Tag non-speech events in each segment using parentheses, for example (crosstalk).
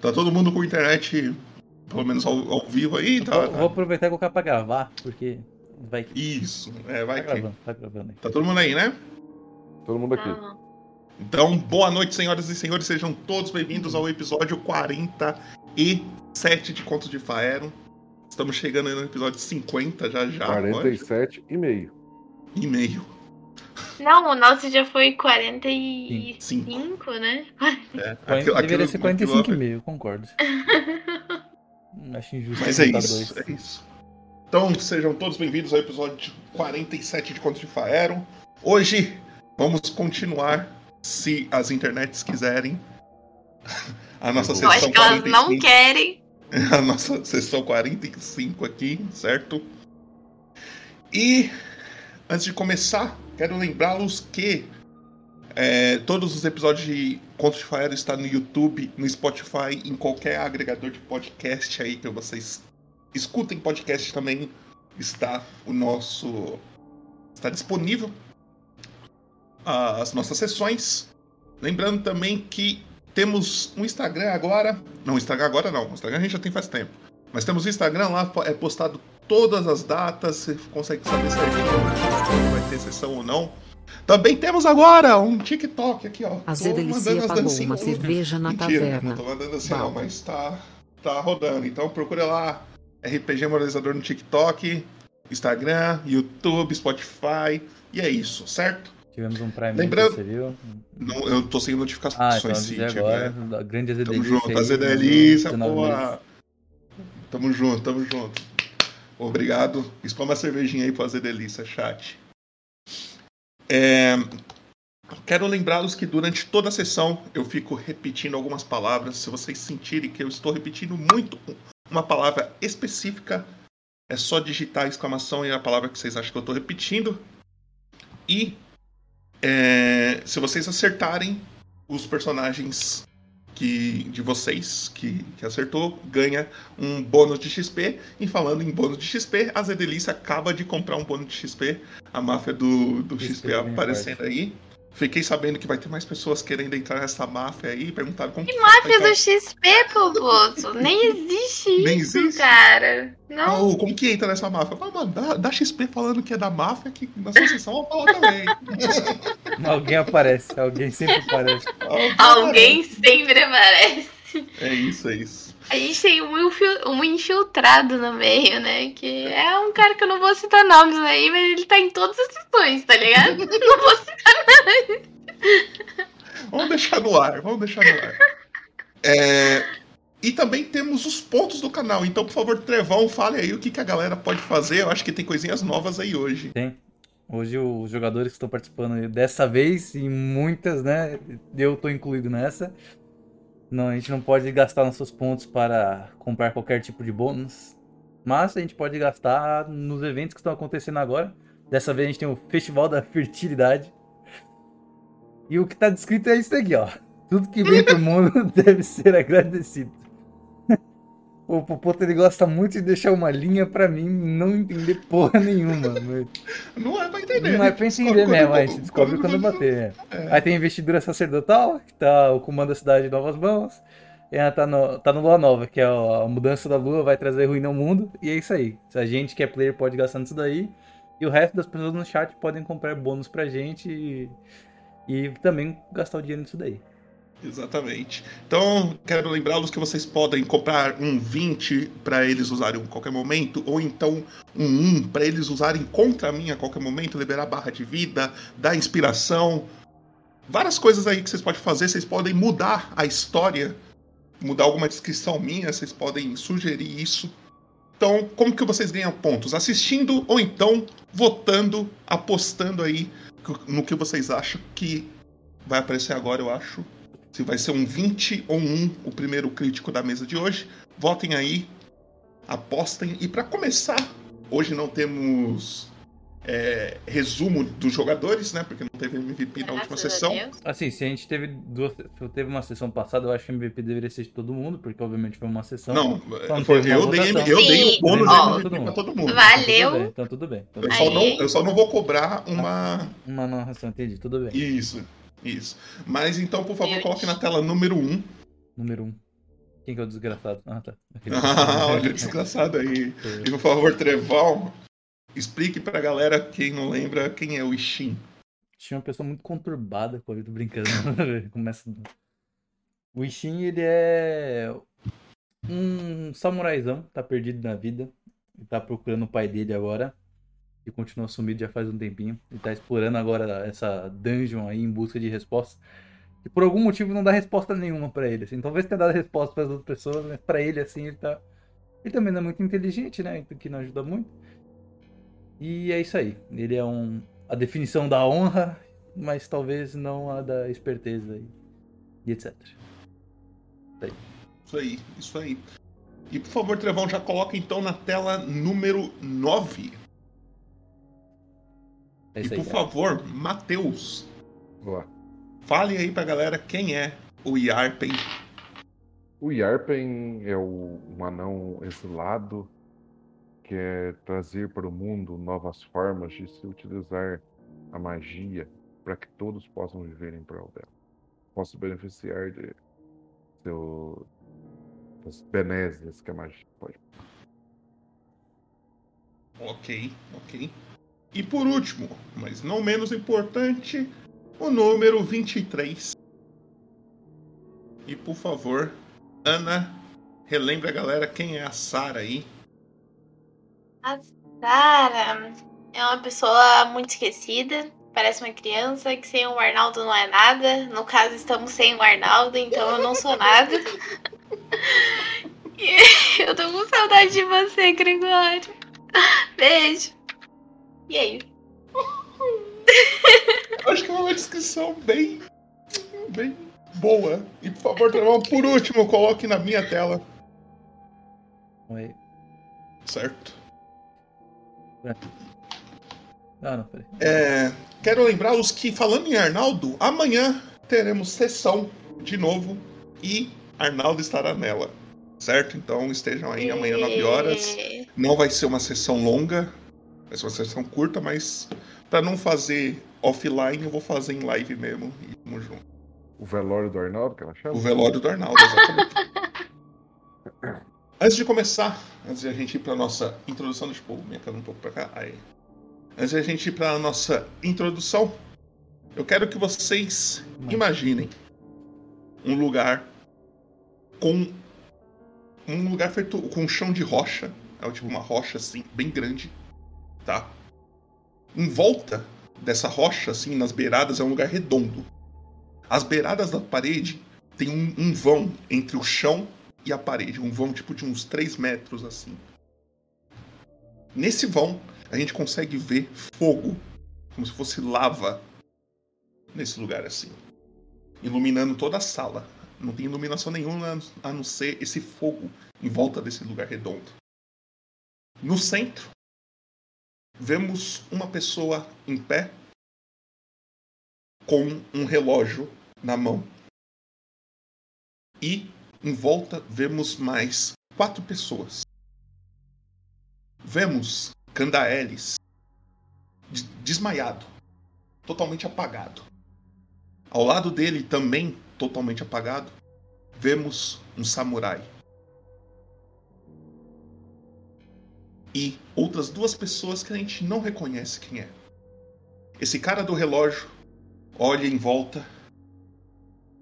Tá todo mundo com internet, pelo menos ao, ao vivo aí? Tá, vou, vou aproveitar e colocar pra gravar, porque vai que. Isso, é, vai Tá que. gravando, tá gravando aí. Tá todo mundo aí, né? Todo mundo aqui. Aham. Então, boa noite, senhoras e senhores. Sejam todos bem-vindos ao episódio 47 de Contos de Faeron. Estamos chegando aí no episódio 50 já já. agora. 47 e meio. E meio. Não, o nosso já foi 45, Cinco. né? É, Quarenta- aquilo- Deveria ser 45 aquilo- e meio, concordo. (laughs) Acho injusto. Mas é isso, dois. é isso. Então, sejam todos bem-vindos ao episódio 47 de Contos de Faeron. Hoje vamos continuar, se as internets quiserem, (laughs) a nossa Eu Eu acho sessão que elas não 45. querem. (laughs) a nossa sessão 45 aqui, certo? E antes de começar, quero lembrá-los que é, todos os episódios de Contos de Faero estão no YouTube, no Spotify, em qualquer agregador de podcast aí que vocês escutem podcast também está o nosso está disponível as nossas sessões. Lembrando também que temos um Instagram agora. Não, Instagram agora não. Instagram a gente já tem faz tempo. Mas temos o Instagram lá, é postado todas as datas. Você consegue saber certinho quando vai ter sessão ou não. Também temos agora um TikTok aqui, ó. A Tô Zé mandando Delicia as pagou uma cerveja na Mentira, taverna. não tô mandando assim não, mas tá, tá rodando. Então procura lá RPG Moralizador no TikTok, Instagram, YouTube, Spotify. E é isso, certo? Tivemos um Prime Lembrando- você viu? Não, eu tô sem notificações, Ah, então sim, agora. né? Grande Tamo Azedelícia. junto, aí, a delícia, 19 porra. Tamo junto, tamo junto. Obrigado. Espalma uma cervejinha aí fazer delícia, chat. É, Quero lembrá-los que durante toda a sessão eu fico repetindo algumas palavras. Se vocês sentirem que eu estou repetindo muito uma palavra específica, é só digitar a exclamação e a palavra que vocês acham que eu estou repetindo. E é, se vocês acertarem, os personagens que, de vocês que, que acertou ganha um bônus de XP. E falando em bônus de XP, a Zedelice acaba de comprar um bônus de XP. A máfia do, do XP XP minha aparecendo aí. Fiquei sabendo que vai ter mais pessoas querendo entrar nessa máfia aí. Perguntaram como que Máfia do XP, Poboto. Nem existe Nem isso, existe? cara. Não. Oh, como que entra nessa máfia? Fala, mano, dá, dá XP falando que é da máfia, que na sua sessão eu falo também. (laughs) Alguém aparece, alguém sempre aparece. Alguém sempre aparece. É isso, é isso. A gente tem um, infil- um infiltrado no meio, né? Que é um cara que eu não vou citar nomes aí, mas ele tá em todas as sessões, tá ligado? (laughs) Não vou citar. Vamos deixar no ar, vamos deixar no ar. É, E também temos os pontos do canal. Então, por favor, Trevão, fale aí o que, que a galera pode fazer. Eu acho que tem coisinhas novas aí hoje. Tem. Hoje os jogadores que estão participando dessa vez, e muitas, né? Eu tô incluído nessa. Não, a gente não pode gastar nossos pontos para comprar qualquer tipo de bônus. Mas a gente pode gastar nos eventos que estão acontecendo agora. Dessa vez a gente tem o Festival da Fertilidade. E o que tá descrito é isso aqui, ó. Tudo que vem pro (laughs) mundo (laughs) deve ser agradecido. O Popoto ele gosta muito de deixar uma linha pra mim não entender porra nenhuma. (laughs) mas- Não é pra entender. Não é pra entender quando- mesmo, aí se descobre quando bater. é. Aí tem a investidura sacerdotal, que tá o comando da cidade em novas mãos. E ela tá no, tá no Lua Nova, que é a mudança da lua, vai trazer ruína ao mundo. E é isso aí. A gente que é player pode gastar nisso daí. E o resto das pessoas no chat podem comprar bônus pra gente e, e também gastar o dinheiro nisso daí. Exatamente. Então, quero lembrá-los que vocês podem comprar um 20 para eles usarem a qualquer momento, ou então um 1 para eles usarem contra mim a qualquer momento, liberar barra de vida, dar inspiração. Várias coisas aí que vocês podem fazer, vocês podem mudar a história, mudar alguma descrição minha, vocês podem sugerir isso. Então, como que vocês ganham pontos? Assistindo ou então votando, apostando aí no que vocês acham que vai aparecer agora, eu acho se vai ser um 20 ou um 1 o primeiro crítico da mesa de hoje. Votem aí, apostem. E para começar, hoje não temos é, resumo dos jogadores, né? Porque não teve MVP na última Graças sessão. Deus. Assim, se a gente teve duas. Se teve uma sessão passada, eu acho que o MVP deveria ser de todo mundo, porque obviamente foi uma sessão. Não, Então foi- teve uma eu, dei, eu dei o bônus de MVP todo pra mundo. todo mundo. Vai. Então, tudo Valeu. bem, então tudo bem. Eu só, não, eu só não vou cobrar uma. Uma narração, entendi, tudo bem. Isso, isso. Mas então, por favor, coloque na tela número 1. Número um. Quem que é o desgraçado? Ah, tá. Ah, (laughs) olha o desgraçado aí. E por favor, Trevão, explique pra galera, quem não lembra, quem é o Ishin. Tinha uma pessoa muito conturbada com a vida brincando. (laughs) Começa. O Ishin, ele é um samuraizão, tá perdido na vida. Ele tá procurando o pai dele agora. E continua sumido já faz um tempinho. Ele tá explorando agora essa dungeon aí em busca de respostas. E por algum motivo não dá resposta nenhuma pra ele. Assim. Talvez tenha dado resposta para outras pessoas, mas pra ele, assim, ele tá. Ele também não é muito inteligente, né? Então que não ajuda muito. E é isso aí. Ele é um. A definição da honra, mas talvez não a da esperteza e, e etc. Isso aí, isso aí. E por favor, Trevão, já coloca então na tela número 9. É E aí. por favor, Matheus, lá. fale aí pra galera quem é o Yarpen. O Yarpen é o, um anão exilado que é trazer para o mundo novas formas de se utilizar a magia para que todos possam viver em prol dela. Possam beneficiar de seu, das benézias que a magia pode. Ok, ok. E por último, mas não menos importante, o número 23. E por favor, Ana, relembra a galera quem é a Sara aí. A Sara é uma pessoa muito esquecida. Parece uma criança que sem o Arnaldo não é nada. No caso, estamos sem o Arnaldo, então eu não sou nada. (laughs) Eu tô com saudade de você, Gregório. Beijo. E aí? Acho que é uma descrição bem. bem boa. E por favor, por último, coloque na minha tela, Oi. certo? Ah, não, peraí. É, quero lembrá-los que, falando em Arnaldo, amanhã teremos sessão de novo e Arnaldo estará nela. Certo? Então estejam aí amanhã 9 horas. Não vai ser uma sessão longa, vai ser uma sessão curta, mas pra não fazer offline, eu vou fazer em live mesmo. E tamo junto. O velório do Arnaldo, que ela chama? O velório do Arnaldo, exatamente. (laughs) antes de começar, antes de a gente ir pra nossa introdução, deixa eu pôr minha câmera um pouco pra cá. Aí. Antes de a gente ir pra nossa introdução, eu quero que vocês imaginem um lugar com um lugar feito com um chão de rocha, é tipo uma rocha assim, bem grande, tá? Em volta dessa rocha, assim, nas beiradas, é um lugar redondo. As beiradas da parede tem um, um vão entre o chão e a parede, um vão tipo de uns 3 metros assim. Nesse vão, a gente consegue ver fogo, como se fosse lava, nesse lugar assim, iluminando toda a sala. Não tem iluminação nenhuma a não ser esse fogo em volta desse lugar redondo. No centro, vemos uma pessoa em pé com um relógio na mão. E em volta vemos mais quatro pessoas. Vemos Candaelis des- desmaiado, totalmente apagado. Ao lado dele, também totalmente apagado, vemos um samurai. E outras duas pessoas que a gente não reconhece quem é. Esse cara do relógio olha em volta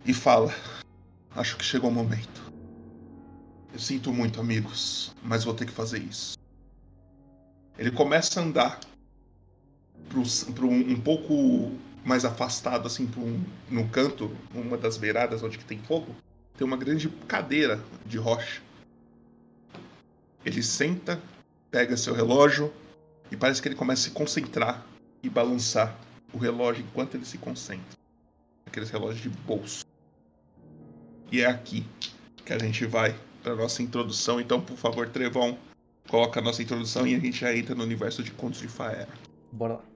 e fala: Acho que chegou o momento. Eu sinto muito, amigos, mas vou ter que fazer isso. Ele começa a andar para um, um pouco mais afastado, assim, pra um, no canto, uma das beiradas onde que tem fogo, tem uma grande cadeira de rocha. Ele senta, pega seu relógio e parece que ele começa a se concentrar e balançar o relógio enquanto ele se concentra. Aqueles relógios de bolso. E é aqui que a gente vai para nossa introdução. Então, por favor, Trevão, coloca a nossa introdução e a gente já entra no universo de Contos de Faera. Bora lá.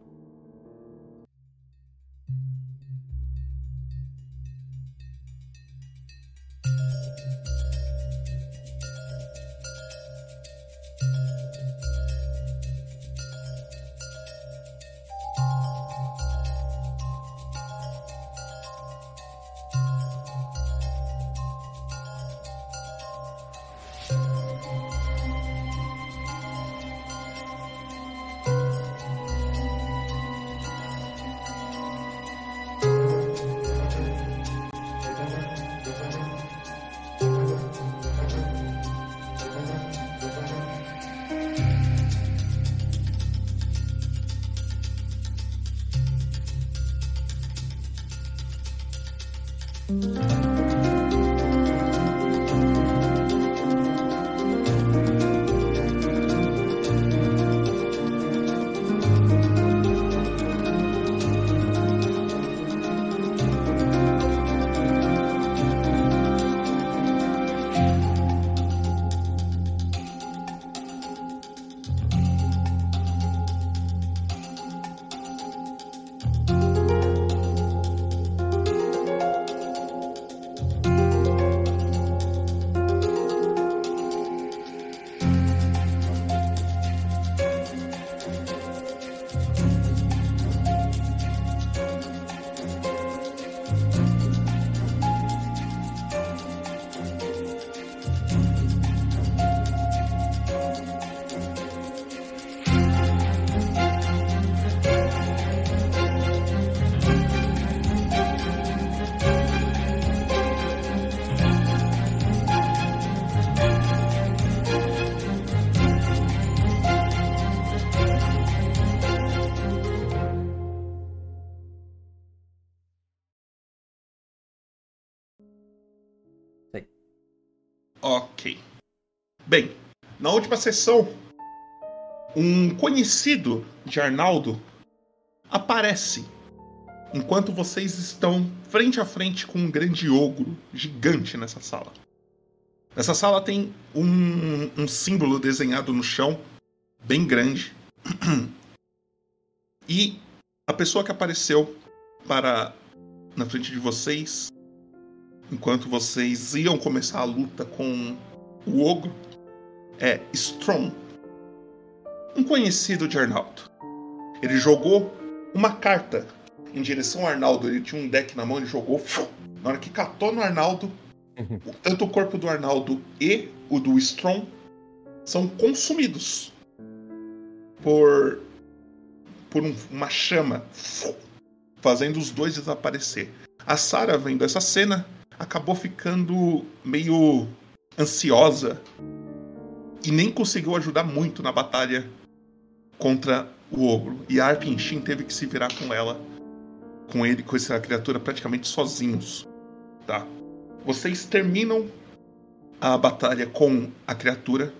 Na última sessão, um conhecido de Arnaldo aparece enquanto vocês estão frente a frente com um grande ogro gigante nessa sala. Nessa sala tem um, um símbolo desenhado no chão, bem grande. (clears throat) E a pessoa que apareceu para na frente de vocês, enquanto vocês iam começar a luta com o ogro, é Strong, um conhecido de Arnaldo. Ele jogou uma carta em direção ao Arnaldo. Ele tinha um deck na mão, ele jogou. Na hora que catou no Arnaldo, tanto o corpo do Arnaldo e o do Strong são consumidos por por um- uma chama, fazendo os dois desaparecer. A Sarah, vendo essa cena, acabou ficando meio ansiosa e nem conseguiu ajudar muito na batalha contra o ogro. E a Arpin Shin teve que se virar com ela, com ele, com essa criatura praticamente sozinhos. Tá? Vocês terminam a batalha com a criatura.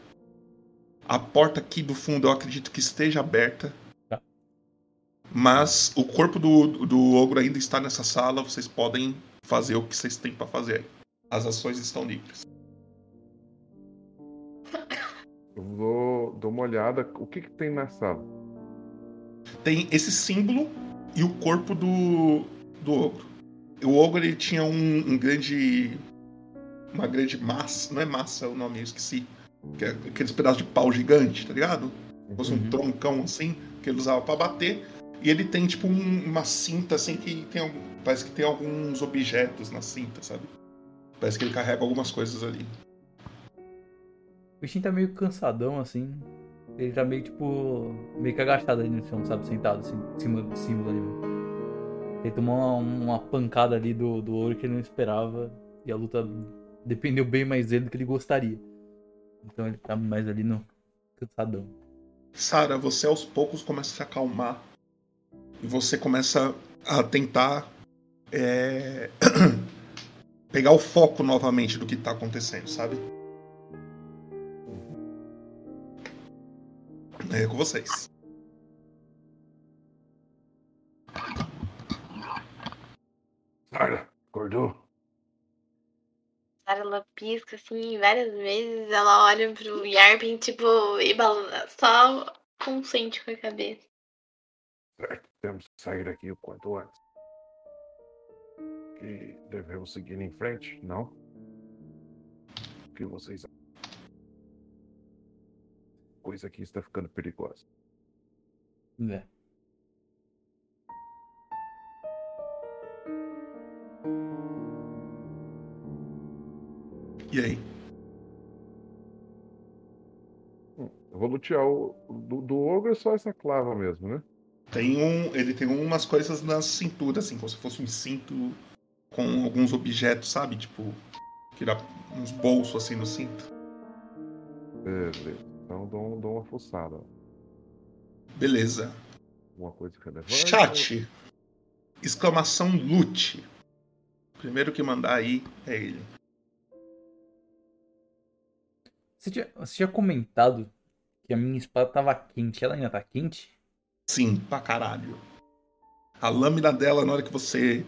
A porta aqui do fundo eu acredito que esteja aberta. Tá. Mas o corpo do, do ogro ainda está nessa sala. Vocês podem fazer o que vocês têm para fazer. As ações estão livres. (laughs) Eu vou dar uma olhada. O que, que tem na sala? Tem esse símbolo e o corpo do, do ogro. O ogro ele tinha um, um grande. Uma grande massa. Não é massa é o nome, eu esqueci. Que é aqueles pedaços de pau gigante, tá ligado? Fosse um Uhum. troncão assim, que ele usava pra bater. E ele tem tipo um- uma cinta assim que tem algum, parece que tem alguns objetos na cinta, sabe? Parece que ele carrega algumas coisas ali. O bichinho tá meio cansadão, assim. Ele tá meio, tipo, meio que agachado ali no chão, sabe? Sentado, assim, em cima do símbolo ali. mano. Ele tomou uma, uma pancada ali do, do ouro que ele não esperava. E a luta dependeu bem mais dele do que ele gostaria. Então ele tá mais ali no cansadão. Sara, você aos poucos começa a se acalmar e você começa a tentar é, (clears throat) pegar o foco novamente do que tá acontecendo, sabe? É com vocês. Sara, acordou? Sarah, ela pisca assim várias vezes. Ela olha pro Yarpin, tipo, e só consente com a cabeça. Certo, temos que sair daqui o quanto antes. Que devemos seguir em frente, não? O que vocês acham? Coisa aqui está ficando perigosa. É. E aí? Hum, Eu vou lutear o. Do, do ogro é só essa clava mesmo, né? Tem um, ele tem umas coisas na cintura, assim, como se fosse um cinto com alguns objetos, sabe? Tipo, que dá uns bolsos assim no cinto. Beleza. Então dou, dou uma fuçada. Beleza. Alguma coisa relevante. Chat. Exclamação lute. Primeiro que mandar aí é ele. Você tinha, você tinha comentado que a minha espada tava quente. Ela ainda tá quente? Sim, pra caralho. A lâmina dela, na hora que você.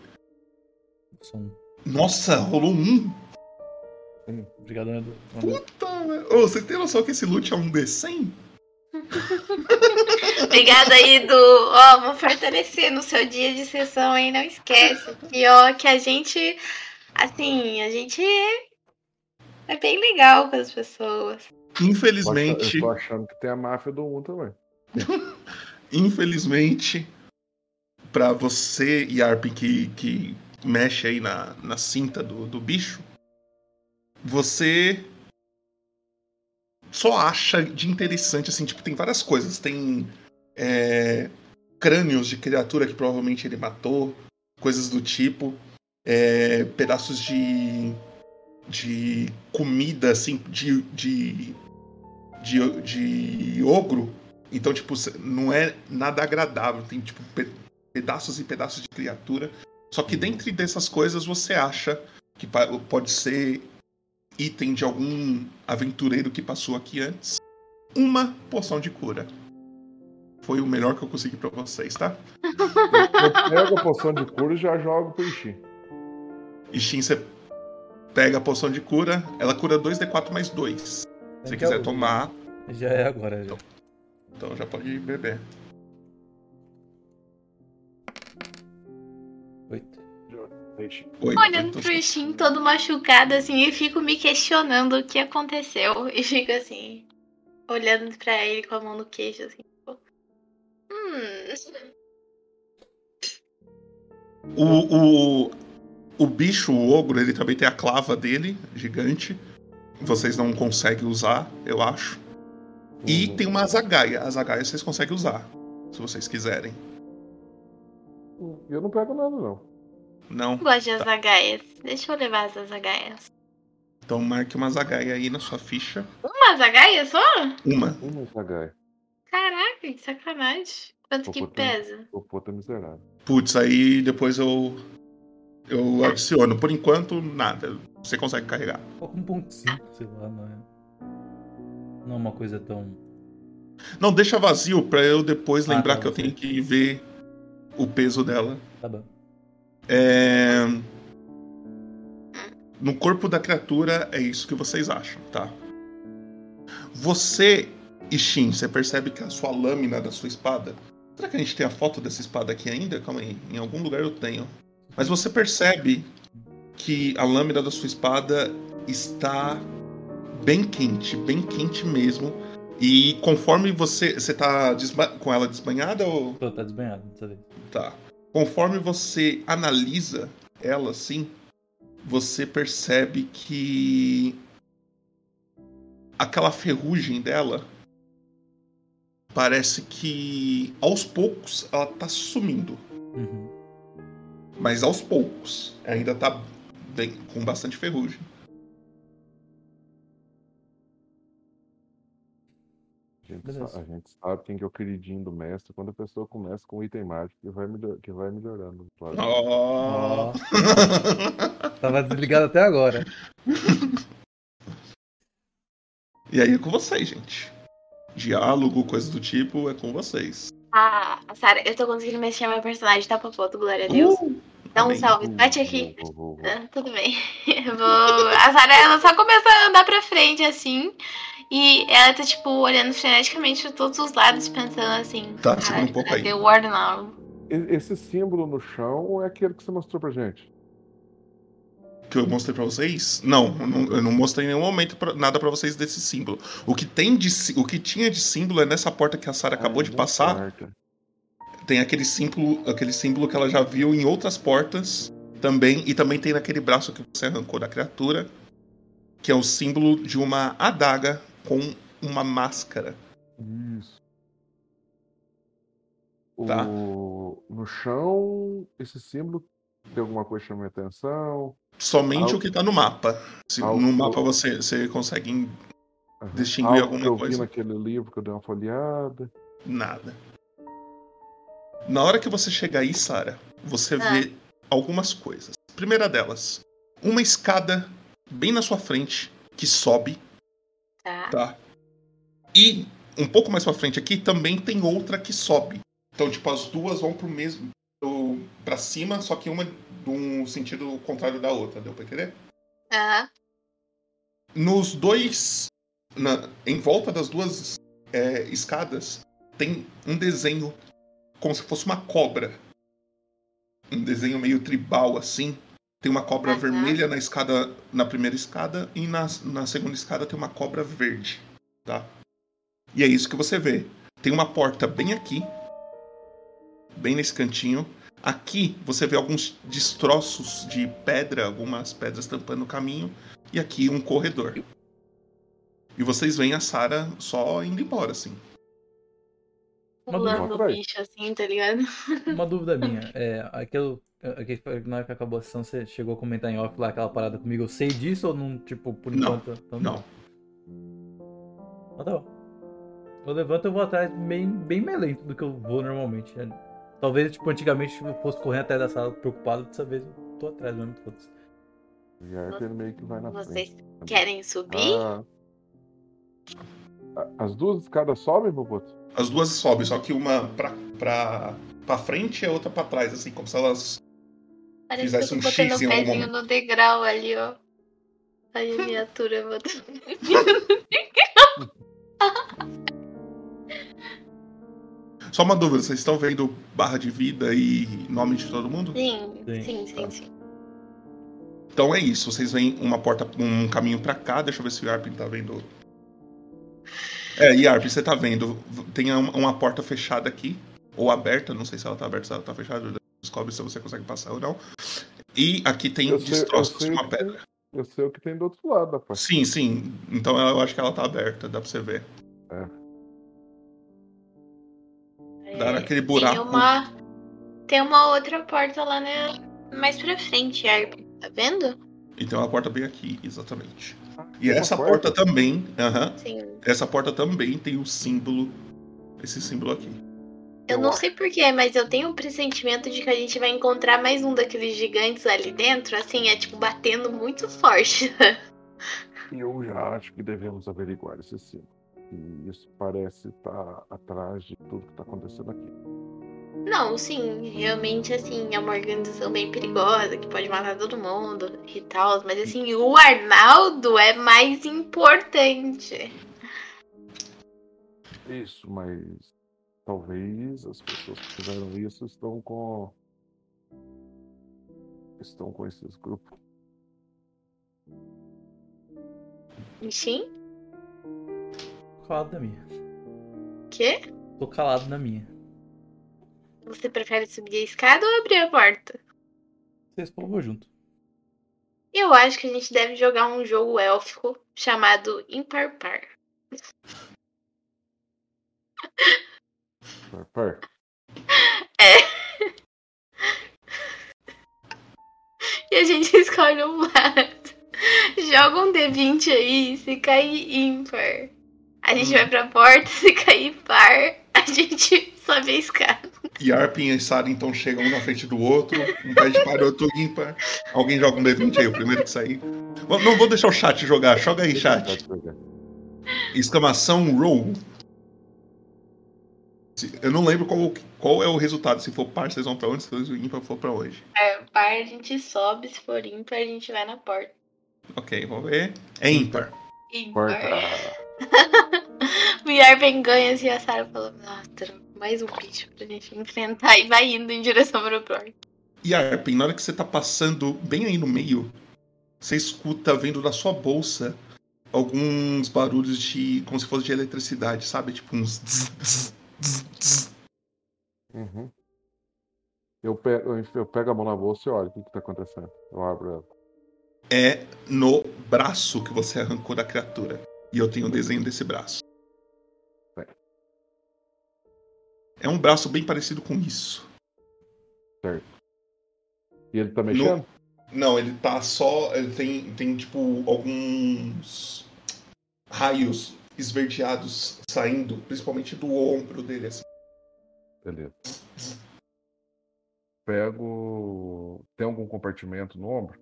Nossa, rolou um. Obrigado, Edu. Puta, velho. Ô, você tem noção que esse loot é um D100? (laughs) Obrigada aí do. Ó, vou fortalecer no seu dia de sessão, hein? Não esquece. E ó, que a gente. Assim, a gente é bem legal com as pessoas. Infelizmente. Eu tô achando que tem a máfia do 1 também. (laughs) Infelizmente, pra você, Yarpin, que, que mexe aí na, na cinta do, do bicho, você só acha de interessante, assim, tipo, tem várias coisas. Tem é, crânios de criatura que provavelmente ele matou, coisas do tipo, é, pedaços de, de comida, assim, de, de, de, de ogro. Então, tipo, não é nada agradável. Tem, tipo, pe- pedaços e pedaços de criatura. Só que dentre dessas coisas você acha que pode ser item de algum aventureiro que passou aqui antes, uma poção de cura. Foi o melhor que eu consegui pra vocês, tá? Eu pego a poção de cura e já jogo pro Ishin. Ishin, você pega a poção de cura, ela cura 2d4 mais 2. Se você Então, quiser tomar, Já é agora, já. então já pode beber. Oito, Olhando então pro Shin todo machucado, assim, e fico me questionando o que aconteceu. (laughs) E fico assim, olhando pra ele com a mão no queixo, assim, tipo. Hum. O, o, o bicho, o ogro, ele também tem a clava dele, gigante. Vocês não conseguem usar, eu acho. E Uhum. tem uma azagaia. A zagaia vocês conseguem usar, se vocês quiserem. Eu não pego nada, não. Não? Gosto de azagaias. Deixa eu levar as azagaias. Então marque uma zagaia aí na sua ficha. Uma azagaia só? Uma. Uma Zagai. Caraca, que sacanagem. Quanto que Opa, pesa? O puta miserável. Putz, aí depois eu. Eu adiciono. Por enquanto, nada. Você consegue carregar. Coloca um ponto cinco, sei lá, não é. Não é uma coisa tão. Não, deixa vazio pra eu depois Ah, lembrar tá, que eu tenho que ver o peso dela. Tá bom. É... No corpo da criatura é isso que vocês acham, tá? Você, Ishin, você percebe que a sua lâmina da sua espada. Será que a gente tem a foto dessa espada aqui ainda? Calma aí, em algum lugar eu tenho. Mas você percebe que a lâmina da sua espada está bem quente, bem quente mesmo. E conforme você. Você tá desba- com ela desbanhada ou. Tô, tá desbanhado dessa vez. Tá. Conforme você analisa ela assim, você percebe que aquela ferrugem dela parece que aos poucos ela tá sumindo, Uhum. mas aos poucos ainda tá bem, com bastante ferrugem. Gente, sa- a gente sabe quem que é o queridinho do mestre quando a pessoa começa com um item mágico que vai, melhor, que vai melhorando. Claro. Oh. Tava desligado até agora. e aí é com vocês, gente. Diálogo, coisas do tipo, é com vocês. Ah, Sara, eu tô conseguindo mexer meu personagem, tá, Papoto? Glória a Deus. Dá um salve, bate aqui. Vou, vou, vou. Ah, tudo bem. (laughs) Vou... A Sara, ela só começa a andar pra frente, assim. E ela tá, tipo, olhando freneticamente pra todos os lados, pensando assim. Tá, "Caralho, segura um pouco aí." cadê o Esse símbolo no chão é aquele que você mostrou pra gente. que eu mostrei pra vocês? Não, eu não, eu não mostrei em nenhum momento pra- nada pra vocês desse símbolo. O que tem de sí- o que tinha de símbolo é nessa porta que a Sarah acabou Ah, de passar. importa. Tem aquele símbolo, aquele símbolo que ela já viu em outras portas também e também tem naquele braço que você arrancou da criatura, que é o símbolo de uma adaga com uma máscara. Isso. Tá. O... No chão, esse símbolo tem alguma coisa que chama minha atenção. Somente Algo- o que tá no mapa. Se Algo- no mapa você, você consegue. Distinguir Algo alguma que eu coisa? vi naquele livro que eu dei uma folheada. Nada. Na hora que você chegar aí, Sara, você Ah. vê algumas coisas. Primeira delas, uma escada bem na sua frente que sobe, Tá. tá? E um pouco mais pra frente aqui também tem outra que sobe. Então, tipo, as duas vão pro mesmo pro, pra cima, só que uma de um sentido contrário da outra, deu pra entender? Aham. Nos dois. na- em volta das duas é, escadas tem um desenho como se fosse uma cobra. Um desenho meio tribal assim. Tem uma cobra vermelha na escada. Na primeira escada e na, na segunda escada tem uma cobra verde. Tá? E é isso que você vê. Tem uma porta bem aqui. Bem nesse cantinho. Aqui você vê alguns destroços de pedra, algumas pedras tampando o caminho. E aqui um corredor. E vocês veem a Sarah só indo embora, assim. Uma Pulando dúvida. o bicho, assim, tá ligado? Uma (laughs) dúvida minha. É, aquilo, aquele, na hora que acabou a sessão, você chegou a comentar em off lá aquela parada comigo. Eu sei disso ou não, tipo, por Não, enquanto? Então, Não. Então tá bom. Eu levanto eu vou atrás bem, bem mais lento do que eu vou normalmente. É, Talvez, tipo, antigamente eu fosse correndo atrás da sala preocupado, dessa vez eu tô atrás mesmo. foda-se. Ele meio que vai na Vocês frente. querem subir? Ah. As duas escadas sobem, Boboto? As duas sobem, só que uma pra, pra, pra frente e a outra pra trás, assim, como se elas. Parece fizesse que eu um X em algum momento. no degrau ali, ó. Aí a miniatura botando. (laughs) Só uma dúvida, vocês estão vendo barra de vida e nome de todo mundo? Sim, Sim. sim, sim, sim. Então é isso, vocês veem uma porta, um caminho pra cá, deixa eu ver se o Yarpin tá vendo. É, Yarpin, você tá vendo. Tem uma, uma porta fechada aqui, ou aberta, não sei se ela tá aberta, se ela tá fechada, descobre se você consegue passar ou não. E aqui tem Eu sei- destroços sei de uma pedra. Eu sei o que tem do outro lado da porta. Sim, sim. Então eu acho que ela tá aberta, dá pra você ver. Dar aquele buraco. Tem uma. Tem uma outra porta lá né, mais pra frente, Arp. Tá vendo? E tem uma porta bem aqui, exatamente. E essa porta também, aham, Sim. essa porta também tem o símbolo, esse símbolo aqui. Eu não sei porquê, mas eu tenho um pressentimento de que a gente vai encontrar mais um daqueles gigantes ali dentro, assim, é tipo batendo muito forte. E eu já acho que devemos averiguar esse símbolo. E isso parece estar atrás de tudo que está acontecendo aqui. Não, sim, realmente, assim, é uma organização bem perigosa, que pode matar todo mundo e tal, mas assim, o Arnaldo é mais importante. Isso, mas talvez as pessoas que fizeram isso estão com. estão com esses grupos. Sim? Tô calado na minha. Quê? Tô calado na minha. Você prefere subir a escada ou abrir a porta? Vocês vão junto. Eu acho que a gente deve jogar um jogo élfico chamado Impar Par. Par, par. (laughs) E a gente (laughs) escolhe um lado. Joga um D20 aí, se cair ímpar. A gente vai pra porta, (laughs) se cair par, a gente sobe a escada. Yarpin e Sara então chegam um na frente do outro, um pede para o outro ímpar. Alguém joga um D20 aí, o primeiro que sair. Não vou deixar o chat jogar, joga aí, chat. Exclamação roll. Se- Eu não lembro qual, qual é o resultado. Se for par, vocês vão pra onde? Se o ímpar for pra onde? É, par a gente sobe, se for ímpar a gente vai na porta. Ok, vamos ver. É ímpar. Porta. Ímpar. (laughs) o Yarben ganha assim, a Sarah fala, nossa, mais um bicho pra gente enfrentar e vai indo em direção pra porta. Yarpin, na hora que você tá passando bem aí no meio, você escuta vindo da sua bolsa alguns barulhos de. como se fosse de eletricidade, sabe? Tipo uns. zzz, zzz, zzz, zzz. Uhum. Eu, pego, eu, pego a mão na bolsa e olho o que, que tá acontecendo. Eu abro ela. É no braço que você arrancou da criatura. E eu tenho o desenho desse braço. É um braço bem parecido com isso. E ele tá mexendo? Não, ele tá só. Ele tem, tem tipo, alguns raios esverdeados saindo, principalmente do ombro dele, assim. Beleza. Pego. Tem algum compartimento no ombro?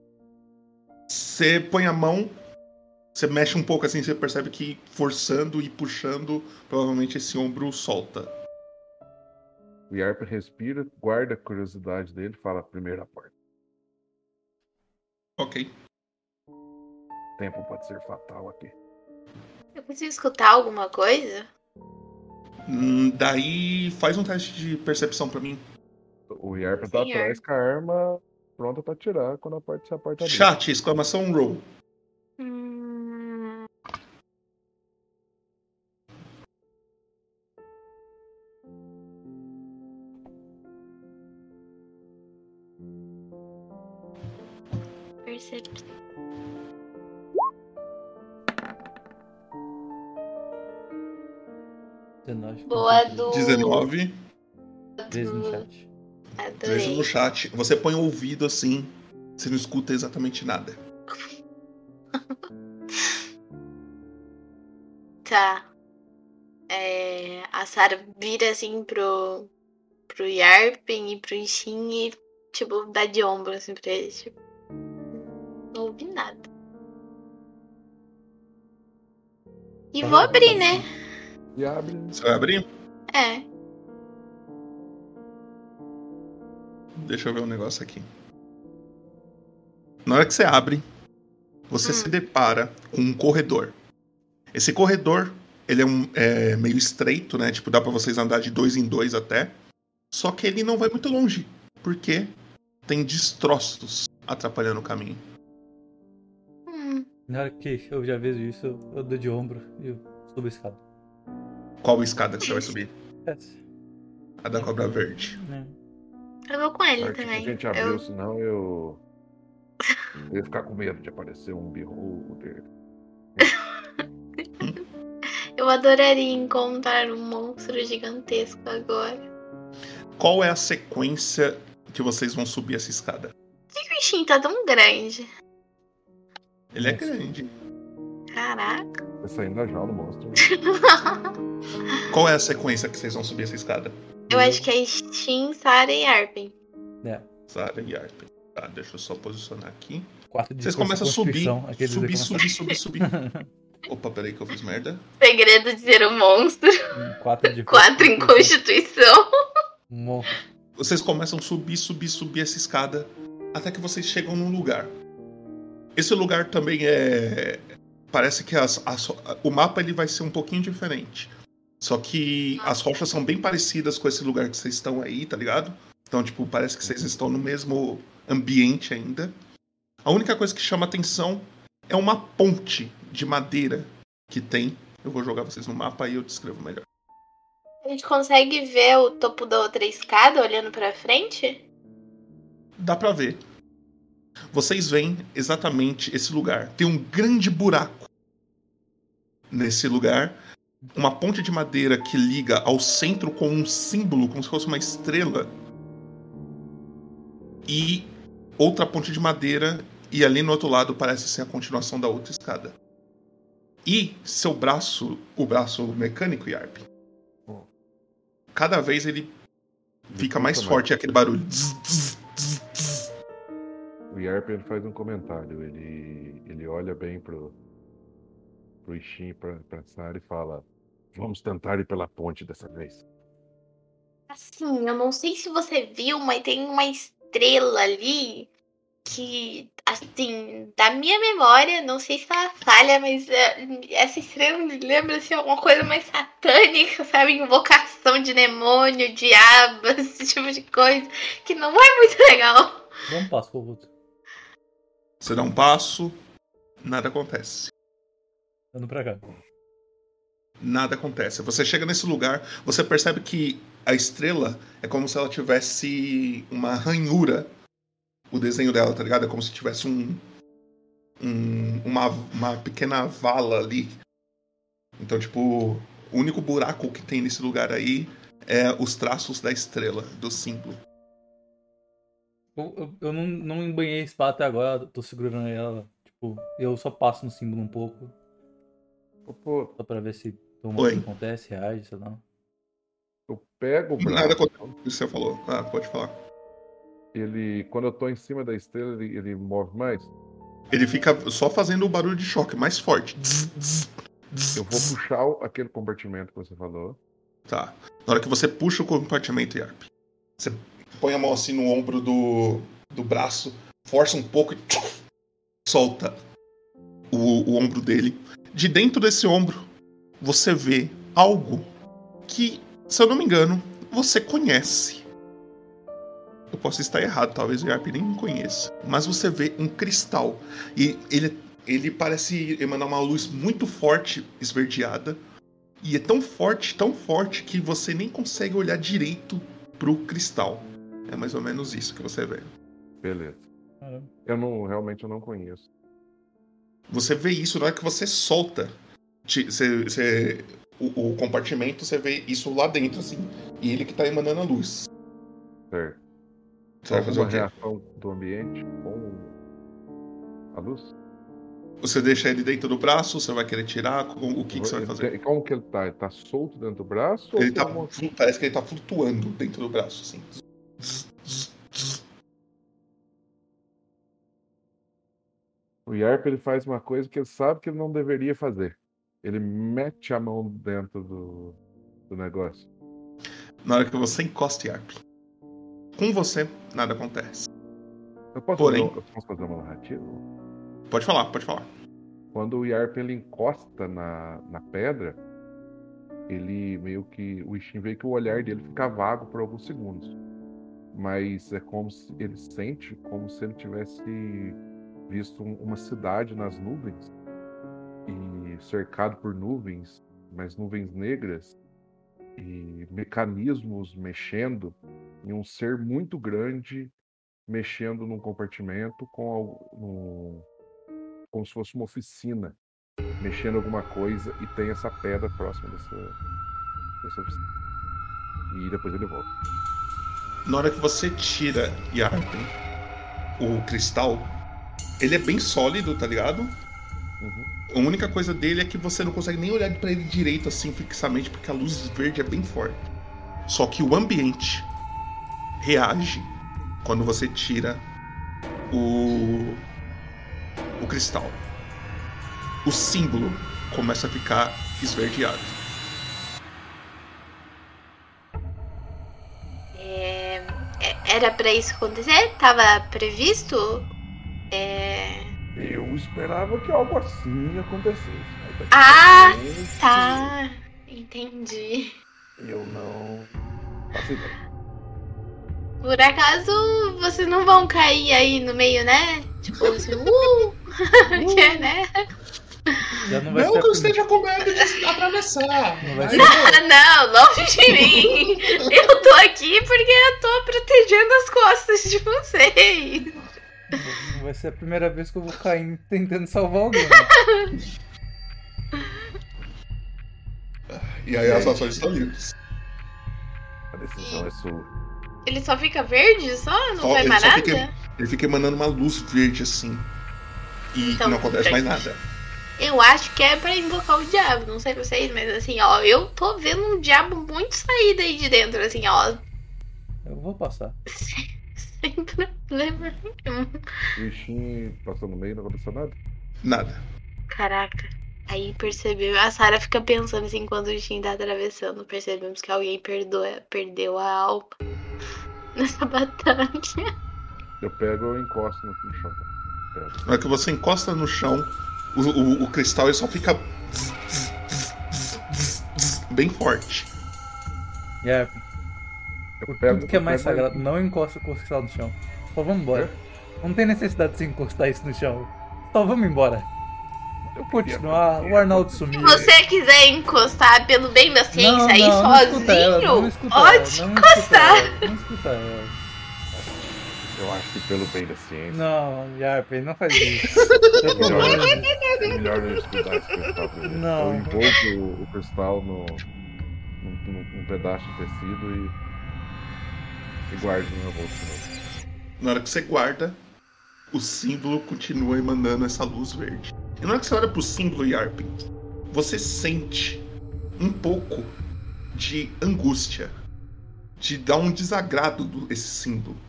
Você põe a mão, você mexe um pouco assim, você percebe que forçando e puxando, provavelmente esse ombro solta. O Yarp respira, guarda a curiosidade dele e fala primeiro a porta. Ok. Tempo pode ser fatal aqui. Eu consigo escutar alguma coisa? Hum, daí faz um teste de percepção pra mim. O Yarp tá Senhor. atrás com a arma pronta pra atirar quando a porta se a porta abrir. Chat, exclamação roll. boa do. 19. Três no chat. No chat. Você põe o ouvido assim, você não escuta exatamente nada. (laughs) tá. É, a Sarah vira assim pro, pro Yarpen e pro Ishin e, tipo, dá de ombro assim pra eles. Tipo, não ouvi nada. E vou abrir, né? E abre. Você vai abrir? É. Deixa eu ver um negócio aqui. Na hora que você abre, você Hum. se depara com um corredor. Esse corredor, ele é, um, é meio estreito, né? Tipo, dá pra vocês andar de dois em dois até. Só que ele não vai muito longe, porque tem destroços atrapalhando o caminho. Hum. Na hora que eu já vejo isso, eu, eu dou de ombro e eu subo a escada. Qual escada que você vai subir? Essa. A da cobra verde. né? Eu vou com ele que também. a gente abriu, Eu... senão eu. Eu ia ficar com medo de aparecer um beholder. (laughs) eu adoraria encontrar um monstro gigantesco agora. Qual é a sequência que vocês vão subir essa escada? Por que que o bichinho tá tão grande? Ele é grande. Caraca. Vai saindo da jaula, monstro. (laughs) Qual é a sequência que vocês vão subir essa escada? Eu acho que é Shin, Sara e Arpen. É. Zara e Arpen. Tá, deixa eu só posicionar aqui. Quatro de Vocês começam a subir, subir, subir, subir, (laughs) subir. Opa, peraí que eu fiz merda. Segredo de ser um monstro. Quatro de (laughs) Quatro em Constituição. Mon- Vocês começam a subir, subir, subir essa escada até que vocês chegam num lugar. Esse lugar também é. Parece que as, as- o mapa ele vai ser um pouquinho diferente. Só que as rochas são bem parecidas com esse lugar que vocês estão aí, tá ligado? Então, tipo, parece que vocês estão no mesmo ambiente ainda. A única coisa que chama atenção é uma ponte de madeira que tem. Eu vou jogar vocês no mapa e eu descrevo melhor. A gente consegue ver o topo da outra escada olhando pra frente? Dá pra ver. Vocês veem exatamente esse lugar. Tem um grande buraco nesse lugar. Uma ponte de madeira que liga ao centro com um símbolo, como se fosse uma estrela. E outra ponte de madeira. E ali no outro lado parece ser a continuação da outra escada. E seu braço, o braço mecânico, Yarp, cada vez ele fica mais forte aquele barulho. O Yarp ele faz um comentário. Ele, ele olha bem pro, pro Ishin, pra, pra Sara e fala: Vamos tentar ir pela ponte dessa vez. Assim, eu não sei se você viu, mas tem uma estrela ali que, assim, da minha memória, não sei se ela falha, mas é, essa estrela me lembra assim, alguma coisa mais satânica, sabe? Invocação de demônio, diabo, (laughs) esse tipo de coisa, que não é muito legal. Um passo pro outro. Você dá um passo, nada acontece. Ando pra cá. Nada acontece. Você chega nesse lugar, você percebe que a estrela é como se ela tivesse uma ranhura. O desenho dela, tá ligado? É como se tivesse um. um- uma, uma pequena vala ali. Então, tipo, o único buraco que tem nesse lugar aí é os traços da estrela, do símbolo. Eu, eu, eu não, não embanhei a espada até agora, tô segurando ela. Tipo, eu só passo no símbolo um pouco, Pô, só pra ver se alguma Oi. coisa acontece, reage, sei lá. eu pego o Nada braço. acontece. O que você falou? Ah, pode falar. Ele, quando eu tô em cima da estrela, ele, ele move mais. Ele fica só fazendo o barulho de choque mais forte. Eu vou puxar o- aquele compartimento que você falou. Tá. Na hora que você puxa o compartimento, Yarp, você põe a mão assim no ombro do, do braço, força um pouco e solta o, o ombro dele. De dentro desse ombro, você vê algo que, se eu não me engano, você conhece. Eu posso estar errado, talvez o Yarp nem conheça. Mas você vê um cristal. E ele, ele parece emanar uma luz muito forte, esverdeada. E é tão forte, tão forte, que você nem consegue olhar direito pro cristal. É mais ou menos isso que você vê. Beleza. Caramba. Eu não, realmente eu não conheço. Você vê isso na hora que você solta. Ti- Você, você- o, o compartimento, você vê isso lá dentro, assim. E ele que tá emanando a luz. Certo. Você vai fazer o quê? reação do ambiente com a luz? Você deixa ele dentro do braço, você vai querer tirar? Com- O que, que você vai fazer? Como que ele tá? Ele tá solto dentro do braço? ou Ele tá, uma- parece que ele tá flutuando dentro do braço, assim. O Yarp ele faz uma coisa que ele sabe que ele não deveria fazer. ele mete a mão dentro do, do negócio. Na hora que você encosta Yarp, com você, nada acontece. Eu posso, Porém- fazer, eu posso fazer uma narrativa? Pode falar, pode falar. Quando o Yarp ele encosta na, na pedra, ele meio que. O Ishin vê que o olhar dele fica vago por alguns segundos. Mas é como se ele sente como se ele tivesse visto um- uma cidade nas nuvens e cercado por nuvens, mas nuvens negras e mecanismos mexendo e um ser muito grande mexendo num compartimento com num- como se fosse uma oficina mexendo alguma coisa e tem essa pedra próxima dessa, dessa oficina. E depois ele volta. Na hora que você tira Yarp, o cristal, ele é bem sólido, tá ligado? Uhum. A única coisa dele é que você não consegue nem olhar pra ele direito assim fixamente, porque a luz verde é bem forte. Só que o ambiente reage quando você tira o o cristal. O símbolo começa a ficar esverdeado. Era pra isso acontecer? Tava previsto? É... Eu esperava que algo assim acontecesse. Ah, Tá, entendi. Eu não faço ideia. Por acaso vocês não vão cair aí no meio, né? Tipo assim, uh! (laughs) que, é, né? Já não vai Não que eu esteja com medo de atravessar. Não vai ser- Ah, não, longe de mim! Eu tô aqui porque eu tô protegendo as costas de vocês. Não vai ser a primeira vez que eu vou cair tentando salvar alguém. E aí as ações estão livres. A decisão é sua. Ele só fica verde só? Não Só- faz ele mais nada? fica- Ele fica emanando uma luz verde assim. E Então, não acontece mais nada. Eu acho que é pra invocar o diabo, não sei vocês, mas assim, ó, eu tô vendo um diabo muito sair daí de dentro, assim, ó, Eu vou passar. (laughs) sem problema nenhum. O Ishin passou no meio e não aconteceu nada? Nada. Caraca. Aí percebeu, a Sarah fica pensando assim, quando o Shin tá atravessando, percebemos que alguém perdoa, perdeu a alma (laughs) nessa batalha. Eu pego e encosto no, no chão. Pego. Na hora que você encosta no chão, o, o- o cristal ele só fica bem forte. Yarp, Eu por pego- tudo que é mais pego- sagrado, não encosta o cristal no chão. Só vamos embora. Não tem necessidade de você encostar isso no chão. Só vamos embora. Eu Continuar, o Arnaldo sumiu. Se você quiser encostar pelo bem da ciência Não, aí não, não escuta ela, sozinho, não escuta pode ela, encostar. ela, Não escuta ela. Eu acho que pelo bem da ciência, Não, Yarp, não faz isso. (laughs) Tô Melhor. é melhor eu estudar esse cristal primeiro. Não. Eu envolvo o, cristal no, num, pedaço de tecido e, e guardo no meu bolso de novo. Na hora que você guarda, o símbolo continua emanando essa luz verde. E na hora que você olha pro símbolo Yarpin, você sente um pouco de angústia, de dar um desagrado do, esse símbolo.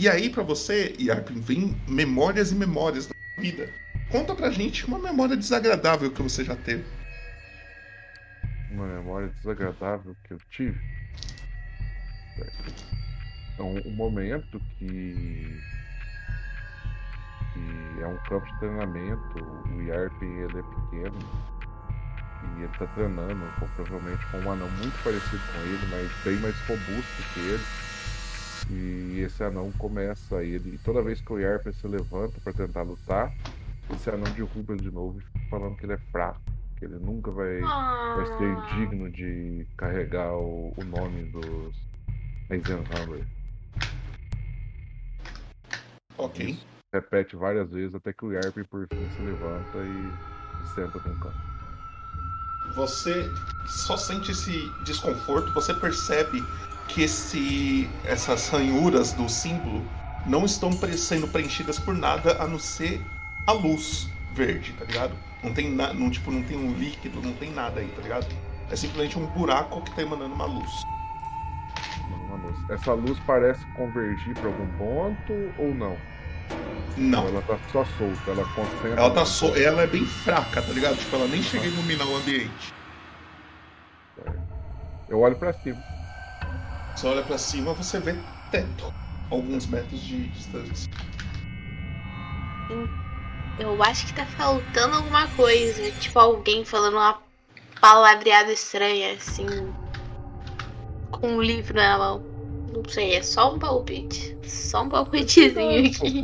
E aí pra você, Yarpin, vem memórias e memórias da vida. Conta pra gente uma memória desagradável que você já teve. Uma memória desagradável que eu tive. Então, um momento que, que é um campo de treinamento, o Yarp ele é pequeno e ele tá treinando, provavelmente com um anão muito parecido com ele, mas bem mais robusto que ele. E esse anão começa ele, e toda vez que o Yarp se levanta para tentar lutar, esse anão derruba ele de novo e fica falando que ele é fraco, que ele nunca vai vai ser Ah, digno de carregar o, o nome dos Eisenhower. Ok. Isso repete várias vezes até que o Yarp por fim se levanta e, senta num canto. Você só sente esse desconforto, você percebe que esse, essas ranhuras do símbolo não estão sendo preenchidas por nada a não ser a luz verde, tá ligado? Não tem nada, não, tipo, não tem um líquido, não tem nada aí, tá ligado? É simplesmente um buraco que tá emanando uma luz. Uma luz. Essa luz parece convergir para algum ponto ou não? Não. Ela tá só solta, ela concentra. Ela tá so... ela é bem fraca, tá ligado? Tipo, ela nem chega a iluminar o ambiente. Eu olho pra cima. Você olha pra cima, você vê teto. Alguns metros de distância. Eu acho que tá faltando alguma coisa. Tipo, alguém falando uma palavreada estranha, assim. Com um livro na mão. Não sei, é só um palpite. Só um palpitezinho aqui.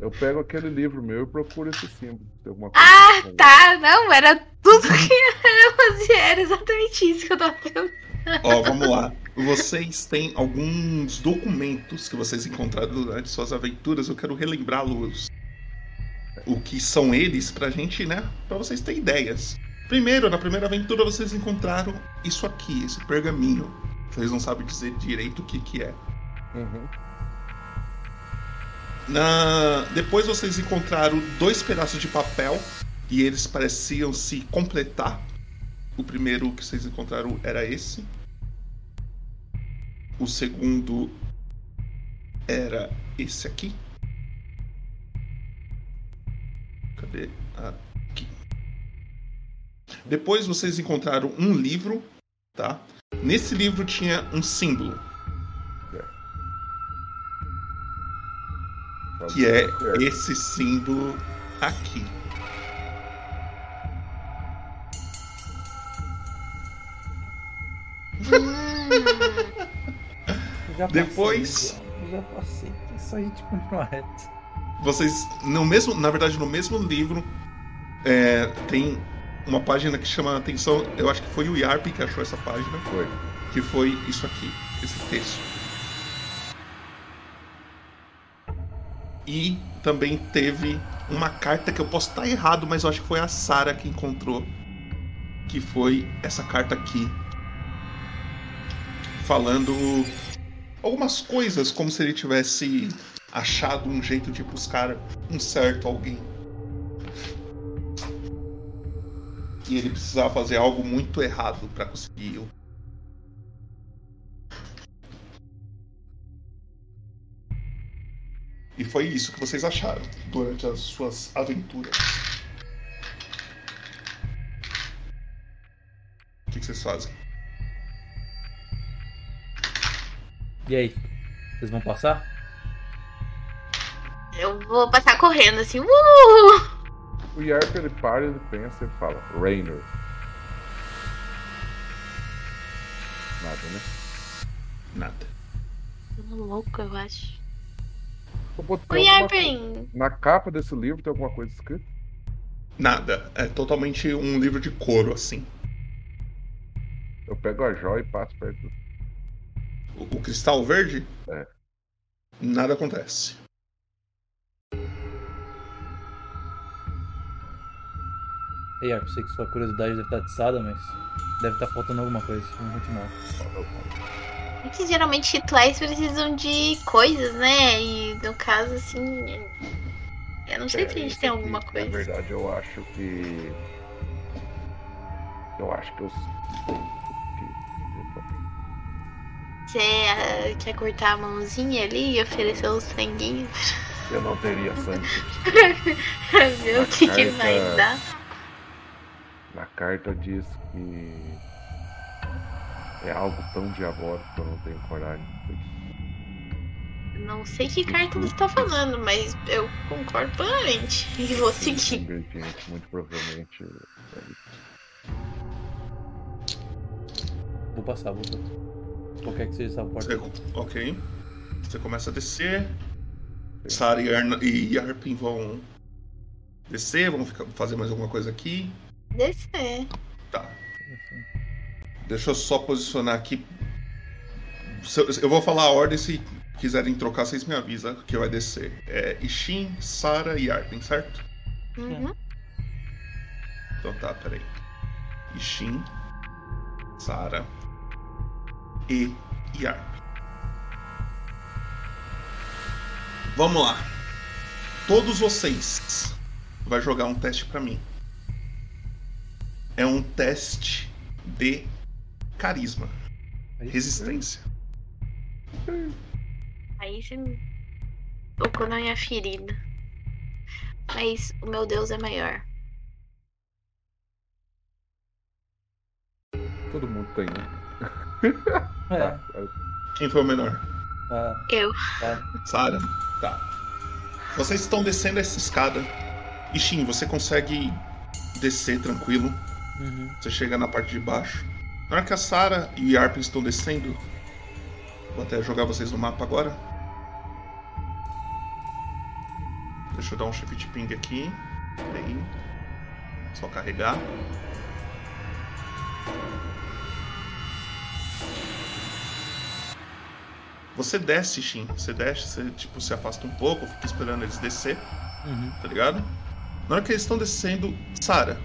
Eu pego aquele livro meu e procuro esse símbolo. Tem alguma coisa Ah, tá. Não, era tudo que eu fazia. Era exatamente isso que eu tava pensando. Ó, vamos lá. Vocês têm alguns documentos que vocês encontraram durante suas aventuras. Eu quero relembrá-los. O que são eles pra gente, né? Pra vocês terem ideias. Primeiro, na primeira aventura, vocês encontraram isso aqui, esse pergaminho. Vocês não sabem dizer direito o que, que é. Uhum. Na... Depois vocês encontraram dois pedaços de papel e eles pareciam se completar. O primeiro que vocês encontraram era esse. O segundo era esse aqui. Cadê? Aqui. Depois vocês encontraram um livro, tá? Nesse livro tinha um símbolo, que é Certo. esse símbolo aqui. Já passei, Depois- Já, já passei. É só a gente continuar reto. Vocês, no mesmo, na verdade, no mesmo livro, é, tem uma página que chama a atenção. Eu acho que foi o Yarp que achou essa página, Foi. que foi isso aqui, esse texto. E também teve uma carta que eu posso estar errado, mas eu acho que foi a Sara que encontrou, que foi essa carta aqui, falando algumas coisas como se ele tivesse achado um jeito de buscar um certo alguém. E ele precisava fazer algo muito errado para conseguir. E foi isso que vocês acharam durante as suas aventuras. O que, vocês fazem? E aí? Vocês vão passar? eu vou passar correndo assim. Uh! O Yarp ele para, ele pensa e fala: Rainer. Nada, né? Nada. Tô louco, eu acho. Eu alguma Arpen. Na capa desse livro tem alguma coisa escrita? Nada. É totalmente um livro de couro, assim. Eu pego a joia e passo perto. do- O, cristal verde? É. Nada acontece. Ei, Arp, sei que sua curiosidade deve estar atiçada, mas deve estar faltando alguma coisa. Vamos continuar. É que geralmente rituais precisam de coisas, né? E no caso, assim. Eu não sei se a gente tem aqui, alguma Na coisa. verdade, eu acho que. Eu acho que eu. Você ah, quer cortar a mãozinha ali e oferecer o sanguinho Eu não teria sangue. (laughs) pra ver o que, que vai dar? Na carta diz que. É algo tão diabólico que eu não tenho coragem. Não sei que carta você tá falando, mas eu concordo plenamente. E vou seguir. ingrediente, muito provavelmente. é Vou passar, vou passar. Qualquer que seja essa porta. Você- ok. Você começa a descer. Sara e, Arna- e Yarpin vão descer, vão ficar- fazer mais alguma coisa aqui. Descer. Tá. Deixa eu só posicionar aqui. Eu vou falar a ordem se quiserem trocar, vocês me avisam que vai descer. É Ishin, Sara e Yarpin, certo? Uhum. Então tá, peraí. Ishin, Sara e Yarp. Vamos lá. Todos vocês vai jogar um teste pra mim. É um teste de carisma, resistência. Aí você. ou com a minha ferida. Mas o meu Deus é maior. Todo mundo tem um. (laughs) É, Tá. Quem foi o menor? tá, Eu. tá. Sara? Tá. Vocês estão descendo essa escada. E Shin, você consegue descer tranquilo. Uhum. Você chega na parte de baixo. Na hora que a Sara e o Yarp estão descendo, vou até jogar vocês no mapa agora. Deixa eu dar um shift ping aqui. Peraí. Só carregar. Você desce, Shin. Você desce, você tipo, se afasta um pouco, fica esperando eles descer, Uhum. tá ligado? Na hora que eles estão descendo, Sara,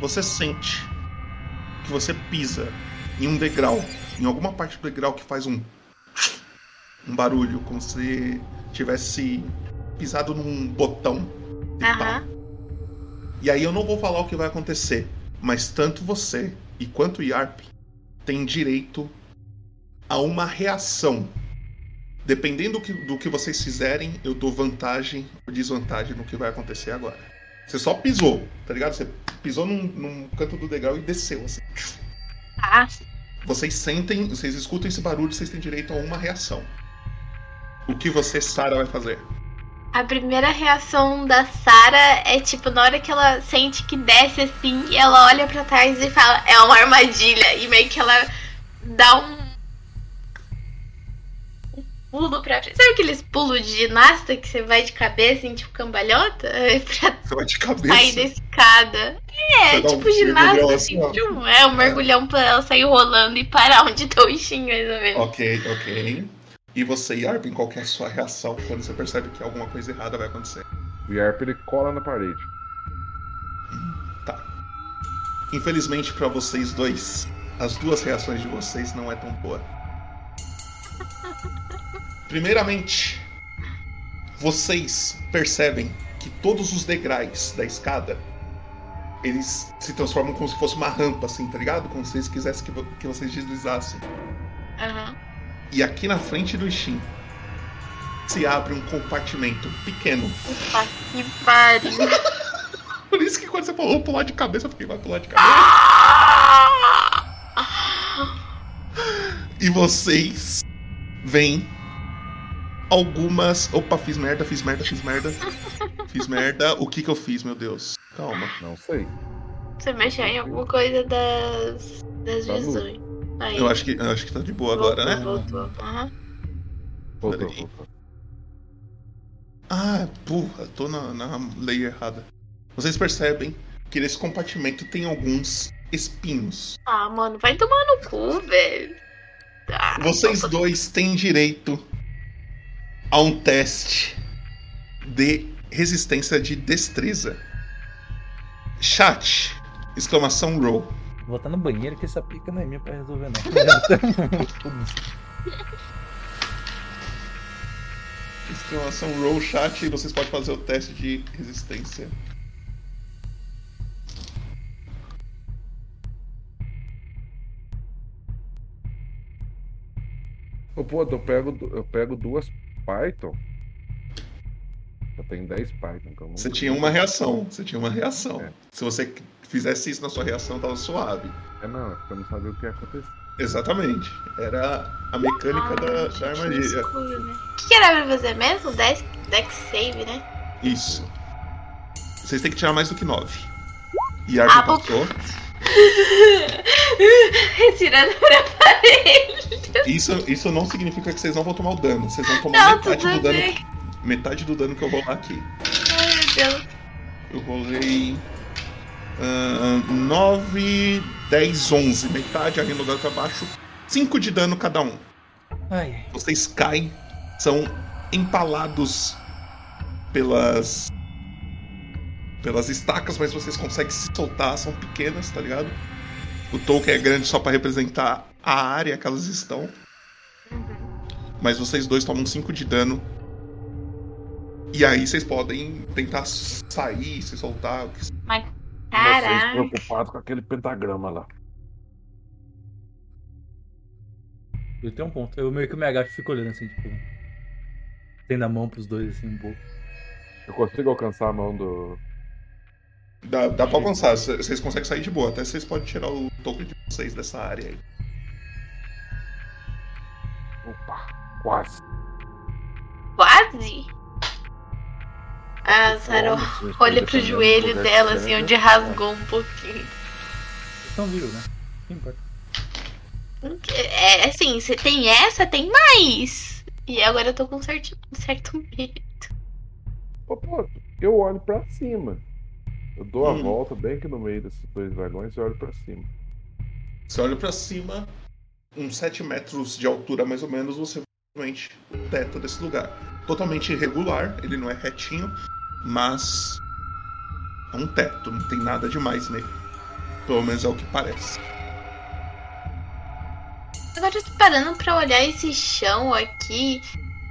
você sente que você pisa em um degrau, em alguma parte do degrau que faz um (tsk) um barulho, como se tivesse pisado num botão de pau. Aham. E aí eu não vou falar o que vai acontecer, mas tanto você e quanto o Yarp têm direito a uma reação. Dependendo do que, do que vocês fizerem, eu dou vantagem ou desvantagem no que vai acontecer agora. Você só pisou, tá ligado? Você pisou num, num canto do degrau e desceu, assim. Tá. Vocês sentem, vocês escutam esse barulho, vocês têm direito a uma reação. O que você, Sara, vai fazer? A primeira reação da Sarah é tipo, na hora que ela sente que desce assim, ela olha pra trás e fala, é uma armadilha. E meio que ela dá um. Um pulo pra frente. Sabe aqueles pulos de ginasta que você vai de cabeça em tipo cambalhota? (laughs) É Pra Você vai de sair cabeça. da escada. É, dá um tipo ginasta assim, assim, tchum, é um mergulhão pra ela sair rolando e parar onde (laughs) tá o bichinho, mais ou menos. Ok, ok. E você, Yarp, qual que é a sua reação quando você percebe que alguma coisa errada vai acontecer? O Yarp ele cola na parede. Infelizmente pra vocês dois, as duas reações de vocês não é tão boa. Primeiramente, vocês percebem que todos os degraus da escada eles se transformam como se fosse uma rampa, assim, tá ligado? Como se vocês quisessem que, que vocês deslizassem. Aham. E aqui na frente do Shin se abre um compartimento pequeno. Puta que pariu. (laughs) Por isso que quando você falou pular de cabeça, eu fiquei, vai pular de cabeça. E vocês veem algumas. Opa, fiz merda, fiz merda, fiz merda. Fiz merda. O que que eu fiz, meu Deus? Calma. Não sei. Você mexeu em alguma coisa das, das Da luz. visões. Aí, Eu acho que, eu acho que tá de boa agora, né? voltou, voltou. Aham. Voltou, Peraí. voltou. Ah, porra, tô na, na lei errada. Vocês percebem que nesse compartimento tem alguns espinhos. Ah, mano, vai tomar no cu, velho. Ah, Vocês dois têm direito a um teste de resistência de destreza. Chat! Exclamação roll. Vou estar no banheiro que essa pica não é minha pra resolver, não. (laughs) Exclamação roll chat e vocês podem fazer o teste de resistência. Ô, pô, eu pego, eu pego duas Python. Eu tenho 10 Python, então Você tinha uma reação. Você tinha uma reação. É. Se você fizesse isso na sua reação, tava suave. É não, é porque eu não sabia o que ia acontecer. Exatamente. Era a mecânica da, da que armadilha. né? O que, que era pra fazer mesmo? Dex, Dex save, né? Isso. Vocês têm que tirar mais do que 9. E a Ah, Arthur pô. (laughs) Retirando pra parede. Isso, isso não significa que vocês não vão tomar o dano. Vocês vão tomar Não, metade do dano. bem. Metade do dano que eu rolar aqui. Ai, meu Deus. Eu rolei. 9, 10, 11. Metade arredondado pra baixo. 5 de dano cada um. Ai, Vocês caem, são empalados pelas. Pelas estacas, mas vocês conseguem se soltar, são pequenas, tá ligado? O Tolkien é grande só pra representar a área que elas estão. Mas vocês dois tomam 5 de dano. E aí vocês podem tentar sair, se soltar. o que- Vocês preocupados com aquele pentagrama lá. eu tenho um ponto. Eu meio que me agacho e fico olhando assim, tipo. Tendo a mão pros dois, assim, um pouco. Eu consigo alcançar a mão do. Dá, dá pra avançar, vocês conseguem sair de boa. Até vocês podem tirar o token de vocês dessa área aí. Opa, quase. Quase? A Sarah Vamos, (laughs) gente, olha pro joelho dela, assim, pega. onde rasgou um pouquinho. Vocês estão vivos, né? Não importa. É assim, você tem essa, tem mais. E agora eu tô com um certo, um certo medo. Ô, pô, eu olho pra cima. Eu dou a Hum. volta bem que no meio desses dois dragões e olho pra cima. Você olha pra cima, uns 7 metros de altura mais ou menos, você vê realmente o teto desse lugar. Totalmente irregular, ele não é retinho, mas é um teto, não tem nada demais nele. Pelo menos é o que parece. Agora eu tô parando pra olhar esse chão aqui.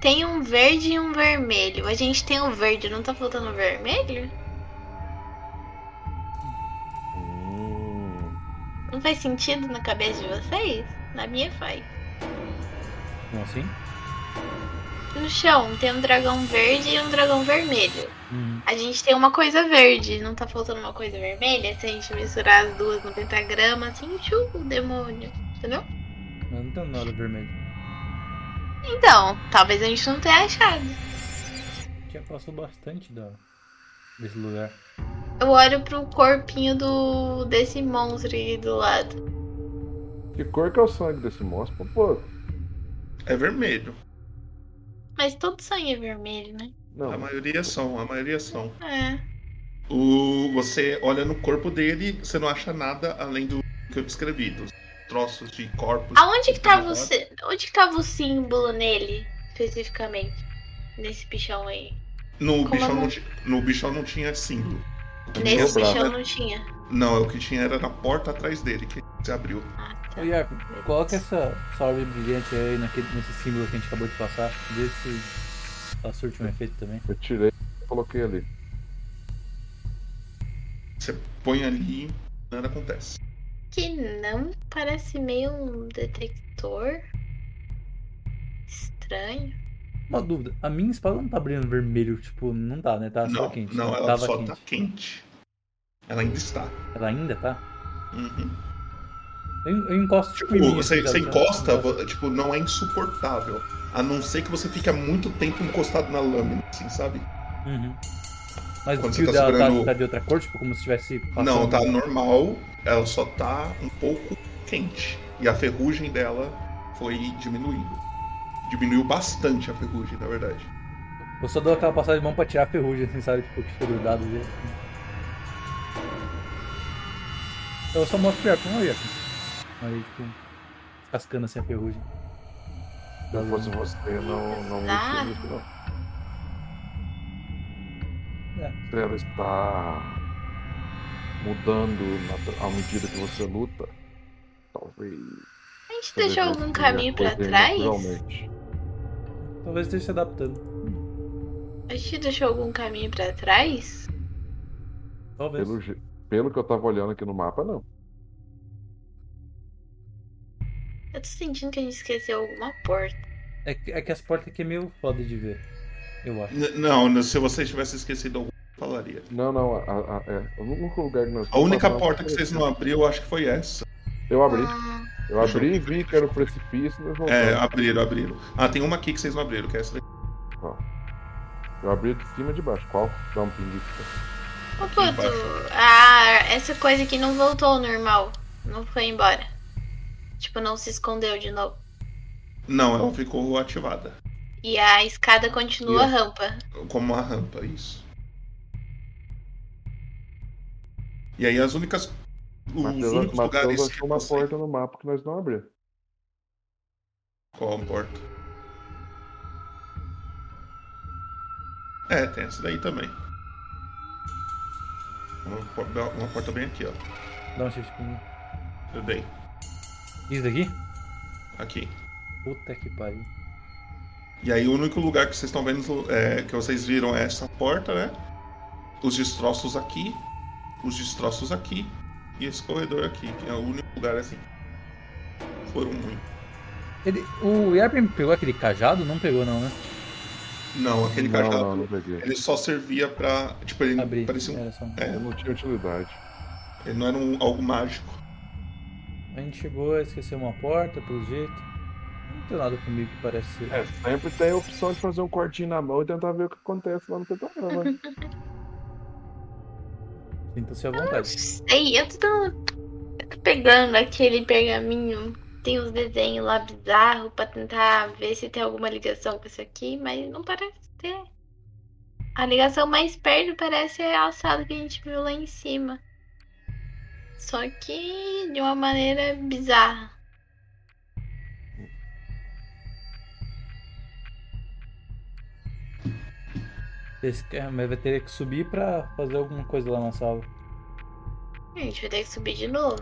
Tem um verde e um vermelho. A gente tem o verde, não tá faltando o vermelho? Não faz sentido na cabeça de vocês? Na minha faz. Como assim? No chão tem um dragão verde e um dragão vermelho. Uhum. A gente tem uma coisa verde, não tá faltando uma coisa vermelha? Se a gente misturar as duas no pentagrama, assim, tchu, o demônio. Entendeu? Mas não tem nada vermelho. Então, talvez a gente não tenha achado. Já passou bastante da... desse lugar. Eu olho pro corpinho do desse monstro aqui do lado. que cor que é o sangue desse monstro? Pô, É vermelho. Mas todo sangue é vermelho, né? não. A maioria são, a maioria são. É. O, você olha no corpo dele, você não acha nada além do que eu descrevi, dos troços de corpos. Aonde que tava o, sí- onde que tava o símbolo nele, especificamente? Nesse bichão aí. No Como bichão, não? não, no bichão não tinha símbolo. Nesse bichão não tinha. Não, é o que tinha era na porta atrás dele, que se abriu. Ah, tá. Ô, Yarp, coloca essa, essa orbe brilhante aí naquele, nesse símbolo que a gente acabou de passar. Vê se ela surte um efeito também. Eu tirei e coloquei ali. Você põe ali, nada acontece. Que não parece meio um detector. Estranho. Uma dúvida, a minha espada não tá brilhando vermelho, tipo, não tá, né? Tá só não, quente. não, ela Tava só quente. tá quente. Ela ainda está. Ela ainda tá? Uhum. Eu, eu encosto tipo, Tipo, mim. você, assim, você encosta, vo- tipo, não é insuportável. A não ser que você fique há muito tempo encostado na lâmina, assim, sabe? Uhum. Mas Quando o fio tá dela tá, segurando- tá de outra cor, tipo, como se tivesse passando... Não, tá normal, ela só tá um pouco quente. E a ferrugem dela foi diminuindo. Diminuiu bastante a ferrugem, na verdade. Eu só dou aquela passada de mão pra tirar a ferrugem, assim, sabe? Tipo, que fica grudado ali. Eu só mostro pro não Yarp. Aí, tipo, cascando assim a ferrugem. Se eu fosse você, não, não mexia nisso, não. É. Se ela está mudando na- à medida que você luta, talvez. A gente deixou algum caminho pra trás? naturalmente. Talvez esteja se adaptando. A gente deixou algum caminho pra trás? Talvez. Pelo, pelo que eu tava olhando aqui no mapa, não. Eu tô sentindo que a gente esqueceu alguma porta. É, que- é que as portas aqui é meio foda de ver. Eu acho. N- não, se vocês tivessem esquecido alguma, eu falaria. Não, não, a, a- é, o único lugar que nós A única passamos porta que vocês não abriram, eu acho que foi essa. Eu abri. Ah, Eu abri e vi que era o precipício nós voltamos. É, abriram, abriram. Ah, tem uma aqui que vocês não abriram, que é essa daí. Eu abri de cima e de baixo. Qual? Dá um pinguim. Ô, Aqui Puto, ah, essa coisa aqui não voltou ao normal. Não foi embora. Tipo, não se escondeu de novo. Não, ela ficou ativada. E a escada continua a rampa. Como uma rampa, isso. E aí as únicas. Únicos Matheus lugares que achou uma você- porta no mapa que nós não abrimos. Qual a porta? É, tem essa daí também. Uma, por- uma porta bem aqui, ó. Dá um shift ping. Eu dei. Isso daqui? Aqui. Puta que pariu. E aí o único lugar que vocês estão vendo, é, que vocês viram é essa porta, né? Os destroços aqui, os destroços aqui e esse corredor aqui, que é o único lugar assim. Foram muito. Ele, o Yarp pegou aquele cajado? Não pegou não, né? Não, aquele Não, cajado. não, não peguei. Ele só servia pra. Tipo, ele Abrir. parecia um. Só... É. Não tinha utilidade. Ele não era um, algo mágico. A gente chegou, esqueceu uma porta, pelo jeito. Não tem nada comigo que parece ser. É, sempre tem a opção de fazer um cortinho na mão e tentar ver o que acontece lá no pentagrama. né? (laughs) Sinta-se à Não vontade. sei, eu tô, eu tô pegando aquele pergaminho. Tem uns desenhos lá bizarros pra tentar ver se tem alguma ligação com isso aqui, mas não parece ter. A ligação mais perto parece a sala que a gente viu lá em cima. Só que de uma maneira bizarra. Esse Mas vai ter que subir pra fazer alguma coisa lá na sala. A gente vai ter que subir de novo.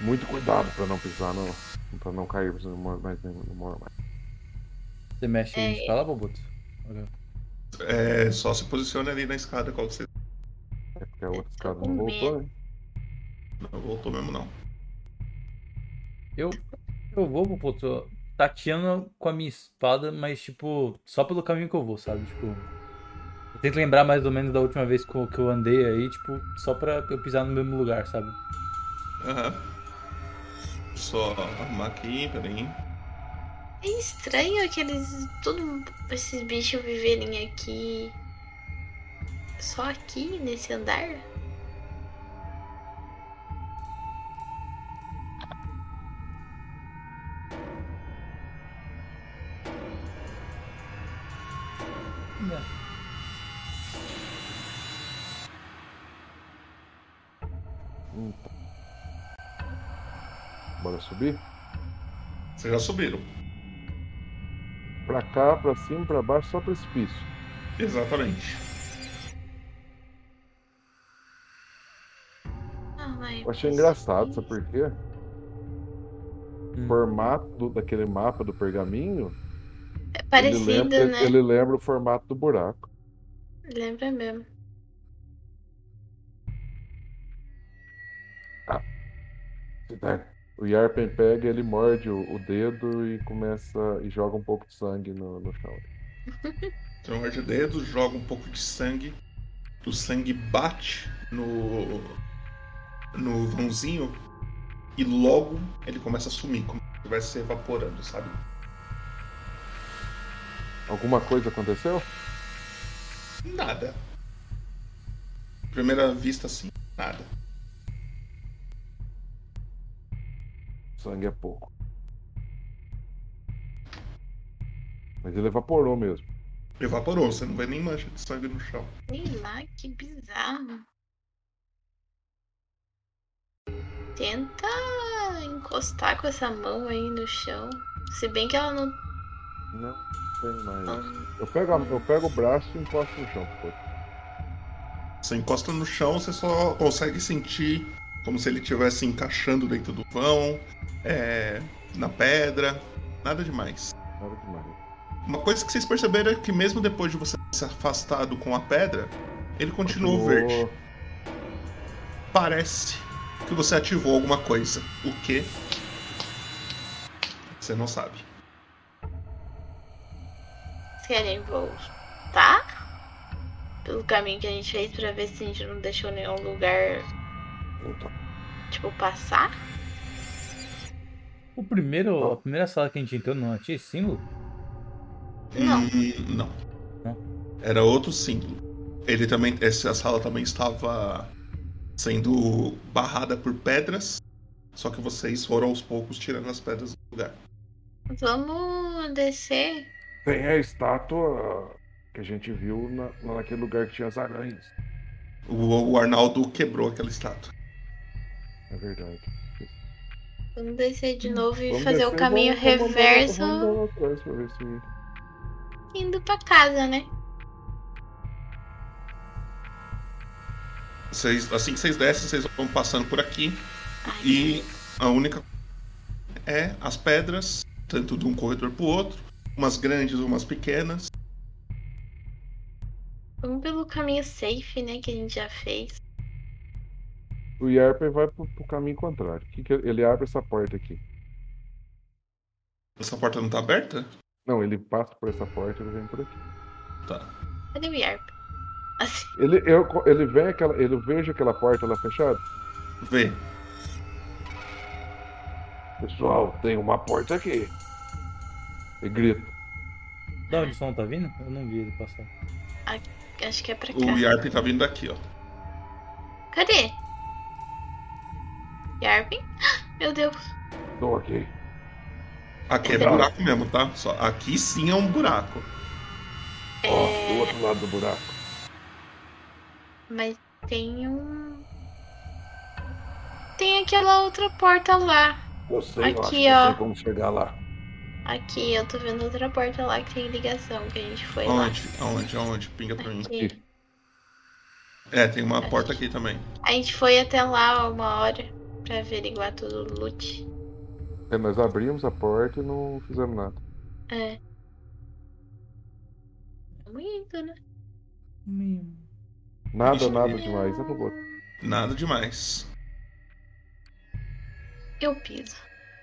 Muito cuidado pra não pisar no. pra não cair no mor- mais no no mor- mais. Você mexe É. é... pra lá, Boboto? Olha. É, só se posiciona ali na escada, qual que você. É porque a outra escada não voltou, né? Não voltou mesmo, não. Eu, eu vou, Boboto, tateando com a minha espada, mas tipo, só pelo caminho que eu vou, sabe? Tipo. Eu tento lembrar mais ou menos da última vez que eu, que eu andei aí, tipo, só pra eu pisar no mesmo lugar, sabe? Aham. Só arrumar aqui, peraí. É estranho aqueles. Todos esses bichos viverem aqui. Só aqui, nesse andar? Não. Hum. Bora subir? Vocês já subiram. Pra cá, pra cima, pra baixo, só precipício. Exatamente. Ah. Eu achei engraçado, sabe por quê? O Hum. formato do- daquele mapa do pergaminho. É ele parecido, lembra, né? ele lembra o formato do buraco. Lembra mesmo. O Yarpen pega, ele morde o, o dedo e começa e joga um pouco de sangue no, no chão. (laughs) Então, morde o dedo, joga um pouco de sangue. O sangue bate no. no vãozinho. E logo ele começa a sumir, como se vai se evaporando, sabe? Alguma coisa aconteceu? Nada. Primeira vista, assim, nada. Sangue é pouco. Mas ele evaporou mesmo. Evaporou, você não vê nem mancha de sangue no chão. Sei lá, que bizarro. Tenta encostar com essa mão aí no chão. Se bem que ela não. Não, tem mais. Eu pego, a- eu pego o braço e encosto no chão. pô. Você encosta no chão, você só consegue sentir como se ele estivesse encaixando dentro do vão, é, na pedra, nada demais. Nada demais. Uma coisa que vocês perceberam é que mesmo depois de você se afastado com a pedra, ele continua Continuou- verde. Parece que você ativou alguma coisa. O que? Você não sabe. Querem voltar? Pelo caminho que a gente fez pra ver se a gente não deixou nenhum lugar, Então, tipo, passar? O primeiro, a primeira sala que a gente entrou não tinha símbolo? Não. Hum, não. Não? Era outro símbolo. Ele também. Essa sala também estava sendo barrada por pedras. Só que vocês foram aos poucos tirando as pedras do lugar. Vamos descer. Tem a estátua que a gente viu na, lá naquele lugar que tinha as aranhas. O, o Arnaldo quebrou aquela estátua. É verdade. Vamos descer de novo e Vamos fazer o descer, caminho vamos- vamos reverso Vamos pra ver se. indo pra casa, né? Vocês, assim que vocês descem, vocês vão passando por aqui. Ai, E a única é as pedras, tanto de um corredor pro outro, umas grandes, umas pequenas. Vamos pelo caminho safe, né? Que a gente já fez. O Yarpen vai pro, pro caminho contrário. Que que ele abre essa porta aqui. Essa porta não tá aberta? Não, ele passa por essa porta e ele vem por aqui. Tá. Cadê o Yarp? Assim, Ele, eu, ele vê aquela. Ele veja aquela porta lá fechada. Vê. Pessoal, tem uma porta aqui. E grita. Da onde o som tá vindo? Eu não vi ele passar. acho que é pra cá. O Yarp tá vindo daqui, ó. Cadê? Yarpin? Meu Deus. Tô aqui. Aqui é buraco mesmo, tá? Só aqui sim é um buraco. Ó, É, do outro lado do buraco. Mas tem um. Tem aquela outra porta lá. Eu sei, eu acho Aqui, que eu ó. sei como chegar lá. Aqui, eu tô vendo outra porta lá que tem ligação, que a gente foi lá. Aonde? Aonde? Aonde? Pinga pra mim. Aqui. É, tem uma porta aqui também. A gente foi até lá uma hora pra averiguar tudo o loot. É, nós abrimos a porta e não fizemos nada. É. Muito, né? Nada, Ixi. nada demais. É robô. Nada demais. Eu piso.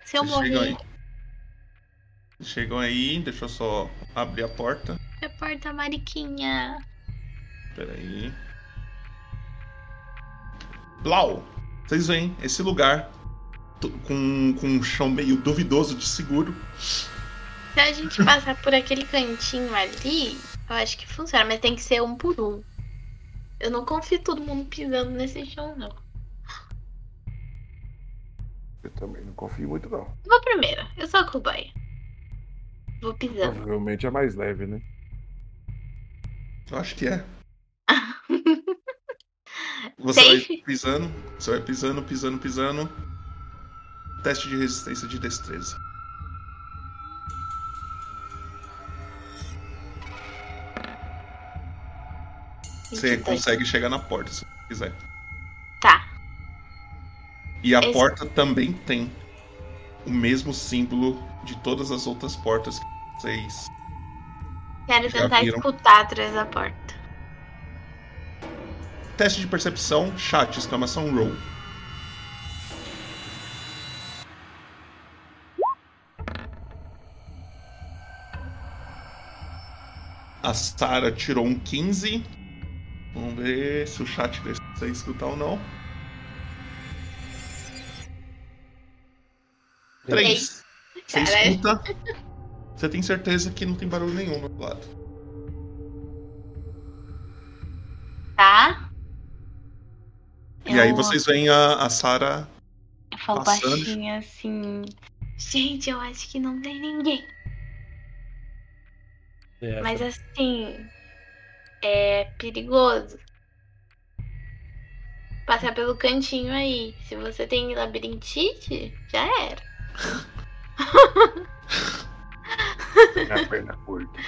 Se eu Vocês morrer. Chegam aí, deixa eu só abrir a porta. é porta mariquinha. Pera aí. Blau! Vocês veem esse lugar com, com um chão meio duvidoso de seguro. Se a gente (laughs) passar por aquele cantinho ali, eu acho que funciona, mas tem que ser um por um. Eu não confio todo mundo pisando nesse chão, não. Eu também não confio muito, não. Vou primeiro, eu sou a cobaia. Vou pisando. Provavelmente é mais leve, né? Eu acho que é. (laughs) Você vai pisando, você vai pisando, pisando, pisando. Teste de resistência de destreza. Você 22. consegue chegar na porta se quiser. Tá. E a Esse- porta também tem o mesmo símbolo de todas as outras portas que vocês. Quero Já tentar viram? escutar atrás da porta. Teste de percepção, chat, exclamação roll. A Sara tirou um 15. Vamos ver se o chat você escutar ou não. 3. Você escuta. (laughs) Você tem certeza que não tem barulho nenhum do outro lado. Tá? E aí Eu- vocês veem a, a Sara Eu falo passando. baixinho assim. Gente, eu acho que não tem ninguém. Acha? Mas assim. É perigoso. Passar pelo cantinho aí. Se você tem labirintite, já era. (laughs) É a perna curta.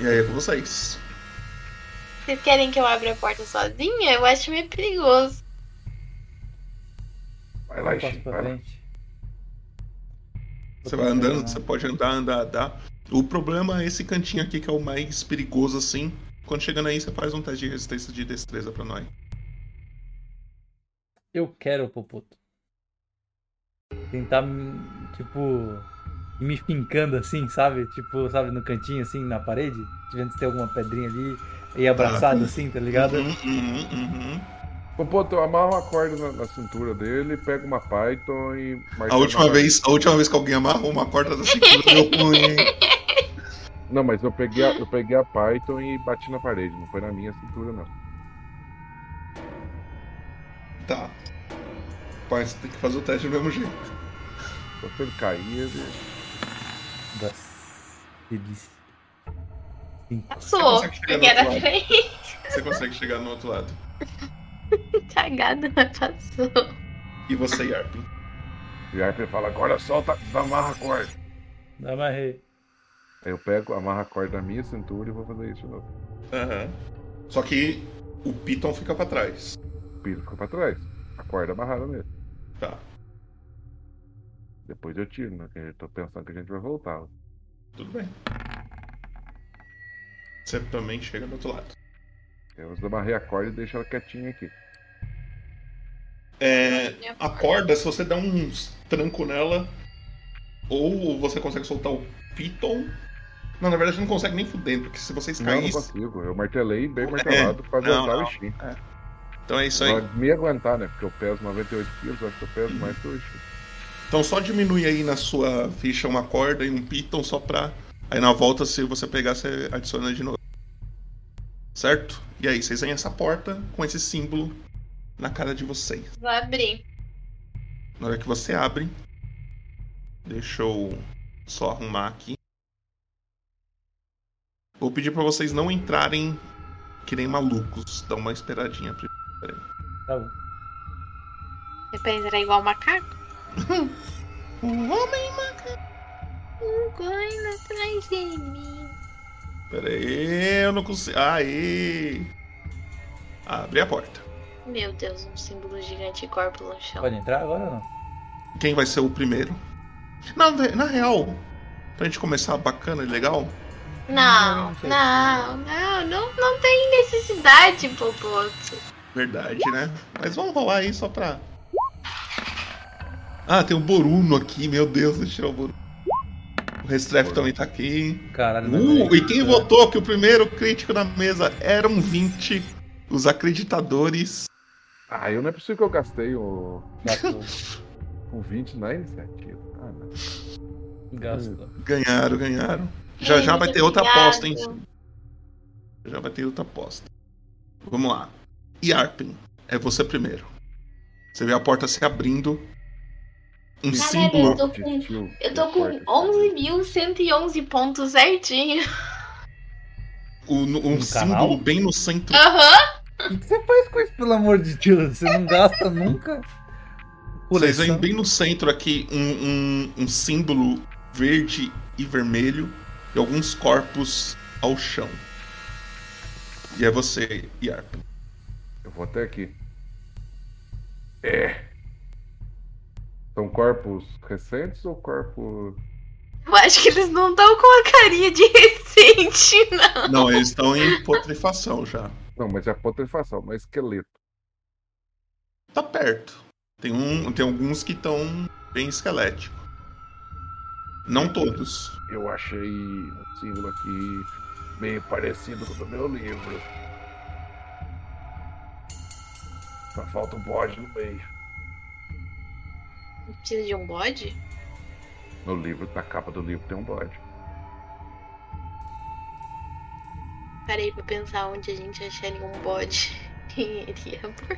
E aí é com vocês. Vocês querem que eu abra a porta sozinha? Eu acho meio perigoso. Vai lá, frente. Você vai andando, você pode andar, andar, andar. O problema é esse cantinho aqui que é o mais perigoso assim. Quando chegando aí, você faz um teste de resistência de destreza pra nós. Eu quero, Popoto. Tentar, tipo, ir me fincando assim, sabe? Tipo, sabe, no cantinho, assim, na parede. Vendo se tem alguma pedrinha ali. E abraçado assim, tá ligado? Uhum, uhum, uhum. Pô, pô, tu amarra uma corda na, na cintura dele, pega uma Python e. A última na- vez, a última vez que alguém amarrou uma corda da cintura ruim. hein? (laughs) Não, mas eu peguei, a, eu peguei a Python e bati na parede, não foi na minha cintura, não. Tá. Pai, você tem que fazer o teste do mesmo jeito. Se ele cair, ele. Das... Delícia. Cinco. Passou. Porque era frente. Você consegue chegar no outro lado. (laughs) Cagada, mas passou. E você, Yarpin? Ele fala, agora solta, amarra a corda. Amarrei. Aí eu pego, amarro a corda na minha cintura e vou fazer isso de novo. Aham. Só que o Piton fica pra trás. O piso fica pra trás. A corda amarrada mesmo. Tá, Depois eu tiro, né? Que eu tô pensando que a gente vai voltar. tudo bem. Você também chega do outro lado. Eu amarrei a corda e deixo ela quietinha aqui. É, a corda, se você der uns tranco nela, ou você consegue soltar o piton. Não, na verdade não consegue nem fudendo, porque se vocês Não, não caíssem. consigo. Eu martelei bem martelado pra não, não. o Shin. Então é isso aí. Pra me aguentar, né? Porque eu peso 98 quilos, acho que eu peso mais que Shin. Então só diminui aí na sua ficha uma corda e um piton só pra. Aí na volta, se você pegar, você adiciona de novo. Certo? E aí, vocês veem essa porta com esse símbolo na cara de vocês. Vou abrir. Na hora que você abre, deixa eu só arrumar aqui. Vou pedir pra vocês não entrarem que nem malucos. Dá uma esperadinha. primeiro. Tá bom. É pra entrar igual macaco? O (laughs) homem. Correndo atrás de mim. Pera aí, eu não consigo. Aê! Abre a porta. Meu Deus, um símbolo gigante e corpo no chão. Pode entrar agora ou não? Quem vai ser o primeiro? Não, ve- na real, pra gente começar bacana e legal, Não, Não, não, não, não, não tem necessidade, Popoto. Verdade, né? Mas vamos rolar aí só pra. Ah, tem o Boruno aqui, meu Deus, deixa eu tirar o Boruno. O Restreff também tá aqui. Caralho, Uh, é- e quem votou que o primeiro crítico na mesa eram 20 os acreditadores? Ah, eu não é possível que eu gastei o, o 20 na iniciativa. Ah, não. Gastou. Ganharam, ganharam. Já já vai ter outra aposta, hein? Já vai ter outra aposta. Vamos lá. Yarpen, é você primeiro. Você vê a porta se abrindo. Um Caralho, símbolo. eu tô com, eu tô com forte. 11.111 pontos certinho. o- um No símbolo canal? bem no centro. Aham. O que você faz com isso, pelo amor de Deus? Você não gasta nunca? Vocês veem bem no centro aqui um, um- um símbolo verde e vermelho e alguns corpos ao chão. E é você, Yarpen. Eu vou até aqui. É. São corpos recentes ou corpos. Eu acho que eles não estão com a carinha de recente, não. Não, eles estão em putrefação já. Não, mas é putrefação, mas esqueleto. Tá perto. Tem, um, tem alguns que estão bem esqueléticos. Não todos. Eu achei um símbolo aqui meio parecido com o do meu livro. Só falta o bode no meio. Precisa de um bode? No livro, na capa do livro tem um bode. Parei pra pensar onde a gente acharia um bode. Quem iria por.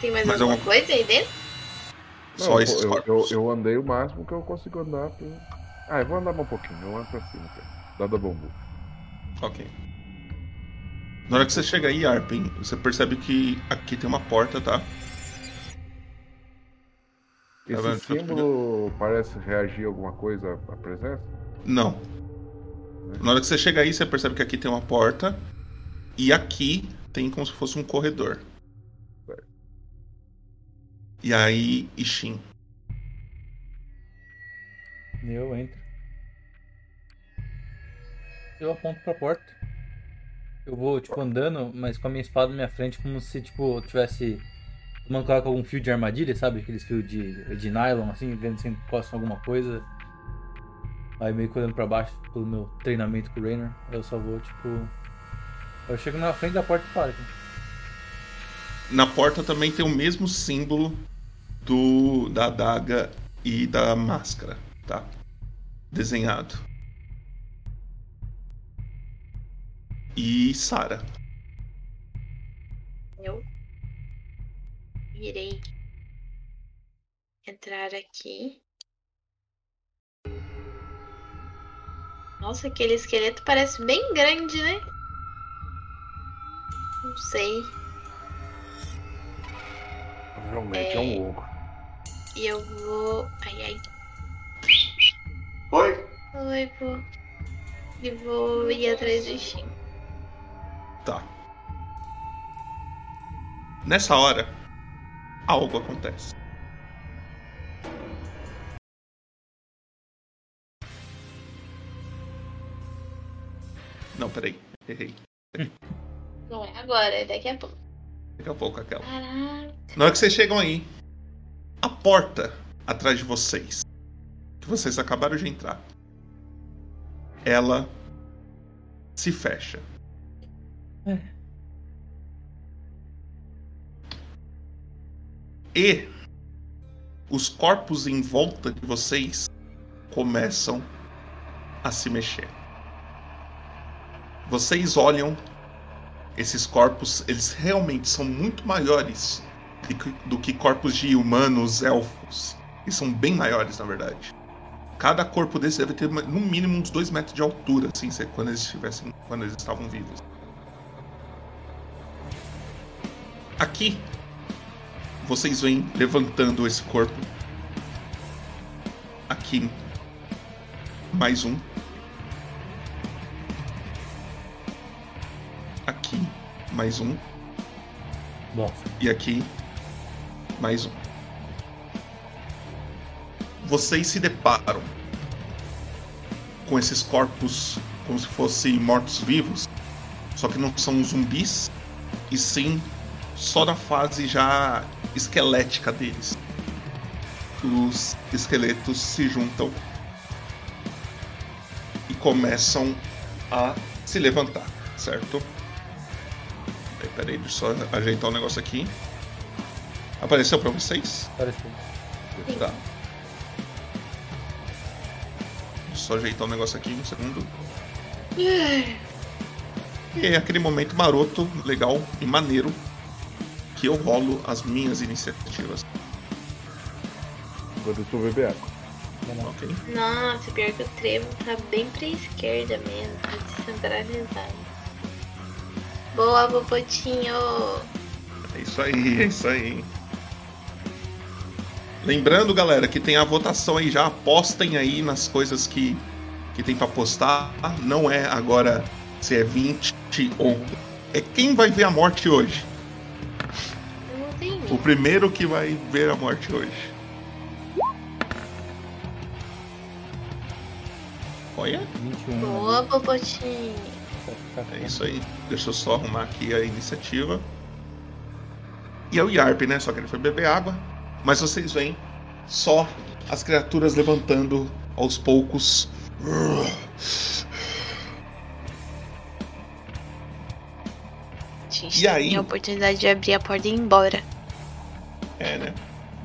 Tem mais Mais alguma alguma- coisa aí dentro? Só Não, esses eu, eu, corpos. eu andei o máximo que eu consigo andar. pro- Ah, eu vou andar mais um pouquinho. Eu ando pra cima, cara. Dada bambu. Ok. Na hora que você chega aí, Arpen, você percebe que aqui tem uma porta, tá? Esse vendo? símbolo parece reagir a alguma coisa à presença? Não. Na hora que você chega aí, você percebe que aqui tem uma porta. E aqui tem como se fosse um corredor. Certo. E aí, Ishin. Eu entro. Eu aponto pra porta. Eu vou, tipo, andando, mas com a minha espada na minha frente, como se, tipo, eu tivesse tomando com algum fio de armadilha, sabe? Aqueles fios de, de nylon, assim, vendo se encosta alguma coisa. Aí meio que olhando pra baixo pelo meu treinamento com o Rainer, eu só vou, tipo. Eu chego na frente da porta e paro. Na porta também tem o mesmo símbolo do da adaga e da máscara, tá? Desenhado. E Sara. Eu irei entrar aqui. Nossa, aquele esqueleto parece bem grande, né? Não sei. Provavelmente é, um ogro. E eu vou. Ai, ai. Oi. Oi, vou. E vou ir atrás do Shin. Tá. Nessa hora, algo acontece. Não, peraí. Errei. Errei. Não é agora, é daqui a pouco. Daqui a pouco aquela. Caraca. Na hora que vocês chegam aí, a porta atrás de vocês, que vocês acabaram de entrar, ela se fecha. É. E os corpos em volta de vocês começam a se mexer. Vocês olham esses corpos, eles realmente são muito maiores do que, corpos de humanos, elfos. Eles são bem maiores, na verdade. Cada corpo desse deve ter no mínimo uns dois metros de altura, assim, quando eles estivessem, quando eles estavam vivos. Aqui, vocês vêm levantando esse corpo. Aqui, mais um. Aqui, mais um. Nossa. E aqui, mais um. Vocês se deparam com esses corpos como se fossem mortos-vivos, só que não são zumbis, e sim só na fase já esquelética deles. Os esqueletos se juntam e começam a se levantar, certo? Peraí, Peraí, deixa eu só ajeitar o negócio aqui. Apareceu pra vocês? Pareceu. Tá. Deixa eu só ajeitar o negócio aqui um segundo. E é aquele momento maroto, legal e maneiro que eu rolo as minhas iniciativas. Agora eu sou beber água. Ok? Nossa, pior que o trevo tá bem pra esquerda mesmo, tá descentralizado. Boa, Popotinho! É isso aí, é isso aí. Lembrando, galera, que tem a votação aí já. Apostem aí nas coisas que, que tem pra postar. Não é agora se é 20 ou. É quem vai ver a morte hoje. O primeiro que vai ver a morte hoje. Olha, 21. Boa, Popotinho! é isso aí. Deixa eu só arrumar aqui a iniciativa. E é o Yarp, né? Só que ele foi beber água. Mas vocês veem só as criaturas levantando aos poucos. Gente, E aí? tem a oportunidade de abrir a porta e ir embora. É, né?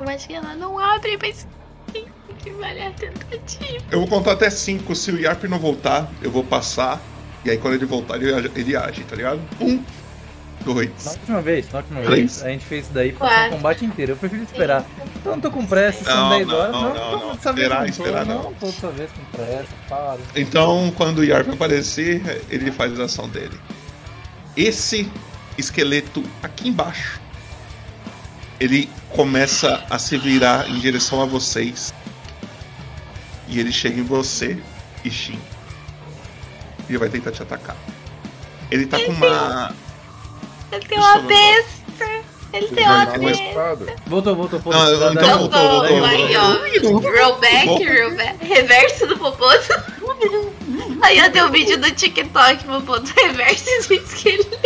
Mas que ela não abre, mas tem que valer a tentativa. Eu vou contar até 5. Se o Yarp não voltar, eu vou passar. E aí quando ele voltar, ele, age- ele age, tá ligado? Um, Na dois. última vez, na última Três. vez, a gente fez isso daí pra o combate inteiro. Eu prefiro esperar. Eu não tô com pressa, são Não, 10 não, horas. não, Não, não, não, Esperar, esperar não. Não tô dessa vez com pressa, para. Então, quando o Yarp aparecer, ele faz a ação dele. Esse esqueleto aqui embaixo, ele começa a se virar em direção a vocês. E ele chega em você e Shin. E ele vai tentar te atacar. Ele tá com uma. Ele tem uma besta! Ele tem uma besta! Voltou, voltou, voltou. Ah, então voltou, voltou, vamos, aí ó. Rollback, rollback. Reverso do Popoto. Aí ó, tem o vídeo do TikTok, Popoto. Reverso do esqueleto.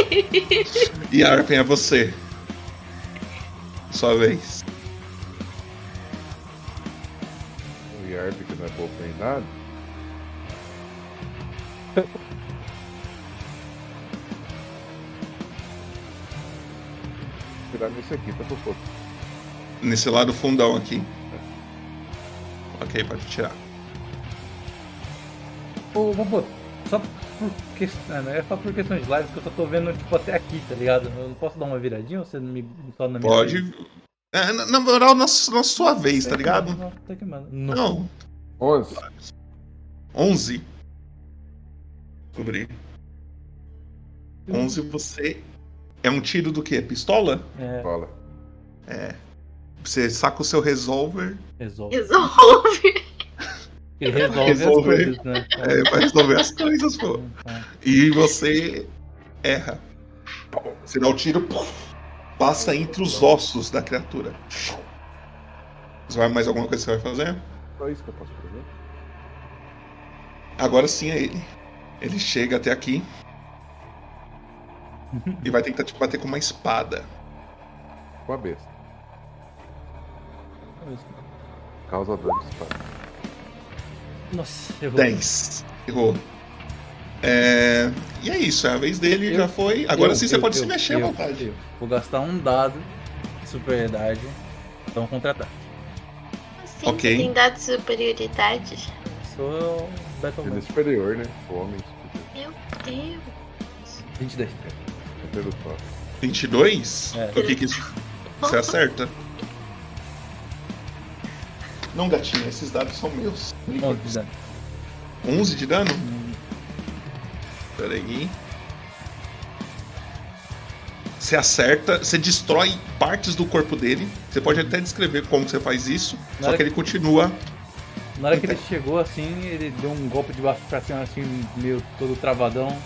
Yarp é você. Sua vez. O Yarp, que não é pouco nem nada. Tirar nesse aqui, tá por Nesse lado fundão aqui. Ok, pode tirar. Ô, Bobo, só por questão. Não é só por questão de lives que eu só tô vendo, tipo, até aqui, tá ligado? Eu não posso dar uma viradinha ou você me me torna na minha Pode. vez? É, na, na moral, na, na sua vez, tá ligado? Não, tá que mano. Não. Não. 11. 11. Descobri. 11 você. É um tiro do quê? Pistola? É, Fala. Você saca o seu revólver resolve. Resolve. Ele resolve Resolve. as coisas, né? é, vai resolver as coisas, pô. Então, E você erra. Você dá o tiro, puf, passa entre os ossos da criatura. Você vai mais alguma coisa que você vai fazer? Só isso que eu posso fazer. Agora sim é ele. Ele chega até aqui. e vai tentar te bater com uma espada. Com a besta. Causador de espada. Nossa, errou. 10. Errou. É... E é isso, é a vez dele Eu- já foi. Agora Eu- sim você eu- pode se eu- mexer à eu- vontade. eu. Vou gastar um dado de superioridade. Então contra-ataque. Sim, Ok. Tem dado superioridade. Sou Battle Ele é Man. superior, né? O homem superior. Meu Deus. 22. É pelo top. 22? É. O que que isso? Você acerta? Não, gatinha, esses dados são meus. 11 de dano. 11 de dano? Hum, Peraí. Você acerta, você destrói partes do corpo dele. Você pode até descrever como você faz isso, Na só que ele continua. Na hora que ele chegou assim, ele deu um golpe de baixo pra cima, assim, meio todo travadão.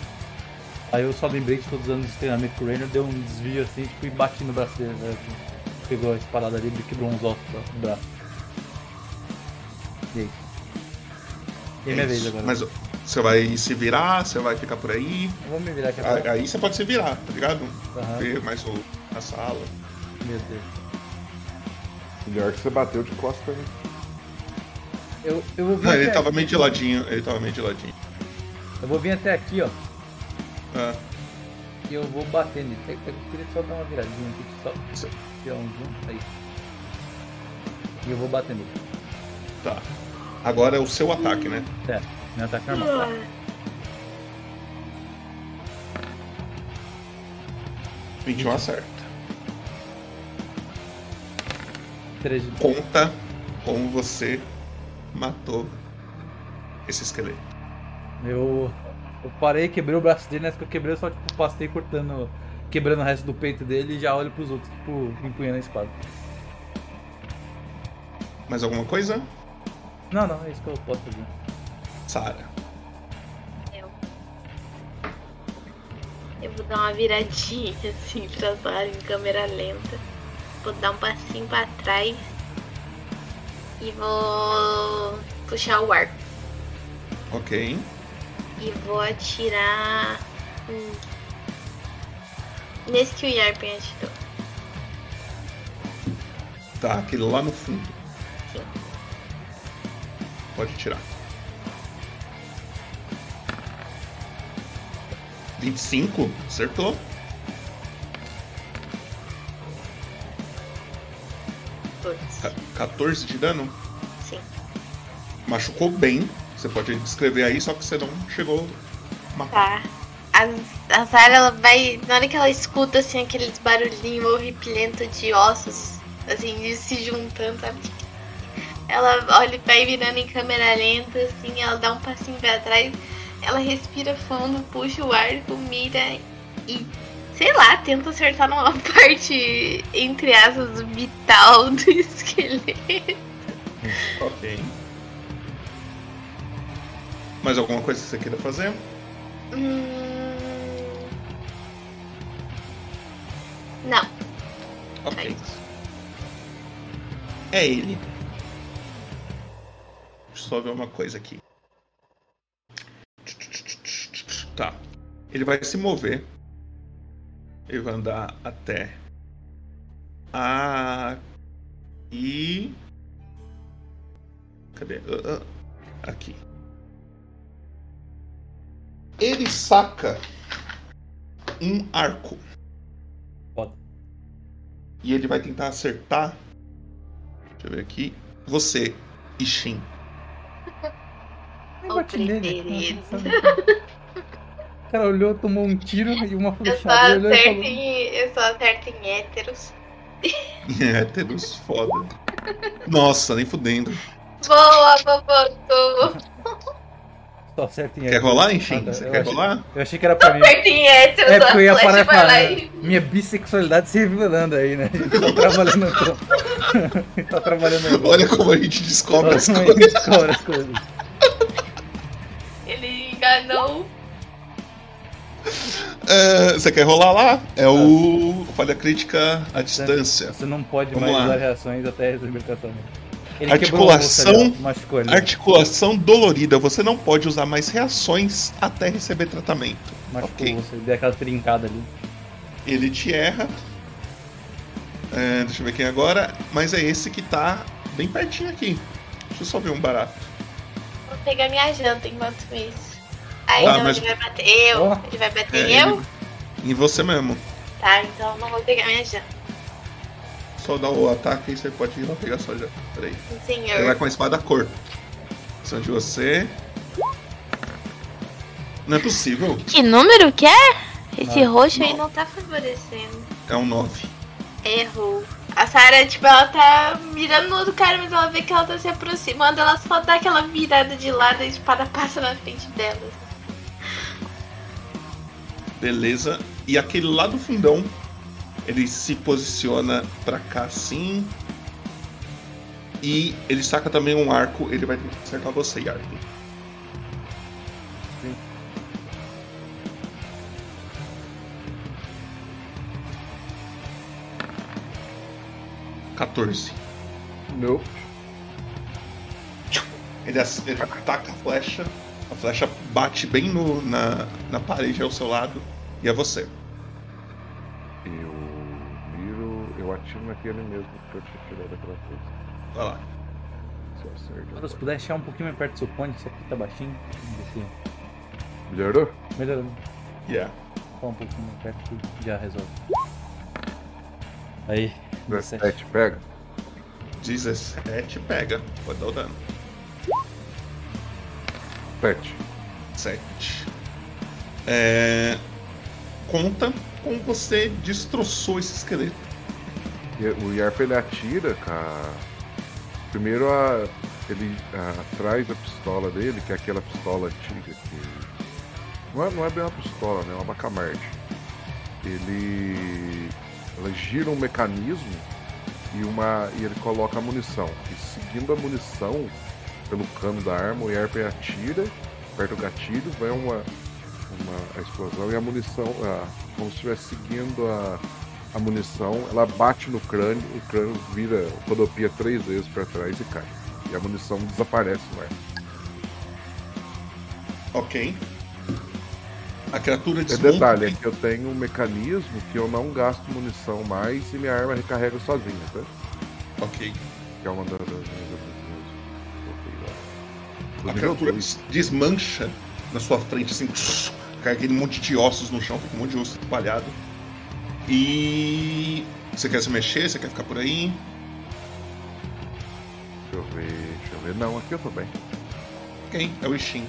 Aí eu só lembrei de todos os anos de treinamento com o Rainer, deu um desvio assim, tipo, e bati no braço dele. né? Pegou a espadada dele e quebrou uns ossos do braço. E aí? É minha É vez agora. Mas você vai se virar, você vai ficar por aí. Eu vou me virar aqui agora. Aí você pode se virar, tá ligado? Aham. Ver mais o, a sala. Meu Deus. Melhor que você bateu de costa, né? Eu, eu vou vir Não, ele até tava aqui. meio de ladinho, ele tava meio de ladinho. Eu vou vir até aqui, ó. Ah, E eu vou bater nele. Eu eu queria só dar uma viradinha aqui, só tirar um zoom. Aí. E eu vou bater nele. tá. Agora é o seu ataque, né? É, meu ataque normal. Tá? 21 acerta. 13 de Conta como você matou esse esqueleto. Eu, eu parei, quebrei o braço dele, nessa que eu quebrei, eu só tipo, passei cortando, quebrando o resto do peito dele e já olho pros outros, tipo, empunhando a espada. Mais alguma coisa? Não, não, é isso que eu posso fazer. Sara. Eu. Eu vou dar uma viradinha (laughs) assim pra Zara em câmera lenta. Vou dar um passinho pra trás. E vou puxar o arco. Ok. E vou atirar. hum, Nesse que o Yarpen atirou. Tá, aquele lá no fundo. Pode tirar. 25? Acertou. Dois. Ca- 14 de dano. Sim. Machucou bem. Você pode descrever aí, só que você não chegou a matar. Tá. A, a Zara, ela vai. Na hora que ela escuta assim aqueles barulhinhos horripilentos de ossos, assim, se juntando, sabe? Ela olha vai virando em câmera lenta, assim, ela dá um passinho pra trás, ela respira fundo, puxa o arco, mira e, sei lá, tenta acertar numa (laughs) parte, entre aspas, vital do (laughs) esqueleto. Ok. Mais alguma coisa que você queira fazer? Hum... Não. Ok. É ele. Deixa eu só ver uma coisa aqui. Tá. Ele vai se mover. Ele vai andar até. Aqui. Cadê? Ah, ah, Aqui. Ele saca um arco. Foda. E ele vai tentar acertar. Deixa eu ver aqui. Você, Ishin. Nele. preferido. (laughs) O cara olhou, tomou um tiro e uma Eu só flechada. Ele olhou e acerto em, eu só acerto em héteros. (laughs) Héteros, foda. Nossa, nem fudendo. Boa, vovô. (laughs) só acerta em Quer rolar, tá. Você Eu quer achei- rolar? Eu achei que era pra mim. Acerto em héteros. É porque eu ia parar e falar. lá e- Minha bissexualidade se revelando aí, né? A gente tá trabalhando no Tá trabalhando no Olha como a gente descobre as Olha como a coisas. gente descobre as coisas. Enganou. É, você quer rolar lá? É o falha crítica à distância. Você não pode Vamos mais lá. usar reações até receber tratamento. Ele Articulação- quebrou ali. Articulação dolorida. Você não pode usar mais reações até receber tratamento. Machucou ok. o osso, ele deu aquela trincada ali. Ele te erra. É, deixa eu ver quem é agora. Mas é esse que tá bem pertinho aqui. Deixa eu só ver um barato. Vou pegar minha janta enquanto isso. Aí Tá, então mas- ele vai bater eu. Ó. Ele vai bater É, eu? ele- Em você mesmo. Tá, então eu não vou pegar minha janta. Só dá o ataque e você pode ir lá pegar sua janta. Peraí. Sim, Ele vai senhor. com a espada cor. São de você. Não é possível. Que número que é? Esse Não. roxo aí Não. não tá favorecendo. É um 9. Errou. A Sarah, tipo, ela tá mirando no outro cara, mas ela vê que ela tá se aproximando, ela só dá aquela virada de lado e a espada passa na frente dela. Beleza. E aquele lá do fundão, ele se posiciona pra cá assim. E ele saca também um arco, ele vai tentar acertar você. Sim. Quatorze. Nope. Ele, ele ataca a flecha, a flecha bate bem no, na, na parede ao seu lado e é você. Eu miro, eu atiro naquele mesmo que eu tinha tirado aquela coisa. Vai lá. Se eu acerto. Agora, se puder deixar um pouquinho mais perto do seu cone, que isso aqui tá baixinho. Vamos ver Melhorou? se melhorou. Yeah. Só um pouquinho mais perto que já resolve. Aí, 17. 17, pega. 17 pega. Pode dar o dano. 7. 7. É... Conta como você destroçou esse esqueleto. O Yarp ele atira, cara. Primeiro a, ele a, traz a pistola dele, que é aquela pistola antiga que. Não é, não é bem uma pistola, né? É uma bacamarte. Ele. Ela gira um mecanismo e, uma, e ele coloca a munição. E seguindo a munição pelo cano da arma, o Yarp atira, aperta o gatilho, vai uma, uma explosão e a munição, a, como se estivesse seguindo a, a munição, ela bate no crânio, o crânio vira, rodopia três vezes para trás e cai. E a munição desaparece no ar. Ok. A criatura É desmonta. detalhe, é que eu tenho um mecanismo que eu não gasto munição mais e minha arma recarrega sozinha, tá? Ok. Que é uma das A criatura desmancha na sua frente, assim, cai aquele monte de ossos no chão, fica um monte de osso espalhado. E. Você quer se mexer? Você quer ficar por aí? Deixa eu ver, deixa eu ver. Não, aqui eu tô bem. Ok, é o Ishin.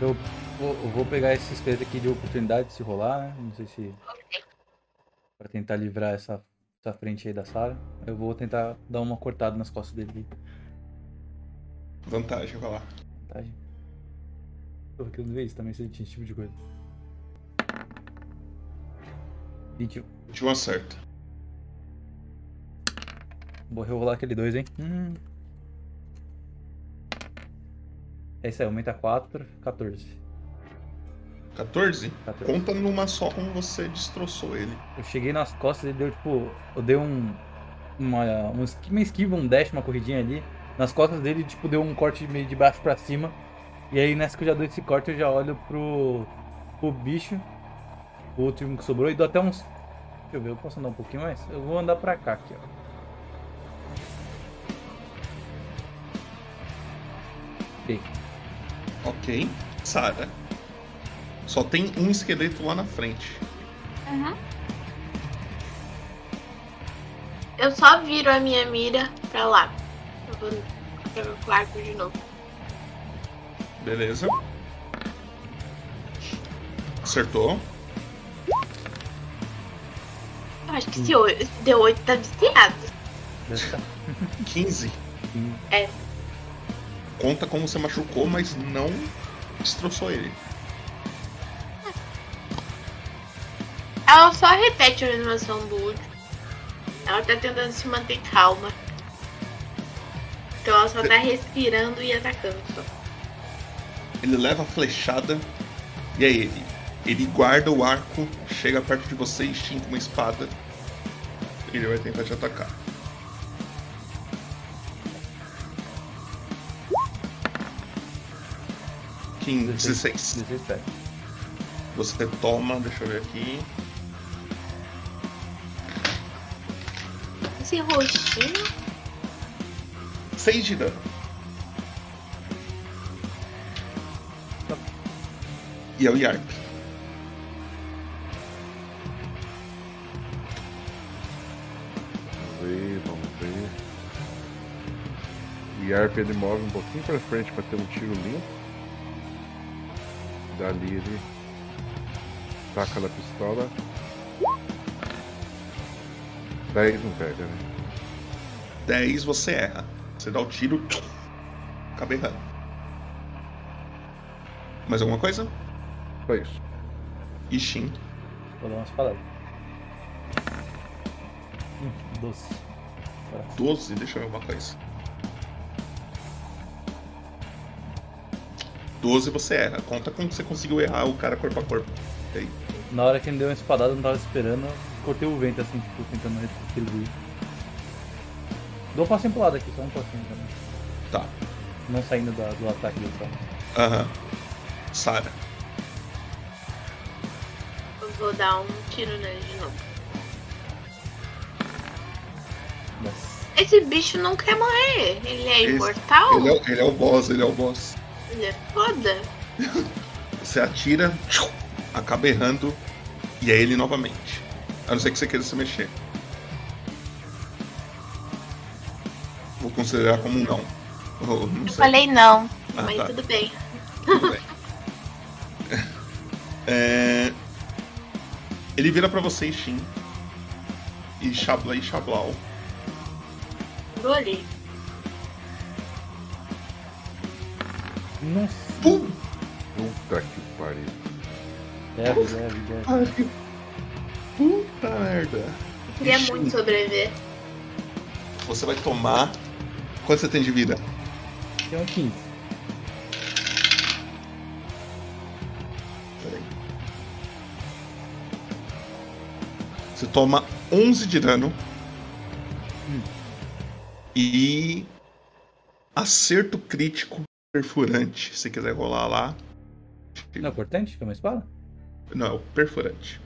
Eu vou, eu vou pegar esse esqueleto aqui de oportunidade se rolar, né? Não sei se. Pra tentar livrar essa, essa frente aí da Sarah. Eu vou tentar dar uma cortada nas costas dele. Vantagem, vai lá. Vantagem. Eu não vi isso também se ele tinha esse tipo de coisa. 21. De um acerto. Vou rolar aquele 2, hein? Hum. É isso aí, aumenta 4, 14. 14? 14. Conta numa só como você destroçou ele. Eu cheguei nas costas e deu tipo. Eu dei um. Uma, um uma esquiva, um dash, uma corridinha ali. Nas costas dele, tipo, deu um corte meio de baixo pra cima. E aí nessa que eu já dou esse corte, eu já olho pro. pro bicho. O último que sobrou e dou até uns. Deixa eu ver, eu posso andar um pouquinho mais? Eu vou andar pra cá aqui, ó. Ok. Ok. Sara. Só tem um esqueleto lá na frente. Eu só viro a minha mira pra lá. Eu vou jogar com o arco de novo. Beleza. Acertou. Eu acho que esse oi- esse D8 tá viciado. Deve tá. 15. Sim. É. Conta como você machucou, mas não destroçou ele. Ela só repete a animação do último. Ela tá tentando se manter calma. Então ela só tá respirando e atacando só. Ele leva a flechada e é ele. Ele guarda o arco, chega perto de você e xinga uma espada. Ele vai tentar te atacar. Quinze, 16. 17. Você toma, deixa eu ver aqui. Esse rostinho. 6 de dano. E é o Yarp. Vamos ver, vamos ver. O Yarp ele move um pouquinho pra frente pra ter um tiro limpo. Dali ele taca na pistola. 10 não pega, né? 10 você erra. Você dá o tiro, acaba errando. Mais alguma coisa? Só isso. Ishin. Vou dar umas palavras. Hum, doce. 12, deixa eu ver uma coisa. 12 você erra. Conta com que você conseguiu errar o cara corpo a corpo. E aí? Na hora que ele deu uma espadada, eu não tava esperando, eu cortei o vento assim, tipo, tentando retribuir. Dou um passinho pro lado aqui, só um passinho também. Tá. Não saindo da- do ataque dele só. Aham. Sara. Eu vou dar um tiro nele de novo. Mas Esse bicho não quer morrer. Ele é Esse- imortal? Ele é, o- ele é o boss, ele é o boss. Ele é foda. (laughs) Você atira, acaba errando, e é ele novamente. A não ser que você queira se mexer. Considerar como um não. Ou não Eu falei não, Ah, mas tá. tudo bem. Tudo bem. É, Ele vira pra você, Shin. E Shabla e Shablau. Vou ali. Nossa. Pum! Puta que pariu. Deve, deve, deve. Ai, Puta merda. Eu queria Ixi. muito sobreviver. Você vai tomar. Quanto você tem de vida? Tem um 15. Peraí. Você toma 11 de dano. Hum. E. Acerto crítico perfurante. Se quiser rolar lá. Não é cortante? Que é uma espada? Não, é o perfurante.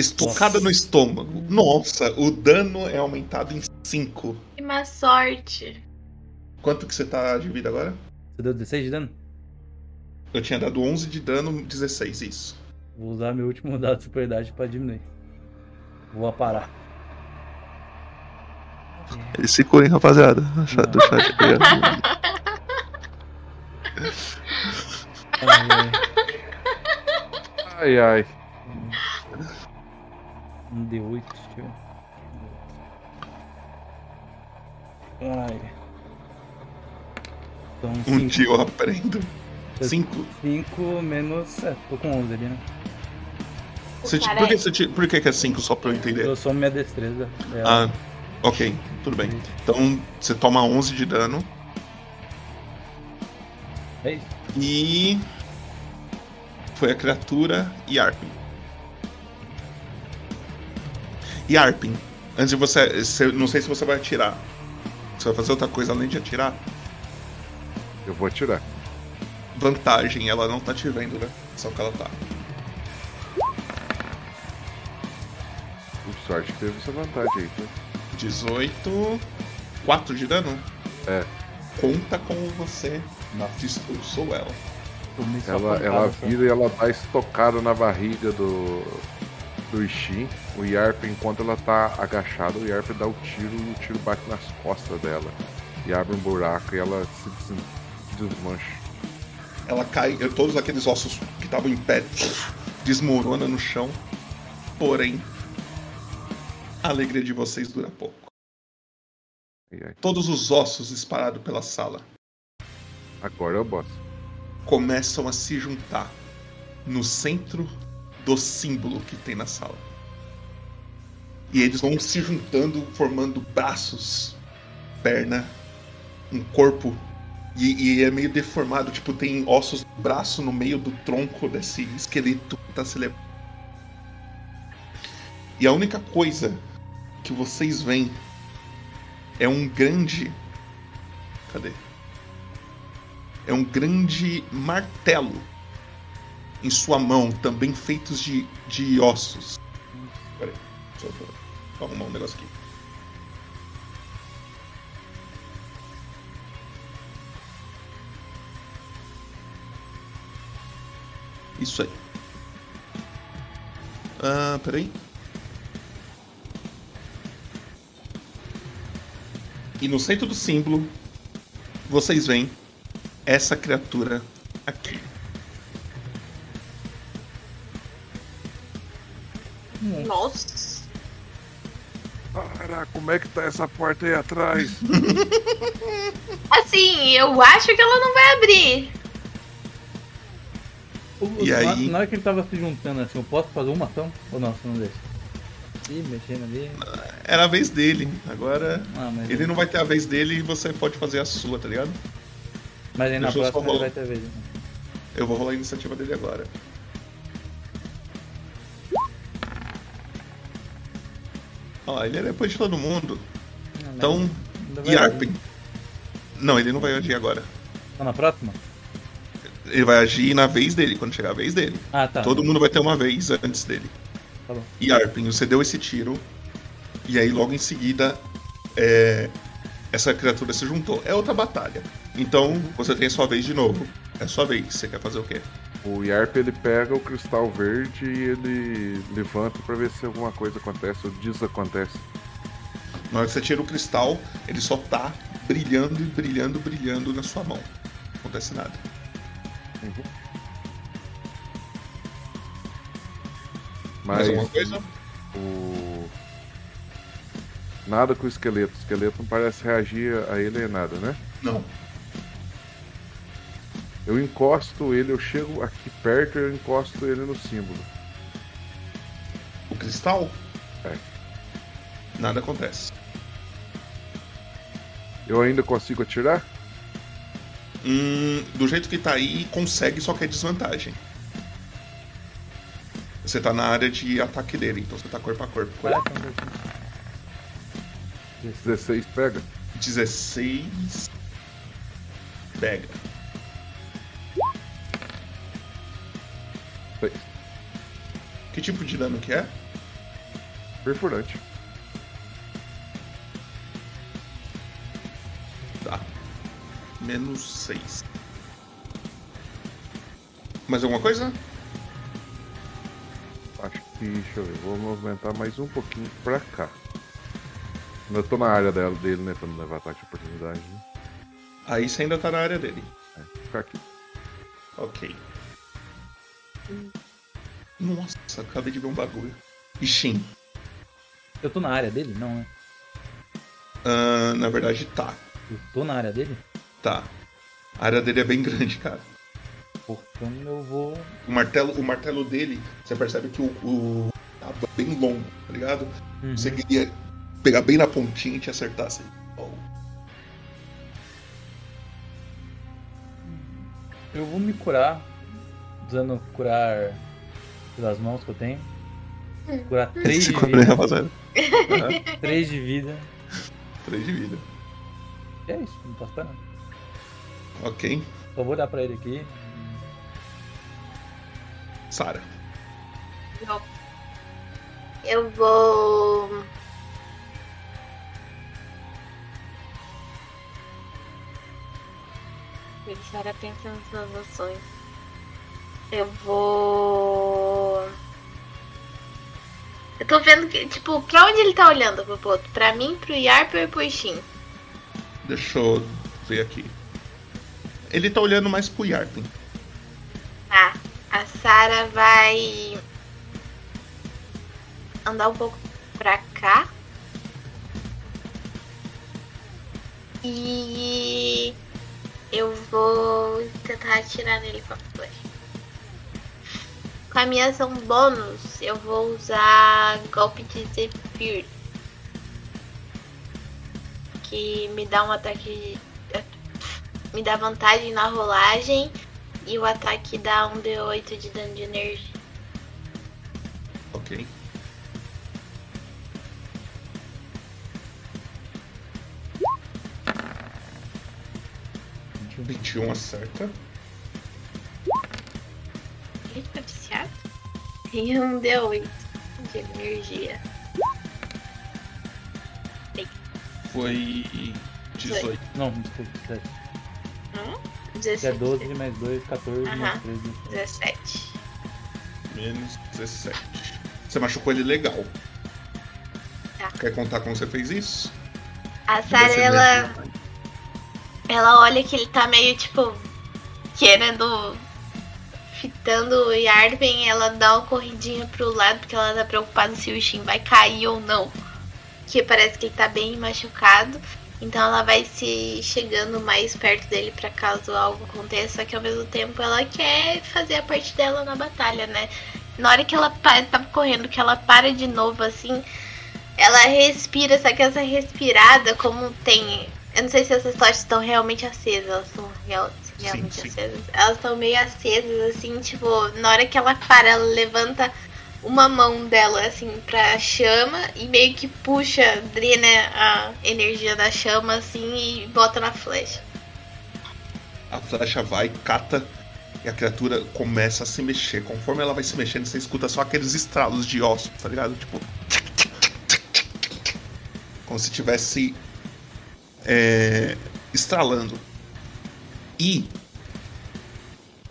Estocada Nossa. no estômago. Nossa, o dano é aumentado em 5. Que má sorte. Quanto que você tá de vida agora? Você deu 16 de dano? Eu tinha dado 11 de dano, 16, isso. Vou usar meu último dado de superioridade pra diminuir. Vou aparar. Eles se curem, rapaziada. Do chat- (laughs) ai. Ai, ai. Um D8, deixa eu ver. Ai. Então, Um 5. dia eu aprendo. 5. 5 menos. É, tô com 11 ali, né? Você te- por que, você te- por que que é 5 só pra eu entender? Eu sou minha destreza. É, Ah, ok, tudo bem. Então você toma 11 de dano é isso. e. Foi a criatura Yarpin. Yarpin, antes de você. você- Não sei se você vai atirar. Você vai fazer outra coisa além de atirar? Eu vou atirar. Vantagem, ela não tá te vendo, né? Só que ela tá. Por sorte que teve essa vantagem aí, tá? 18. 4 de dano? É. Conta como você expulsou ela. Ela, ela vira e ela dá estocada na barriga do, do Ishin. O Yarp, enquanto ela tá agachada, o Yarp dá o tiro e o tiro bate nas costas dela. E abre um buraco e ela se des- desmancha. Ela cai, todos aqueles ossos que estavam em pé desmorona no chão. Porém, a alegria de vocês dura pouco. Todos os ossos espalhados pela sala agora é o boss. começam a se juntar no centro do símbolo que tem na sala. E eles vão se juntando, formando braços, perna, um corpo. E, e é meio deformado, tipo, tem ossos do braço no meio do tronco desse esqueleto que tá se levando. E a única coisa que vocês veem é um grande. Cadê? É um grande martelo em sua mão, também feitos de, de ossos. Peraí. Eu vou arrumar um negócio aqui. Isso aí. Ah, peraí. E no centro do símbolo, vocês veem essa criatura Nossa. Caraca, como é que tá essa porta aí atrás? (laughs) Assim, eu acho que ela não vai abrir. O- E na, aí? na hora que ele tava se juntando assim, eu posso fazer uma ação? Ou não, você não deixa? Ih, mexendo ali. Era a vez dele. Agora Ah, ele não vai ter a vez dele e você pode fazer a sua, tá ligado? mas aí na Deixa próxima ele vai ter vez. né? Eu vou rolar a iniciativa dele agora. Ó, ele é depois de todo mundo. Não, mas Então, Yarpen. Não, ele não vai agir agora. Tá na próxima? Ele vai agir na vez dele, quando chegar a vez dele. Ah, tá. Todo mundo vai ter uma vez antes dele. Tá bom. Yarpen, você deu esse tiro. E aí logo em seguida é, essa criatura se juntou. É outra batalha. Então você tem a sua vez de novo. É a sua vez. Você quer fazer o quê? O Yarp ele pega o cristal verde e ele levanta pra ver se alguma coisa acontece ou desacontece. Na hora que você tira o cristal, ele só tá brilhando e brilhando, brilhando na sua mão. Não acontece nada. Mais Mas alguma coisa? o. Nada com o esqueleto. O esqueleto não parece reagir a ele nem nada, né? Não. Eu encosto ele, eu chego aqui perto e eu encosto ele no símbolo. O cristal? É. Nada acontece. Eu ainda consigo atirar? Hum, do jeito que tá aí, consegue, só que é desvantagem. Você tá na área de ataque dele, então você tá corpo a corpo com ele. Quatro, um, dois, três. 16 pega? 16. Pega. Seis. Que tipo de dano que é? Perfurante. Tá. Menos 6. Mais alguma coisa? Acho que. Deixa eu ver. Vou movimentar mais um pouquinho pra cá. Eu tô na área dela, dele, né? Pra não levar ataque de oportunidade. Né? Aí você ainda tá na área dele. É, ficar aqui. Ok. Nossa, acabei de ver um bagulho. Ixim. Eu tô na área dele? Não, né? Ah, na verdade, tá. Eu tô na área dele? Tá. A área dele é bem grande, cara. Portanto, eu vou. O martelo, o martelo dele, você percebe que o, o tá bem longo, tá ligado? Uhum. Você queria pegar bem na pontinha e te acertar assim. Oh. Eu vou me curar. Usando curar pelas mãos que eu tenho. Curar 3 de (laughs) Segura aí, vida. (laughs) rapaziada. 3 de vida. 3 de vida. E é isso, não posso esperar. Ok. Só vou olhar pra ele aqui. Sara. Eu, eu vou. Pensar pensando nas ações. Eu vou. Eu tô vendo que, tipo, pra onde ele tá olhando, Popoto? Pra mim, pro Yarp ou pro Shin? Deixa eu ver aqui. Ele tá olhando mais pro Yarpen. Tá. A Sara vai andar um pouco pra cá. E eu vou tentar atirar nele com a flecha. Com a minha ação bônus, eu vou usar golpe de Zephyr. Que me dá um ataque. Me dá vantagem na rolagem e o ataque dá um D8 de dano de energia. Ok. Gente, 21 acerta. Viciado? Tem um D8. de energia. Foi 18. Não, desculpa, 17. Hum? É 17. 12 mais 2, 14, mais Aham. 13. 17. Menos 17. Você machucou ele legal. Tá. Quer contar como você fez isso? A Sarah, ela, ela olha que ele tá meio, tipo, querendo... Fitando o Yarpen, ela dá uma corridinha pro lado, porque ela tá preocupada se o Shin vai cair ou não. Que parece que ele tá bem machucado. Então ela vai se chegando mais perto dele pra caso algo aconteça, só que ao mesmo tempo ela quer fazer a parte dela na batalha, né? Na hora que ela tá correndo, que ela para de novo assim, ela respira, só que essa respirada, como tem. Eu não sei se essas tochas estão realmente acesas, elas são real- realmente sim. acesas. Elas estão meio acesas, assim, tipo, na hora que ela para, ela levanta uma mão dela, assim, pra chama e meio que puxa, drena a energia da chama, assim, e bota na flecha. A flecha vai, cata e a criatura começa a se mexer. Conforme ela vai se mexendo, você escuta só aqueles estralos de ossos, tá ligado? Tipo. Como se tivesse. é, estralando. E.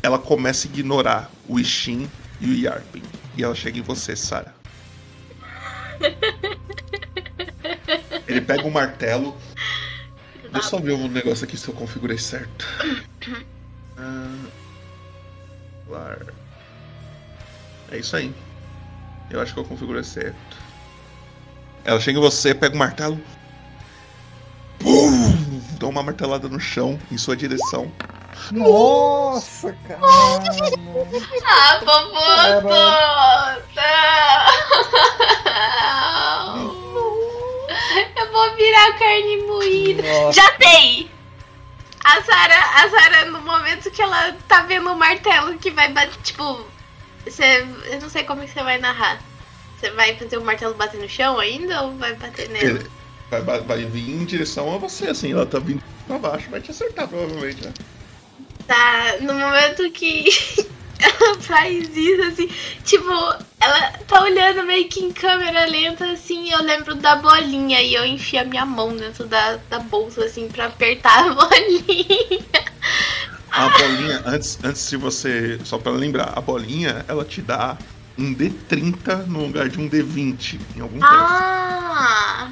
Ela começa a ignorar o Ishin e o Yarpin. E ela chega em você, Sarah. Ele pega um martelo. Deixa eu só ver um negócio aqui se eu configurei certo. Ah, lar. É isso aí. Eu acho que eu configurei certo. Ela chega em você, pega o martelo. Pum! Dá uma martelada no chão em sua direção. Nossa, cara! Ah, Boboto! Não! Eu vou virar carne moída. Nossa. Já tem! A Sarah, a Sarah, no momento que ela tá vendo o martelo que vai bater, tipo. Você, eu não sei como que você vai narrar. Você vai fazer o martelo bater no chão ainda ou vai bater nele? Ele vai, vai- vai vir em direção a você, assim. Ela tá vindo pra baixo, vai te acertar provavelmente, né? Tá, no momento que (laughs) ela faz isso, assim, tipo, ela tá olhando meio que em câmera lenta, assim, eu lembro da bolinha e eu enfio a minha mão dentro da, da bolsa, assim, pra apertar a (laughs) bolinha. A bolinha, antes, antes de você. Só pra lembrar, a bolinha ela te dá um D30 no lugar de um D20 em algum teste. Ah!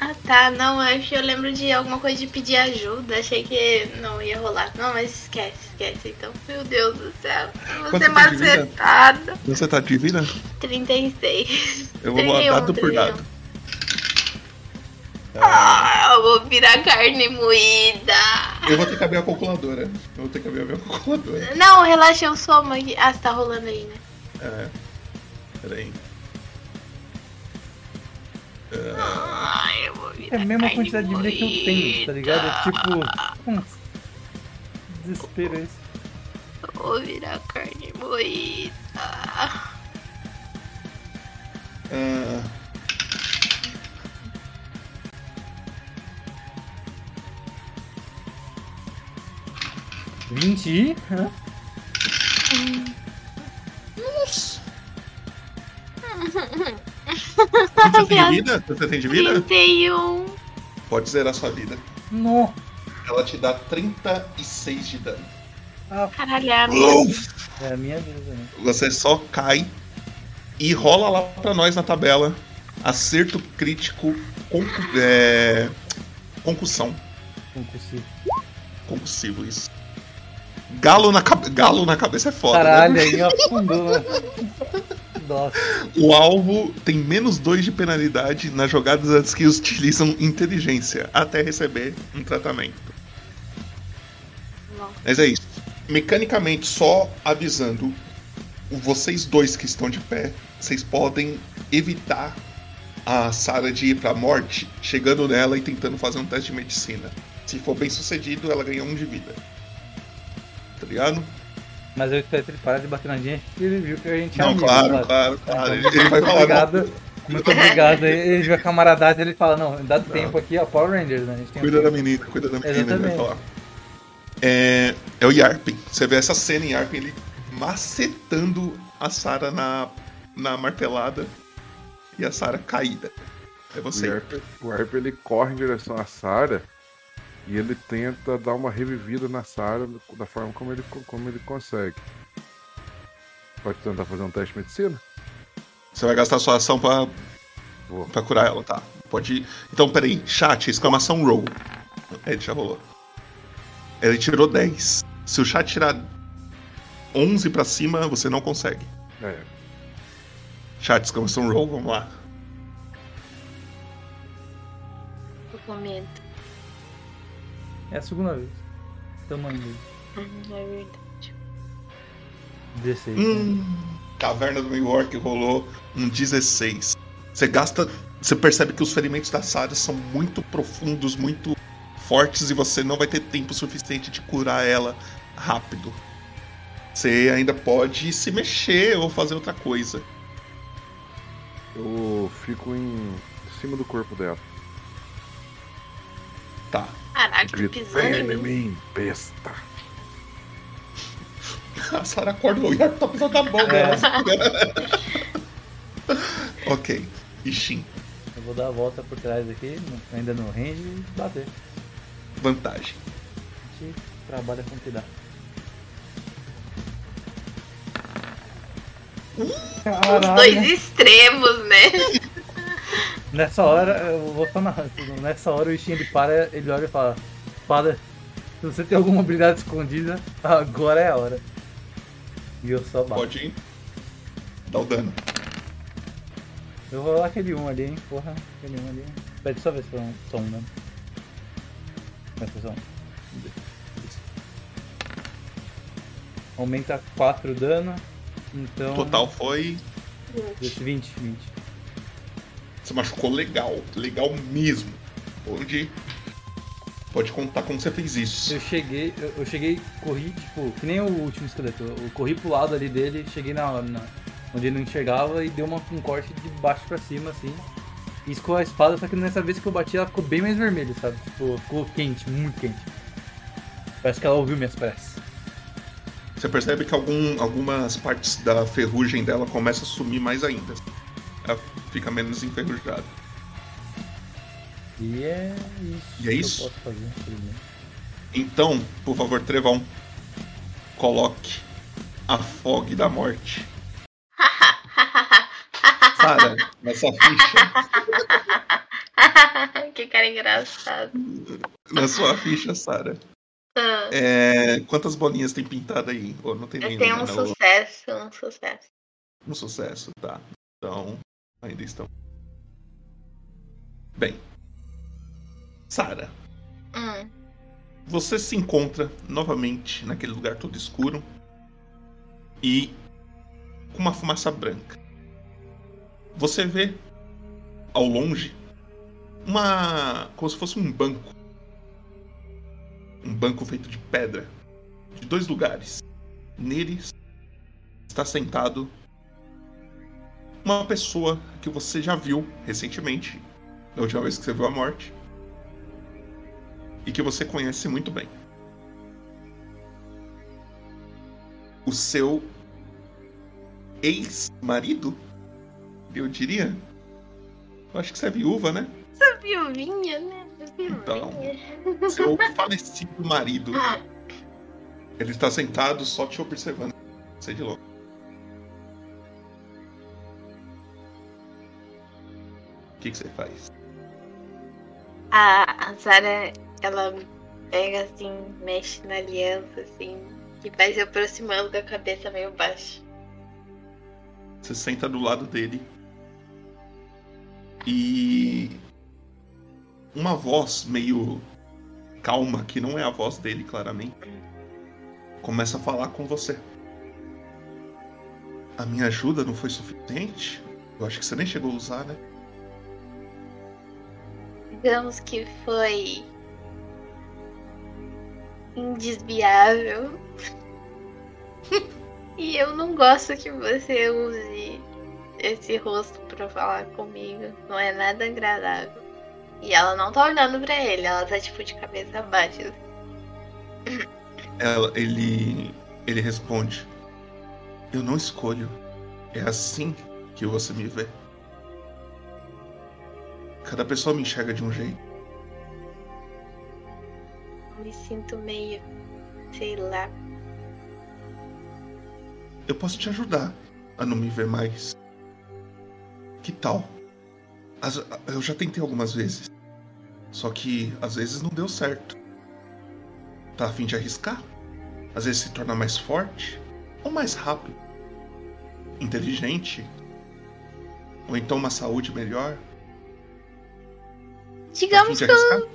Ah tá, não, eu acho que eu lembro de alguma coisa de pedir ajuda, achei que não ia rolar. Não, mas esquece, esquece então. Meu Deus do céu, de vida? macetada. Você tá de vida? 36. Eu vou rolar 31, dado por 31. dado. Ah, eu vou virar carne moída. Eu vou ter que abrir a calculadora. Eu vou ter que abrir a minha calculadora. Não, relaxa, eu somo aqui. Ah, você tá rolando aí, né? É. Eu vou É a mesma quantidade de vida que eu tenho, tá ligado? É tipo. hum, Desespero esse. Eu Vou virar carne moída. Ah, 20 e. hã? Nossa! (laughs) Você tem de vida? Você tem de vida? 31. Pode zerar sua vida. No. Ela te dá 36 de dano. Caralho, é a É a minha vez, né? Você só cai e rola lá pra nós na tabela. Acerto crítico concu- é, concussão. Concussivo. Concussivo, isso. Galo na, cabe- Galo na cabeça é foda. Caralho, né? aí afundou, né? (laughs) Nossa. O alvo tem menos 2 de penalidade nas jogadas antes que utilizam inteligência, até receber um tratamento. Nossa. Mas é isso. Mecanicamente, só avisando, vocês dois que estão de pé, vocês podem evitar a Sarah de ir pra morte, chegando nela e tentando fazer um teste de medicina. Se for bem sucedido, ela ganha um de vida. Tá ligado? Mas eu espero que ele parar de bater na gente, porque ele viu que a gente é Não, amigo, claro, claro, claro. Ele, Então, ele vai muito falar. obrigado. Muito obrigado. Ele vê a camaradagem ele fala, não, dá tempo aqui, ó, Power Rangers, né? A gente tem Cuida um- da menina, cuida da menina, ele vai falar. É, é o Yarpin. Você vê essa cena em Yarpin, ele macetando a Sarah na, na martelada. e a Sarah caída. É O você. O Yarp, ele corre em direção à Sarah e ele tenta dar uma revivida na Sarah da forma como ele, como ele consegue. Pode tentar fazer um teste de medicina? Você vai gastar sua ação pra, Vou. pra curar ela, tá? Pode ir. Então, peraí. Chat, exclamação roll. É, ele já rolou. Ele tirou 10. Se o chat tirar 11 pra cima, você não consegue. É. Chat, exclamação roll, vamos lá. Tô com medo. É a segunda vez. Tamanho dele. Hum, É verdade. 16. Hum, Caverna do New York rolou um 16. Você gasta. Você percebe que os ferimentos da Sarah são muito profundos, muito fortes, e você não vai ter tempo suficiente de curar ela rápido. Você ainda pode se mexer ou fazer outra coisa. Eu fico em cima do corpo dela. Tá. Caraca, pisando vem em mim. besta. A Sarah acorda o Yarp tá pisando na mão dela. (laughs) ok. Ishin, Eu vou dar a volta por trás aqui, ainda no range e bater. vantagem. A gente trabalha com o que dá. Os dois extremos, né? (laughs) Nessa hora, eu vou falar, nessa hora o Ishin ele para, ele olha e fala, Pada, se você tem alguma habilidade escondida, agora é a hora. E eu só bato. Pode ir. Dá o dano. Eu vou rolar aquele 1 ali, hein, porra, aquele 1 ali. Pede só ver se eu só um dano. Vai ser só um. Aumenta 4 dano, então... Total foi. Desse 20, 20. Você machucou legal. Legal mesmo. Pode. Pode contar como você fez isso. Eu cheguei, eu, eu cheguei, corri, tipo, que nem o último esqueleto. Eu corri pro lado ali dele, cheguei na, na onde ele não enxergava e deu uma, um corte de baixo pra cima, assim. E a espada, só que nessa vez que eu bati ela ficou bem mais vermelha, sabe? Tipo, ficou quente, muito quente. Parece que ela ouviu minhas preces. Você percebe que algum, algumas partes da ferrugem dela começam a sumir mais ainda. Fica menos enferrujada. E é isso. E é que isso? eu posso fazer. Então, por favor, Trevão, coloque a fog da morte. (laughs) Sara, nessa ficha, (laughs) que cara engraçado. na sua ficha, Sara, Ah, é, quantas bolinhas tem pintada aí? Ou não tem eu nenhuma, tenho um né? sucesso, um sucesso. Um sucesso, tá. Então, ainda estão. Bem. Sara, Hum, você se encontra novamente naquele lugar todo escuro e com uma fumaça branca. Você vê ao longe uma. como se fosse um banco. Um banco feito de pedra. De dois lugares. Neles está sentado uma pessoa que você já viu recentemente, da última vez que você viu a morte, e que você conhece muito bem. O seu ex-marido, eu diria. Eu acho que você é viúva, né? essa viuvinha, né? Então. Seu falecido marido. (laughs) Ele está sentado só te observando. Sei de louco. Que, que você faz? A, a ela pega assim, mexe na aliança, assim, e vai se aproximando com a cabeça meio baixa. Você senta do lado dele e uma voz meio calma, que não é a voz dele, claramente, começa a falar com você. A minha ajuda não foi suficiente? Eu acho que você nem chegou a usar, né? Digamos que foi indesviável. (laughs) e eu não gosto que você use esse rosto pra falar comigo. Não é nada agradável. E ela não tá olhando pra ele, ela tá tipo de cabeça baixa. Ela, ele, ele responde: Eu não escolho. É assim que você me vê. Cada pessoa me enxerga de um jeito. Eu me sinto meio. sei lá. Eu posso te ajudar a não me ver mais. Que tal? As- eu já tentei algumas vezes. Só que às vezes não deu certo. Tá a fim de arriscar? Às vezes se torna mais forte ou mais rápido. Inteligente. Ou então uma saúde melhor. Digamos que eu,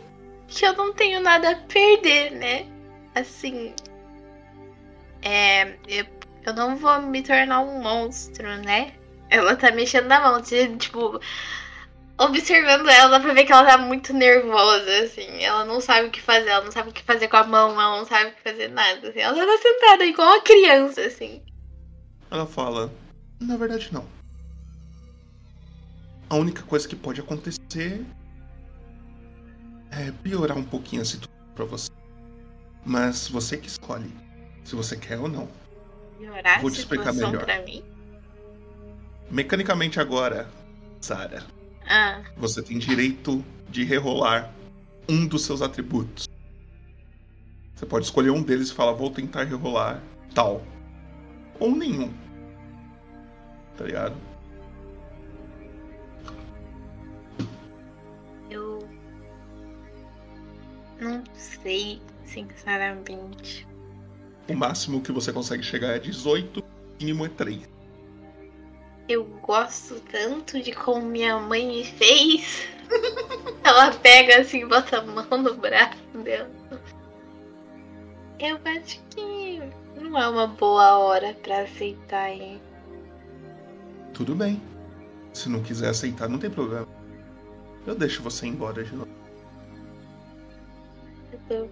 que eu não tenho nada a perder, né? Assim. É. Eu, eu não vou me tornar um monstro, né? Ela tá mexendo na mão, tipo. Observando ela, dá pra ver que ela tá muito nervosa, assim. Ela não sabe o que fazer, ela não sabe o que fazer com a mão, ela não sabe o que fazer nada. assim. Ela tá sentada igual uma criança, assim. Ela fala: Na verdade, não. A única coisa que pode acontecer é piorar um pouquinho a situação pra você. Mas você que escolhe se você quer ou não. Melhorar Vou te explicar melhor. pra mim. Mecanicamente agora, Sarah, Ah, você tem direito de rerolar um dos seus atributos. Você pode escolher um deles e falar, vou tentar rerolar tal. Ou nenhum. Tá ligado? Não sei, sinceramente. O máximo que você consegue chegar é 18, o mínimo é 3. Eu gosto tanto de como minha mãe me fez. (laughs) Ela pega assim, bota a mão no braço dela. Eu acho que não é uma boa hora pra aceitar hein? Tudo bem. Se não quiser aceitar, não tem problema. Eu deixo você embora de novo. Eu,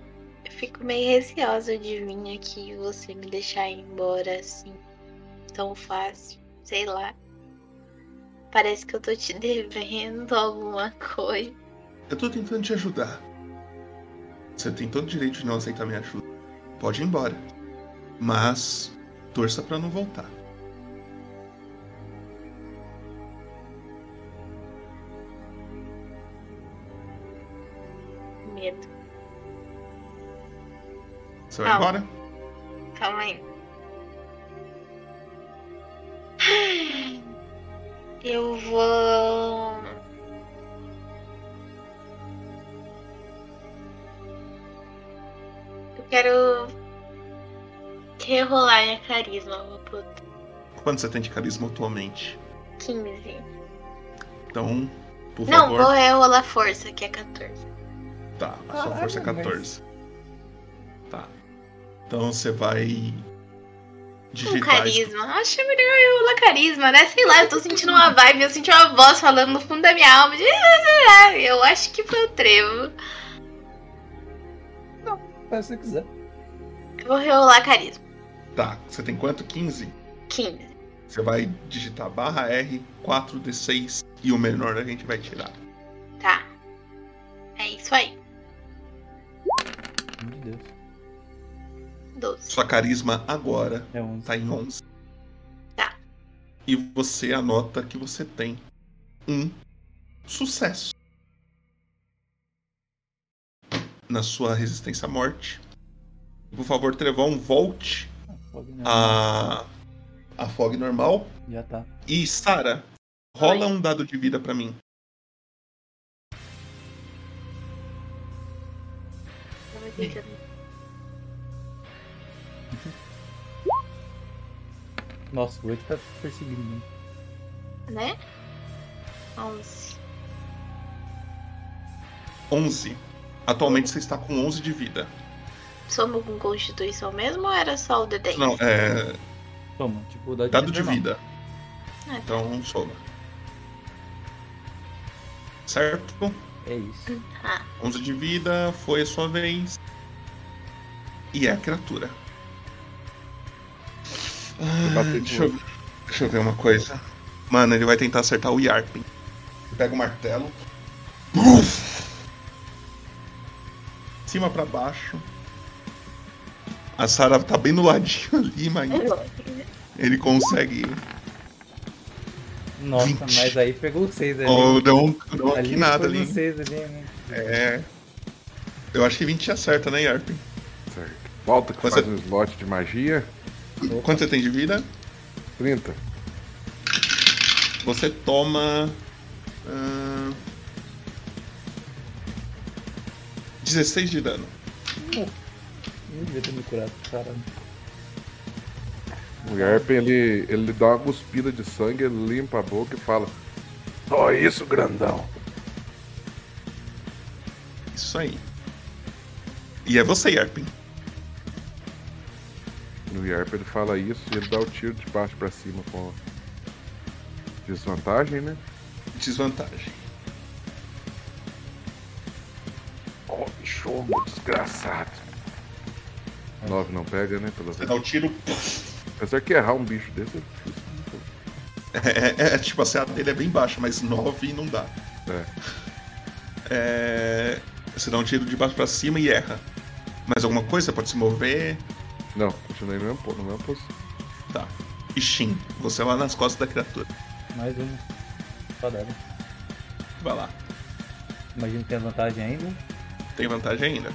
fico meio receosa de vir aqui e você me deixar ir embora assim. Tão fácil. Sei lá. Parece que eu tô te (laughs) devendo alguma coisa. Eu tô tentando te ajudar. Você tem todo o direito de não aceitar minha ajuda. Pode ir embora. Mas torça pra não voltar. Medo. Você vai Calma. embora? Calma aí. (sighs) Eu vou. Eu quero rerolar minha carisma, vou pro Quanto você tem de carisma atualmente? 15. Então, por Não, favor. vou rerolar força, que é 14. Tá, a sua Caralho, força é mas- 14. Então você vai. Um Digitar. isso. carisma. Acho melhor eu rolar carisma, né? Sei lá, eu tô sentindo uma vibe, eu senti uma voz falando no fundo da minha alma. De... Eu acho que foi o trevo. Faz o que você quiser. Eu vou rerolar carisma. Tá, você tem quanto? 15? 15. Você vai digitar barra R, 4D6 e o menor a gente vai tirar. Tá. É isso aí. Meu Deus. 12. Sua carisma agora É 11. tá em 11. Tá. E você anota que você tem um sucesso. Na sua resistência à morte. Por favor, Trevão, volte a, a fog normal. Já tá. E Sara, rola Oi. um dado de vida pra mim. Tava tentando- Nossa, o 8 tá perseguindo. né? Né? 11. 11. Atualmente você está com 11 de vida. Somos com constituição mesmo ou era só o D10? Não, é Toma, tipo, dado, dado de vida. Ah, tá. Então soma. Certo? É isso. Ah, 11 de vida, foi a sua vez. E é a criatura. Ah, deixa, eu, deixa eu ver uma coisa. Mano, ele vai tentar acertar o Yarpin. Pega o martelo. Cima pra baixo. A Sarah tá bem no ladinho (laughs) ali, mas ele consegue Nossa, 20. mas aí pegou seis ali. Oh, não, não aqui ali nada foi no ali. seis ali, né? É. Eu acho que 20 acerta, né, Yarp? Certo. Volta que Mas faz você- um slot de magia. Quanto você tem de vida? 30. Você toma. ah, 16 de dano. Não devia ter me curado, caramba. O Yarpen, ele, ele dá uma cuspida de sangue, ele limpa a boca e fala: Só isso, grandão. Isso aí. E é você, Yarpin. O Yarpen ele fala isso e ele dá o tiro de baixo pra cima com desvantagem, né? Desvantagem. Oh, chumbo, desgraçado. 9 não pega, né? Pelo Você menos. dá o tiro. Apesar que errar um bicho desse é difícil. É, é, é, tipo, a CA dele é bem baixa, mas 9 não dá. É. É, você dá um tiro de baixo pra cima e erra. Mais alguma coisa? Você pode se mover. Não, continuei no mesmo, no mesmo posição. Tá. E Shin, você é lá nas costas da criatura. Mais uma. Só dela. Vai lá. Imagino que tem a vantagem ainda. Tem vantagem ainda.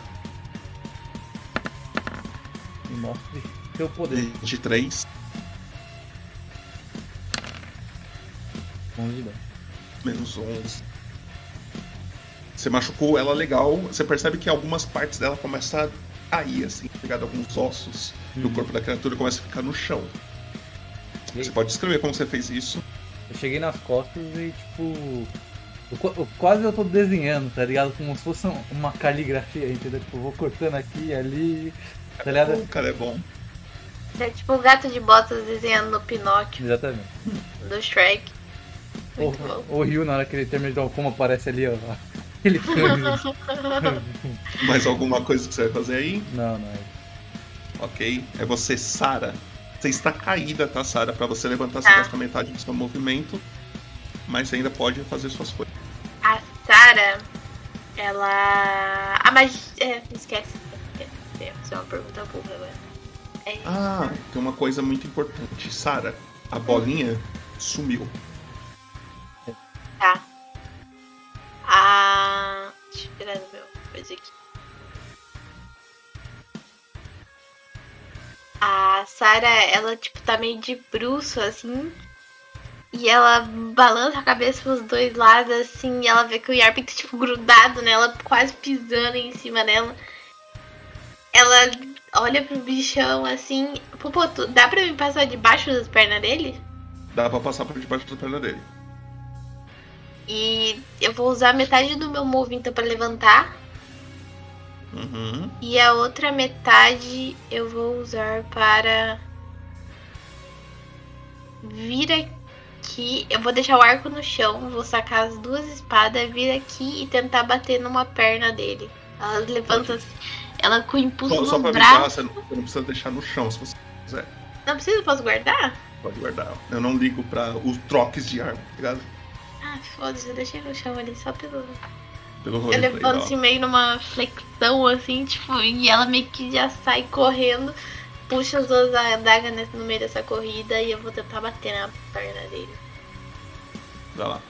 E mostre seu poder. 23, 11 de dano. menos 11. Você machucou ela legal. Você percebe que algumas partes dela começam a cair, assim, ligado? Alguns ossos do Uhum. corpo da criatura começam a ficar no chão. E Você pode descrever como você fez isso. Eu cheguei nas costas e tipo. eu eu quase eu tô desenhando, tá ligado? Como se fosse um- uma caligrafia, entendeu? Tipo, eu vou cortando aqui e ali. Tá ligado? O cara é bom. É tipo o gato de botas desenhando no Pinóquio Exatamente. do Shrek. O, Muito bom. o Rio, na hora que ele termina de dar o como aparece ali, ó. (laughs) Câmbio. Mais alguma coisa que você vai fazer aí? Não, não. Ok. É você, Sara. Você está caída, tá, Sara? Pra você levantar, você Tá. gasta metade do seu movimento. Mas você ainda pode fazer suas coisas. A Sarah, ela. A magia. É, esquece. É, é, Isso é uma pergunta burra agora. É, Ah, tem uma coisa muito importante. Sara, a bolinha sumiu. Tá. A. Deixa eu virar no meu coisa aqui. A Sarah, ela, tipo, tá meio de bruço, assim. E ela balança a cabeça pros dois lados, assim. E ela vê que o Yarp tá, tipo, grudado nela, quase pisando em cima dela. Ela olha pro bichão, assim. Pô, tu- dá pra me passar debaixo das pernas dele? Dá pra passar por debaixo da perna dele. E eu vou usar metade do meu move então pra levantar. Uhum. E a outra metade eu vou usar para vir aqui. Eu vou deixar o arco no chão, vou sacar as duas espadas, vir aqui e tentar bater numa perna dele. Ela levanta assim, ela com impulso Só, só no pra avisar, braço. você não, você não precisa deixar no chão se você quiser. Não precisa, eu posso guardar? Pode guardar. Eu não ligo pra os troques de arma, tá ligado? Ah, foda-se, eu deixei no chão ali só pelo. Pelo levanto ó. assim meio numa flexão, assim, tipo, e ela meio que já sai correndo, puxa as duas adagas no meio dessa corrida e eu vou tentar bater na perna dele. Vai lá.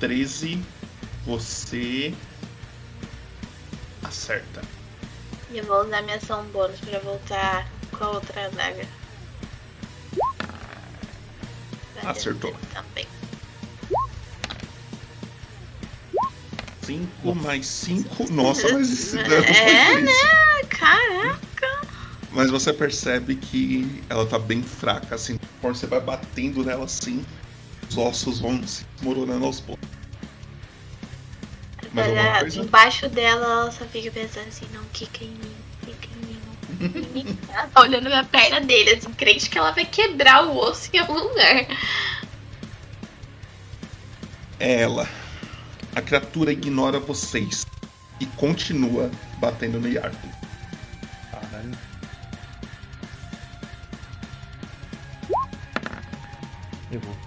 Treze. Você acerta. E eu vou usar minha ação bônus pra voltar com a outra adaga. Acertou. Também. 5 mais 5. Nossa, mas esse dano foi É, isso. né? Caraca. Mas você percebe que ela tá bem fraca, assim. Conforme você vai batendo nela assim, os ossos vão se desmoronando aos poucos. Olha, coisa? embaixo dela, ela só fica pensando assim, não quica em mim, tá olhando minha perna dele, assim, crente que ela vai quebrar o osso em algum lugar. É ela. A criatura ignora vocês e continua batendo no Yarp. Caralho.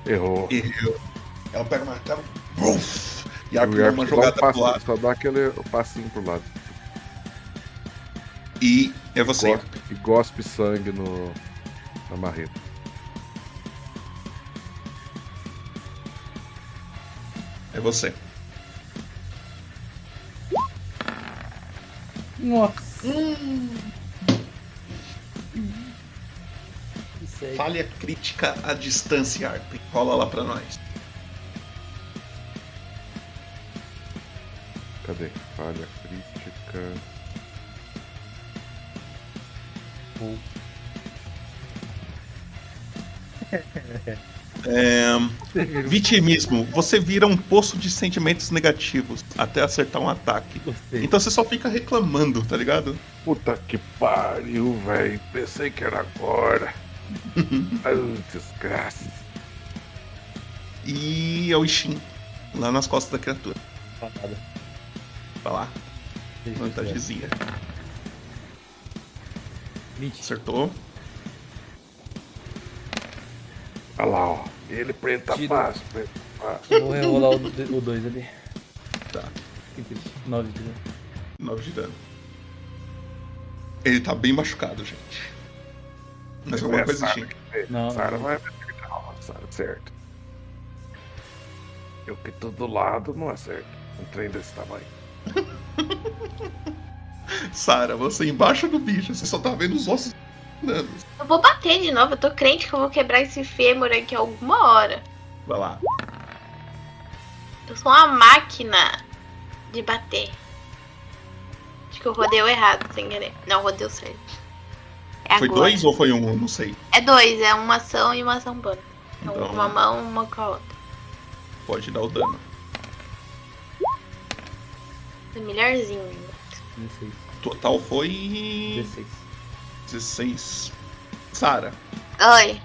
Errou. Errou. Ela pega o Yarp O dá Yarp uma dá, um jogada pro passinho, lado só dá aquele passinho pro lado. E é você. E gospe sangue no, na marreta. É você. Nossa. Hum. Falha crítica à distância, Arp. Rola lá pra nós. Cadê? Falha crítica. É, vitimismo. Você vira um poço de sentimentos negativos até acertar um ataque. Gostei. Então você só fica reclamando, tá ligado? Puta que pariu, velho. Pensei que era agora. (laughs) Ai, desgraça. E é o Ishin, lá nas costas da criatura. Vai lá, vantagemzinha. 20. Acertou. Olha lá, ó. Ele preto tá Tira. fácil, preto tá fácil. Vou rerolar o 2 ali. Tá, Que triste. 9 de dano. 9 de dano. Ele tá bem machucado, gente. Mas alguma É, coisa, que fez. Não, Sara não. não é vertical, Sara, certo. Eu que tô do lado não acerto. Um trem desse tamanho. (laughs) Sara, você embaixo do bicho, você só tá vendo os ossos eu vou bater de novo. Eu tô crente que eu vou quebrar esse fêmur aqui alguma hora. Vai lá. Eu sou uma máquina de bater. Acho que eu rodei errado sem querer. Não, rodei o certo. É Foi agora. dois ou foi um? Não sei. É dois, é uma ação e uma ação bônus. Então, Então- uma mão, uma com a outra. Pode dar o dano. É melhorzinho. 16. Total foi 16. 16. Sara, Oi.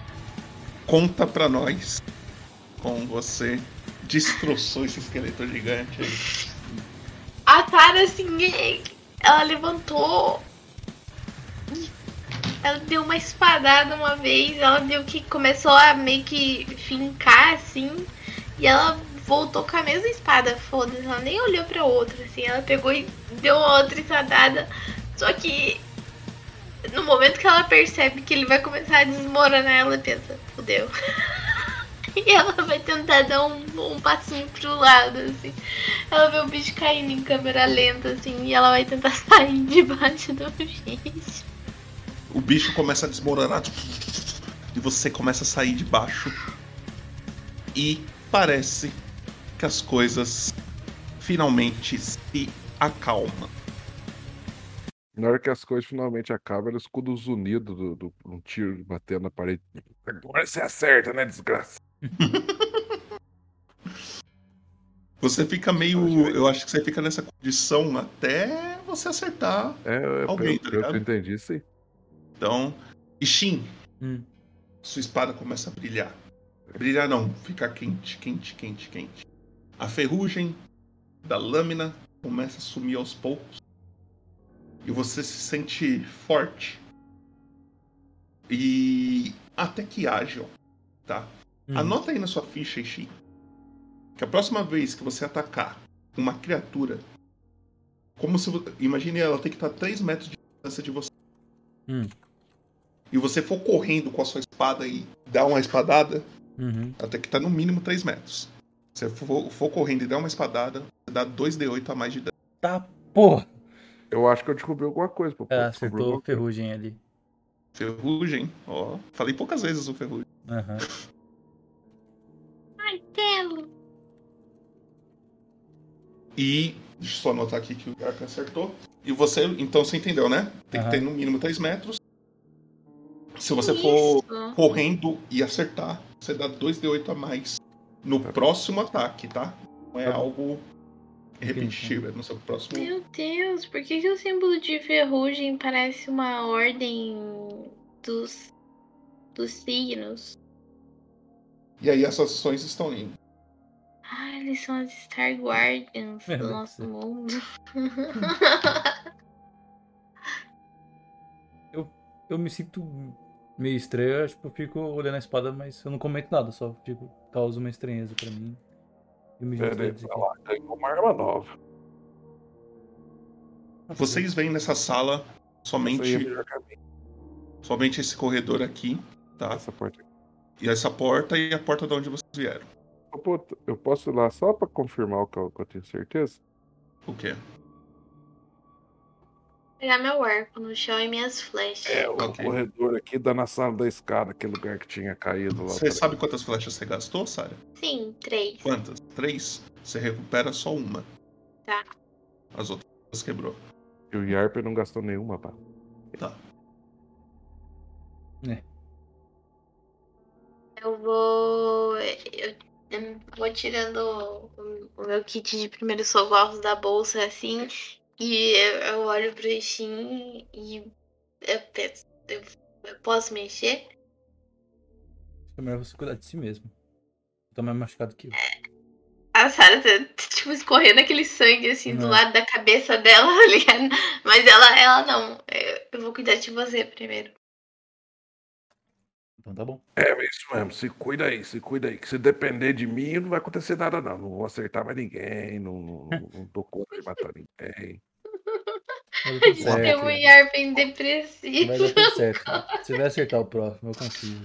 conta pra nós como você destroçou esse esqueleto gigante aí. A Tara, assim, ela levantou. Ela deu uma espadada uma vez, ela viu que começou a meio que fincar assim. E ela voltou com a mesma espada, foda-se, ela nem olhou pra outra, assim, ela pegou e deu outra espadada. Só que no momento que ela percebe que ele vai começar a desmoronar, ela pensa, fudeu. (laughs) E ela vai tentar dar um, um passinho pro lado, assim. Ela vê o bicho caindo em câmera lenta, assim, e ela vai tentar (laughs) sair debaixo do bicho. O bicho começa a desmoronar e você começa a sair de baixo. E parece que as coisas finalmente se acalmam. Na hora que as coisas finalmente acabam, eles os unidos do, do, um tiro batendo na parede. Agora você acerta, né, desgraça? (laughs) Você fica meio. Eu acho que você fica nessa condição até você acertar. É, é Alguém, pelo, tá pelo que eu ligado? entendi, sim. Então. Ishin, Hum. sua espada começa a brilhar. Brilhar não, fica quente, quente, quente, quente. A ferrugem da lâmina começa a sumir aos poucos. E você se sente forte. E até que ágil, tá? Hum. Anota aí na sua ficha, Ishin, que a próxima vez que você atacar uma criatura, como se imagine ela tem que estar a 3 metros de distância de você. Hum. E você for correndo com a sua espada e dar uma espadada, Uhum. tem que estar no mínimo 3 metros. Se você for, for correndo e der uma espadada, você dá 2d8 a mais de dano. Tá, porra. Eu acho que eu descobri alguma coisa, pô. É, acertou ferrugem ali. Ferrugem, ó. Falei poucas vezes o ferrugem. Aham. Martelo. E. Deixa eu só anotar aqui que o Garp acertou. E você, então você entendeu, né? Tem Aham. que ter no mínimo 3 metros. Se você for Isso. correndo e acertar, você dá 2d8 a mais no Tá. próximo ataque, tá? Não é Tá algo repetitivo, é no seu próximo. Meu Deus, por que, que o símbolo de ferrugem parece uma ordem dos, dos signos? E aí essas ações estão indo. Ah, eles são as Star Guardians Meu do nosso mundo. (laughs) Eu me sinto meio estranho, eu, tipo, eu fico olhando a espada, mas eu não comento nada, só fico, causa uma estranheza pra mim. Eu me junto Pera aí, deles aqui. olha lá, ganhou uma arma nova. Vocês veem nessa sala Somente, é somente esse corredor aqui, tá? Essa porta aqui. E essa porta e a porta de onde vocês vieram. Eu posso ir lá só pra confirmar o que eu, que eu tenho certeza? O quê? Pegar meu arco no chão e minhas flechas. É, o Ok. corredor aqui dá na sala da escada, aquele lugar que tinha caído lá. Você sabe quantas flechas você gastou, Sarah? Sim, três. Quantas? Três? Você recupera só uma. Tá. As outras quebrou. E o Yarper não gastou nenhuma, pá. Tá. Eu vou. Eu, eu vou tirando o, o meu kit de primeiros socorros da bolsa assim. E eu, eu olho pro Shin e eu penso. Eu, eu posso mexer? Acho que é melhor você cuidar de si mesmo. Tô mais machucado que eu. A Sarah tá, tipo, escorrendo aquele sangue assim do É. lado da cabeça dela, (laughs) tá ligado? Mas ela, ela não. Eu, eu vou cuidar de você primeiro. Então tá bom. É isso mesmo, se cuida aí, se cuida aí. Que se depender de mim, não vai acontecer nada, não. Não vou acertar mais ninguém, não, não, não, não tô contra de matar ninguém. Vai dar tudo certo. Tem um Yarpen depressivo. dar tudo certo. Você vai acertar o próximo, eu confio.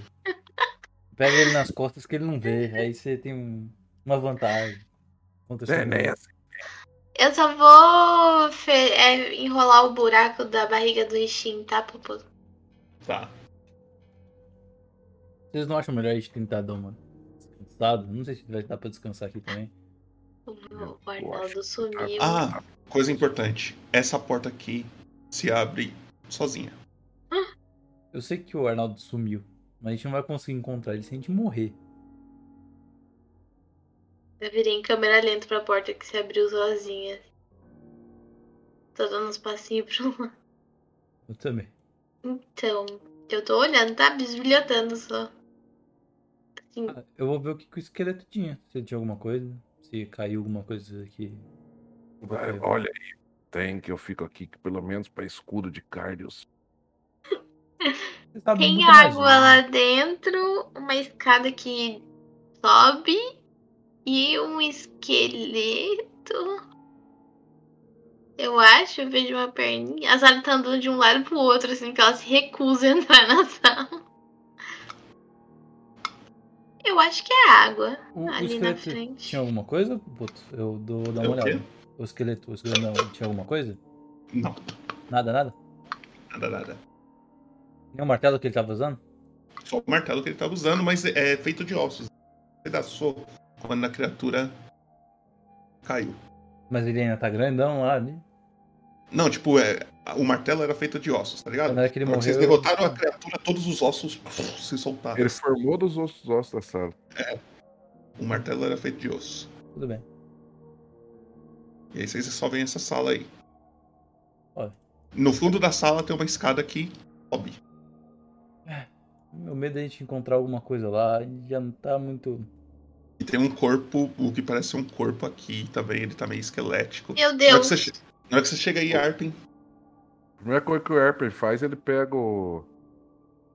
Pega ele nas costas que ele não vê. Aí você tem um- uma vantagem. Contra É, assim. Eu só vou fe- é, enrolar o buraco da barriga do Ishin, tá, Popo? Tá. Vocês não acham melhor a gente tentar dar uma descansada? Não sei se vai dar pra descansar aqui também. O, Arnaldo sumiu. Ah, coisa importante. Essa porta aqui se abre sozinha. Eu sei que o Arnaldo sumiu, mas a gente não vai conseguir encontrar ele se a gente morrer. Eu virei em câmera lenta pra porta que se abriu sozinha. Tô dando uns passinhos pro lado. Eu também. Então, eu tô olhando, tá? Bisbilhotando só. Assim, Ah, Eu vou ver o que, que o esqueleto tinha. Se ele tinha alguma coisa. Se caiu alguma coisa aqui. Vai, Olha aí, tem que eu fico aqui, que pelo menos pra escudo de Cardios. Sabe Tem magia, água né? lá dentro, uma escada que sobe e um esqueleto. Eu acho, eu vejo uma perninha. A Sara tá andando de um lado pro outro, assim, que ela se recusa a entrar na sala. Eu acho que é água O, o ali na esqueleto frente. tinha alguma coisa? Puto, eu dou dar É uma o quê? olhada. O esqueleto, o esqueleto não, tinha alguma coisa? Não, Nada, nada? nada, nada. Nem o martelo que ele tava usando? Só o martelo que ele tava usando, mas é feito de ossos. Pedaçou quando a criatura caiu. Mas ele ainda tá grandão lá ali. Não, tipo, é, o martelo era feito de ossos, tá ligado? Na hora que ele Quando vocês morreu. derrotaram a criatura, todos os ossos (laughs) se soltaram. Ele formou dos ossos, ossos da sala. O martelo era feito de osso. Tudo bem. E aí vocês só veem essa sala aí. Olha. No fundo da sala tem uma escada que sobe. Meu medo é a gente encontrar alguma coisa lá. Já não tá muito. E tem um corpo, o que parece um corpo aqui também, ele tá meio esquelético. Meu Na hora que Deus! você, na hora que você chega aí, Arpen, A primeira coisa que o Harper faz, ele pega o.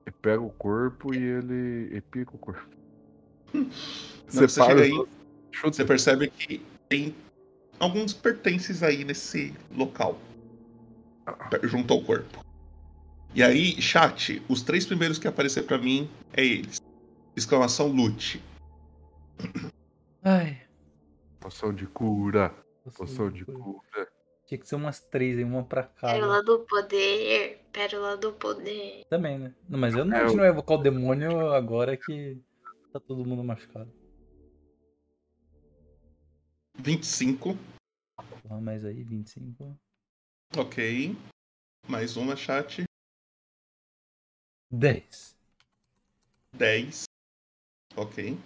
Ele pega o corpo e ele. ele pica o corpo. (laughs) você Separa chega aí, chuta. você percebe que tem alguns pertences aí nesse local. per- Junto ao corpo. E aí, chat, os três primeiros que aparecer pra mim é eles. Exclamação lute. Ai. Poção de cura. poção Poção de cura. cura. Tinha que ser umas três, hein? Uma pra cada. Pérola do poder, pérola do poder. Também, né? Não, mas eu não, É, eu- não evocar o demônio agora que tá todo mundo machucado. 25. Porra, mas aí, 25. Ok. Mais uma, chat. 10. 10. Ok.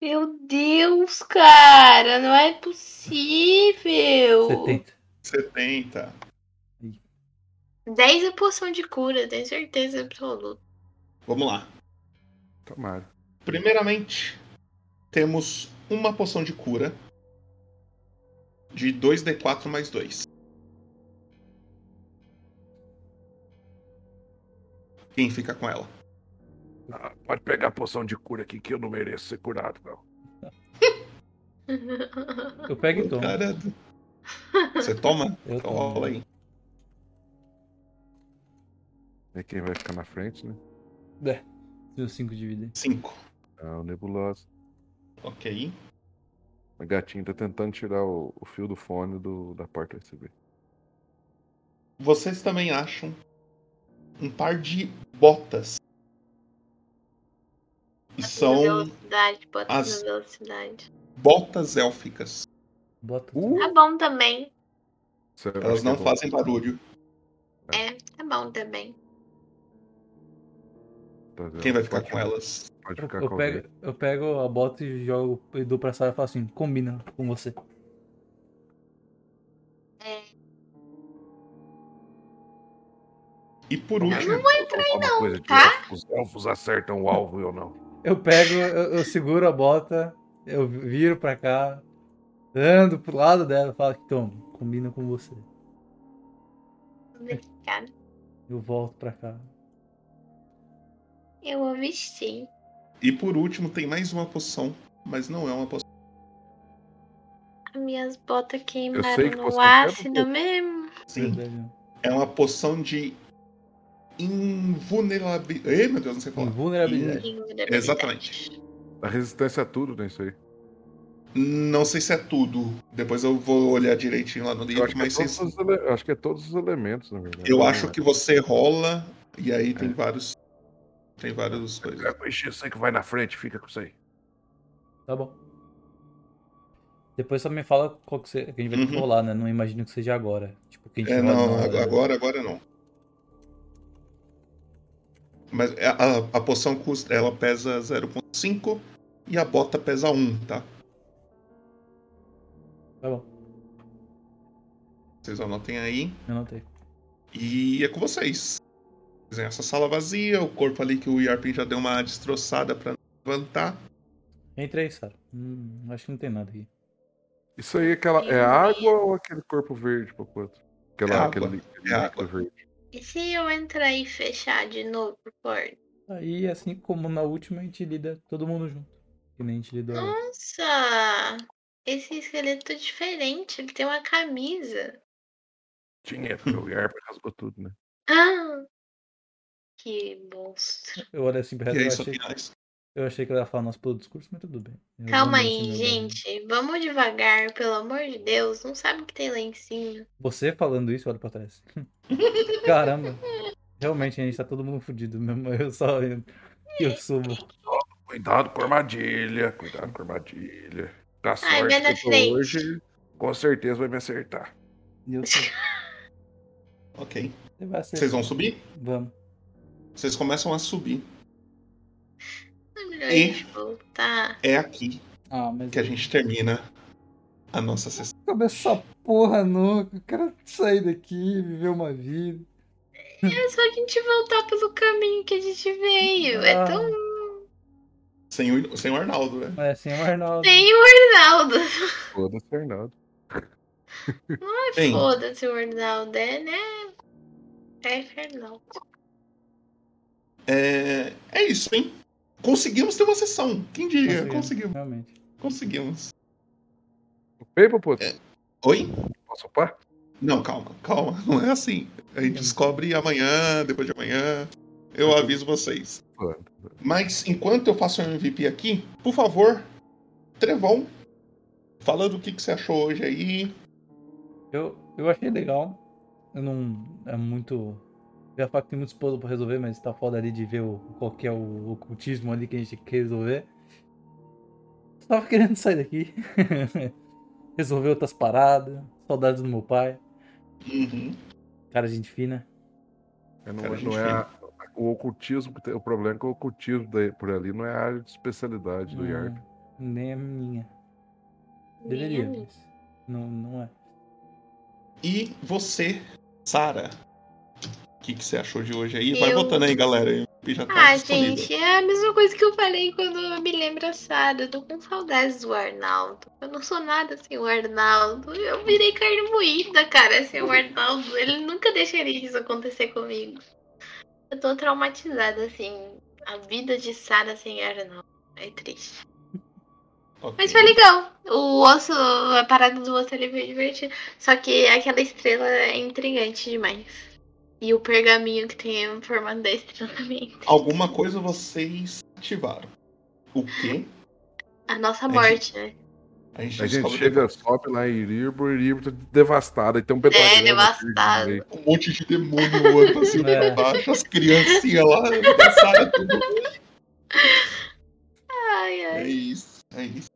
Meu Deus, cara, não é possível. 70. 70. 10 é poção de cura, tenho certeza absoluta. Vamos lá. Tomara. Primeiramente, temos uma poção de cura de 2d4 mais 2. Quem fica com ela? Ah, pode pegar a poção de cura aqui que eu não mereço ser curado, não. Eu pego então. Cara, Você toma? Eu Então tomo. rola aí. É quem vai ficar na frente, né? É. Deu 5 de vida. 5. Ah, o Nebulosa. Ok. A gatinha tá tentando tirar o, o fio do fone do, da porta USB. Vocês também acham um par de botas. E são velocidade, bota as- na velocidade. botas élficas. Bota. Uh! Tá bom também. Elas que não eu vou- fazem barulho. É, tá bom também. tá? Quem vai ficar Pode- com elas? Pode Eu, ficar eu com pego, alguém. eu pego a bota e jogo e dou pra Sarah e falo assim, combina com você. E por Eu último, não vou entrar coisa de tá? Os elfos acertam o alvo, eu não. Eu pego, eu, eu seguro a bota, eu viro pra cá, ando pro lado dela e falo que toma, combina com você. Obrigada. Eu volto pra cá. Eu vou vestir. e por último tem mais uma poção, mas não é uma poção. As minhas botas queimaram que no ácido pô. mesmo. Sim, é uma poção de invulnerabilidade. Ei, meu Deus, não sei falar. Vulnerabilidade. Invulnerabilidade. Exatamente. A resistência a tudo, né? Isso aí. Não sei se é tudo. Depois eu vou olhar direitinho lá no Eu livro, acho, que é mas vocês- os ele- eu acho que é todos os elementos, na verdade. eu acho é. que você rola e aí tem É. vários. Tem várias coisas. Isso, você que vai na frente, fica com isso aí. Tá bom. Depois só me fala qual que, você, que a gente vai ter que Uhum. rolar, né? Não imagino que seja agora. Tipo, que a gente É, não, agora, agora não. Mas a, a, a poção custa, ela pesa 0.5 e a bota pesa 1, tá? Tá bom, Vocês anotem aí. eu anotei. E é com vocês. Essa sala vazia, o corpo ali que o Yarpin já deu uma destroçada pra levantar. Entra aí, Sara. Hum, acho que não tem nada aqui. Isso aí é, aquela, é água ou aquele corpo verde, Popoto? Aquela, É água, aquele, aquele é água. verde. E se eu entrar e fechar de novo por porta? Aí, assim como na última, a gente lida todo mundo junto. Que nem a gente lidou. Nossa! Esse esqueleto é diferente, ele tem uma camisa. Tinha, porque o Yarp rasgou tudo, né? Ah! Que monstro. Eu olhei assim pra E ela, eu isso achei. Eu achei que ela ia falar nosso pelo discurso, mas tudo bem. Eu Calma aí, gente. Vamos devagar, pelo amor de Deus. Não sabe o que tem lá em cima. Você falando isso, olha pra trás. (laughs) Caramba. Realmente, a gente tá todo mundo fudido mesmo. (laughs) Eu só. Eu, eu subo. Cuidado com a armadilha, cuidado com a armadilha. Com a Ai, sorte na que eu hoje, com certeza vai me acertar. Eu. Ok. Você vai acertar. Vocês vão subir? Vamos. Vocês começam a subir. É E? voltar. É aqui Ah, mas. que a gente termina a nossa sessão. Começa essa porra nunca. Eu quero sair daqui, viver uma vida. É só a gente voltar pelo caminho que a gente veio. É Ah. tão. Sem o, sem o Arnaldo, né? É assim, o Arnaldo. Tem o Arnaldo. Foda-se, Fernando. Bem, Foda-se o Arnaldo, é, né? É Fernaldo. é, é isso, hein? Conseguimos ter uma sessão. Quem diria? Conseguimos. Realmente. Conseguimos. Bem, Popoto, É. Oi? posso upar? Não, calma, calma. (laughs) Não é assim. A gente descobre amanhã, depois de amanhã. Eu aviso vocês. Mas enquanto eu faço o MVP aqui, por favor, Trevão, fala do que, que você achou hoje aí. Eu, eu achei legal. Eu não. É muito. Eu ia falar que tem muitos puzzles pra resolver, mas tá foda ali de ver o, qual que é o ocultismo ali que a gente quer resolver. Só tava querendo sair daqui. (laughs) resolver outras paradas. Saudades do meu pai. Uhum. Cara, gente fina. É, Não, Cara, não gente é a- o ocultismo, que tem- o problema é que o ocultismo daí- por ali não é a área de especialidade do Não, Yarp. Nem a minha. Deveria, mas. Não, não é. E você, Sara, que, que você achou de hoje aí? Vai Eu- botando aí, galera. Já tá Ah, disponível. gente, é a mesma coisa que eu falei quando eu me lembro a Sara. Eu tô com saudades do Arnaldo. Eu não sou nada sem o Arnaldo. Eu virei carne moída, cara, sem o Arnaldo. Ele nunca deixaria isso acontecer comigo. Eu tô traumatizada, assim. A vida de Sara sem Arnaldo. É triste. Ok. Mas foi legal. O osso, a parada do osso ali foi divertida. Só que aquela estrela é intrigante demais. E o pergaminho que tem em formato da estrela também. Alguma coisa vocês ativaram. O quê? A nossa A morte, né? A gente, A gente chega, sobe lá em Iribor, Iribor tá devastada. E tem um pentagrama. É, devastado. meio. Um monte de demônio voando assim É. pra baixo, as criancinhas lá dançaram tudo. Ai, É ai. isso, é isso.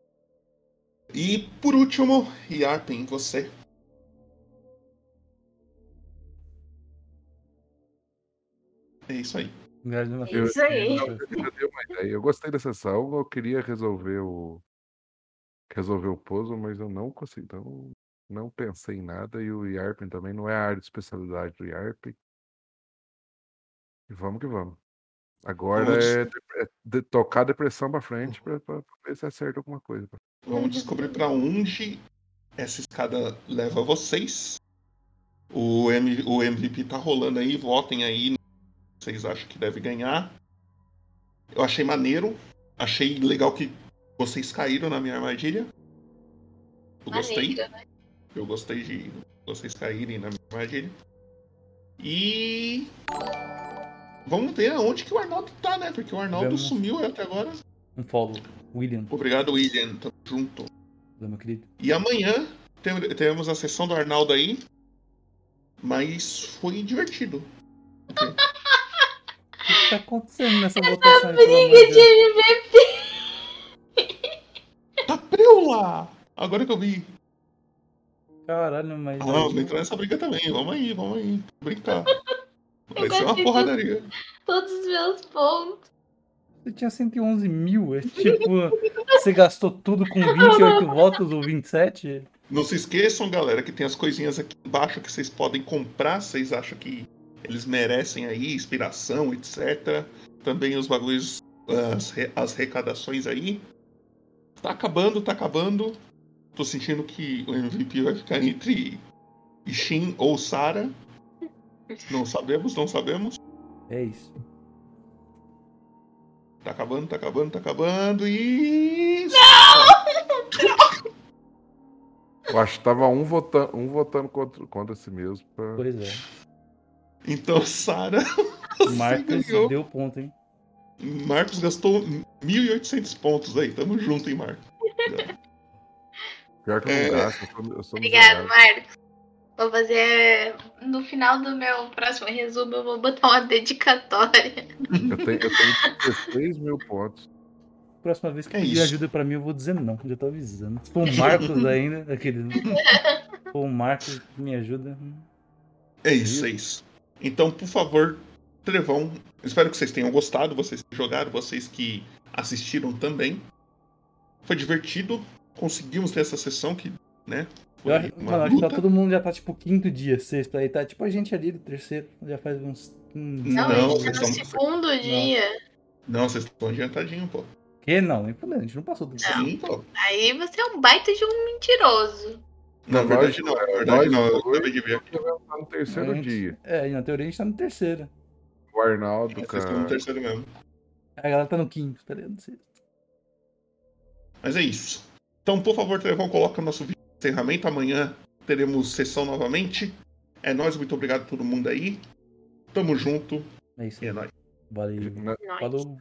E por último, Yarpen, você. É isso aí. Eu- Isso aí. Eu ideia. Eu gostei da sessão, eu queria resolver o. Resolver o puzzle, mas eu não consegui. Então, não pensei em nada. E o Yarpen também não é a área de especialidade do Yarpen. E vamos que vamos. Agora Vamos. é, de- é de- tocar a depressão pra frente pra, pra- pra ver se acerta alguma coisa. Vamos descobrir pra onde essa escada leva vocês. O, M- o MVP tá rolando aí, votem aí. Vocês acham que deve ganhar? Eu achei maneiro. Achei legal que vocês caíram na minha armadilha. Eu gostei. Né? Eu gostei de vocês caírem na minha armadilha. E. Vamos ver aonde que o Arnaldo tá, né? Porque o Arnaldo Vamos. sumiu até agora. Um follow. William, Obrigado, William. Tamo junto. meu querido. E amanhã teremos a sessão do Arnaldo aí. Mas foi divertido. (laughs) O que tá acontecendo nessa votação? amor Briga de? MVP. Tá preula! Agora que eu vi. Caralho, mas. Ah, vamos entrar nessa briga também. Vamos aí, vamos aí. Brincar. Vai Eu ser uma porradaria. Todos os meus pontos. Você tinha 111 mil. É tipo. você gastou tudo com 28 (laughs) votos ou 27? Não se esqueçam, galera, que tem as coisinhas aqui embaixo que vocês podem comprar. Vocês acham que eles merecem aí, inspiração, etc. Também os bagulhos, as, re- as arrecadações aí. Tá acabando, tá acabando. Tô sentindo que o MVP vai ficar entre Ishin ou Sara. Não sabemos, não sabemos. É isso. Tá acabando, tá acabando, tá acabando e. Eu acho que tava um votando, um votando contra, contra si mesmo. pra- Pois é. Então, Sara, (laughs) Marcos ganhou. deu ponto, hein? Marcos gastou 1.800 pontos aí. Tamo junto, hein, Marcos? Pior que eu É. não gasto, eu sou, eu sou Obrigado. Marcos. Vou fazer. No final do meu próximo resumo, eu vou botar uma dedicatória. Eu tenho, eu tenho 16 mil pontos. Próxima vez que É pedir isso. ajuda pra mim, eu vou dizer não. Já tô avisando. Se for o Marcos ainda, aquele. (laughs) Se for o Marcos que me ajuda. É isso, é isso. Então, por favor, Trevão, espero que vocês tenham gostado, vocês que jogaram, vocês que assistiram também. Foi divertido, conseguimos ter essa sessão que, né? Eu acho, mano, acho que tá todo mundo já tá tipo quinto dia, sexto. Aí tá tipo a gente ali do terceiro. Já faz uns. Não, Não, a gente tá no segundo dia. Não, vocês estão adiantadinho, pô. Que não, nem fudendo, a gente não passou do Sim, pô. Aí você é um baita de um mentiroso. Na Nós- verdade não, na verdade nós não, eu acabei de ver aqui. Tá no terceiro Gente, dia. É, e na teoria a gente tá no terceiro. O Arnaldo, Vocês estão no cara. terceiro mesmo. A galera tá no quinto, tá ligado? Mas é isso. Então, por favor, Trevão, coloca o nosso vídeo de encerramento. Amanhã teremos sessão novamente. É nóis, muito obrigado a todo mundo aí. Tamo junto É isso e é nóis. Valeu. Na- Falou.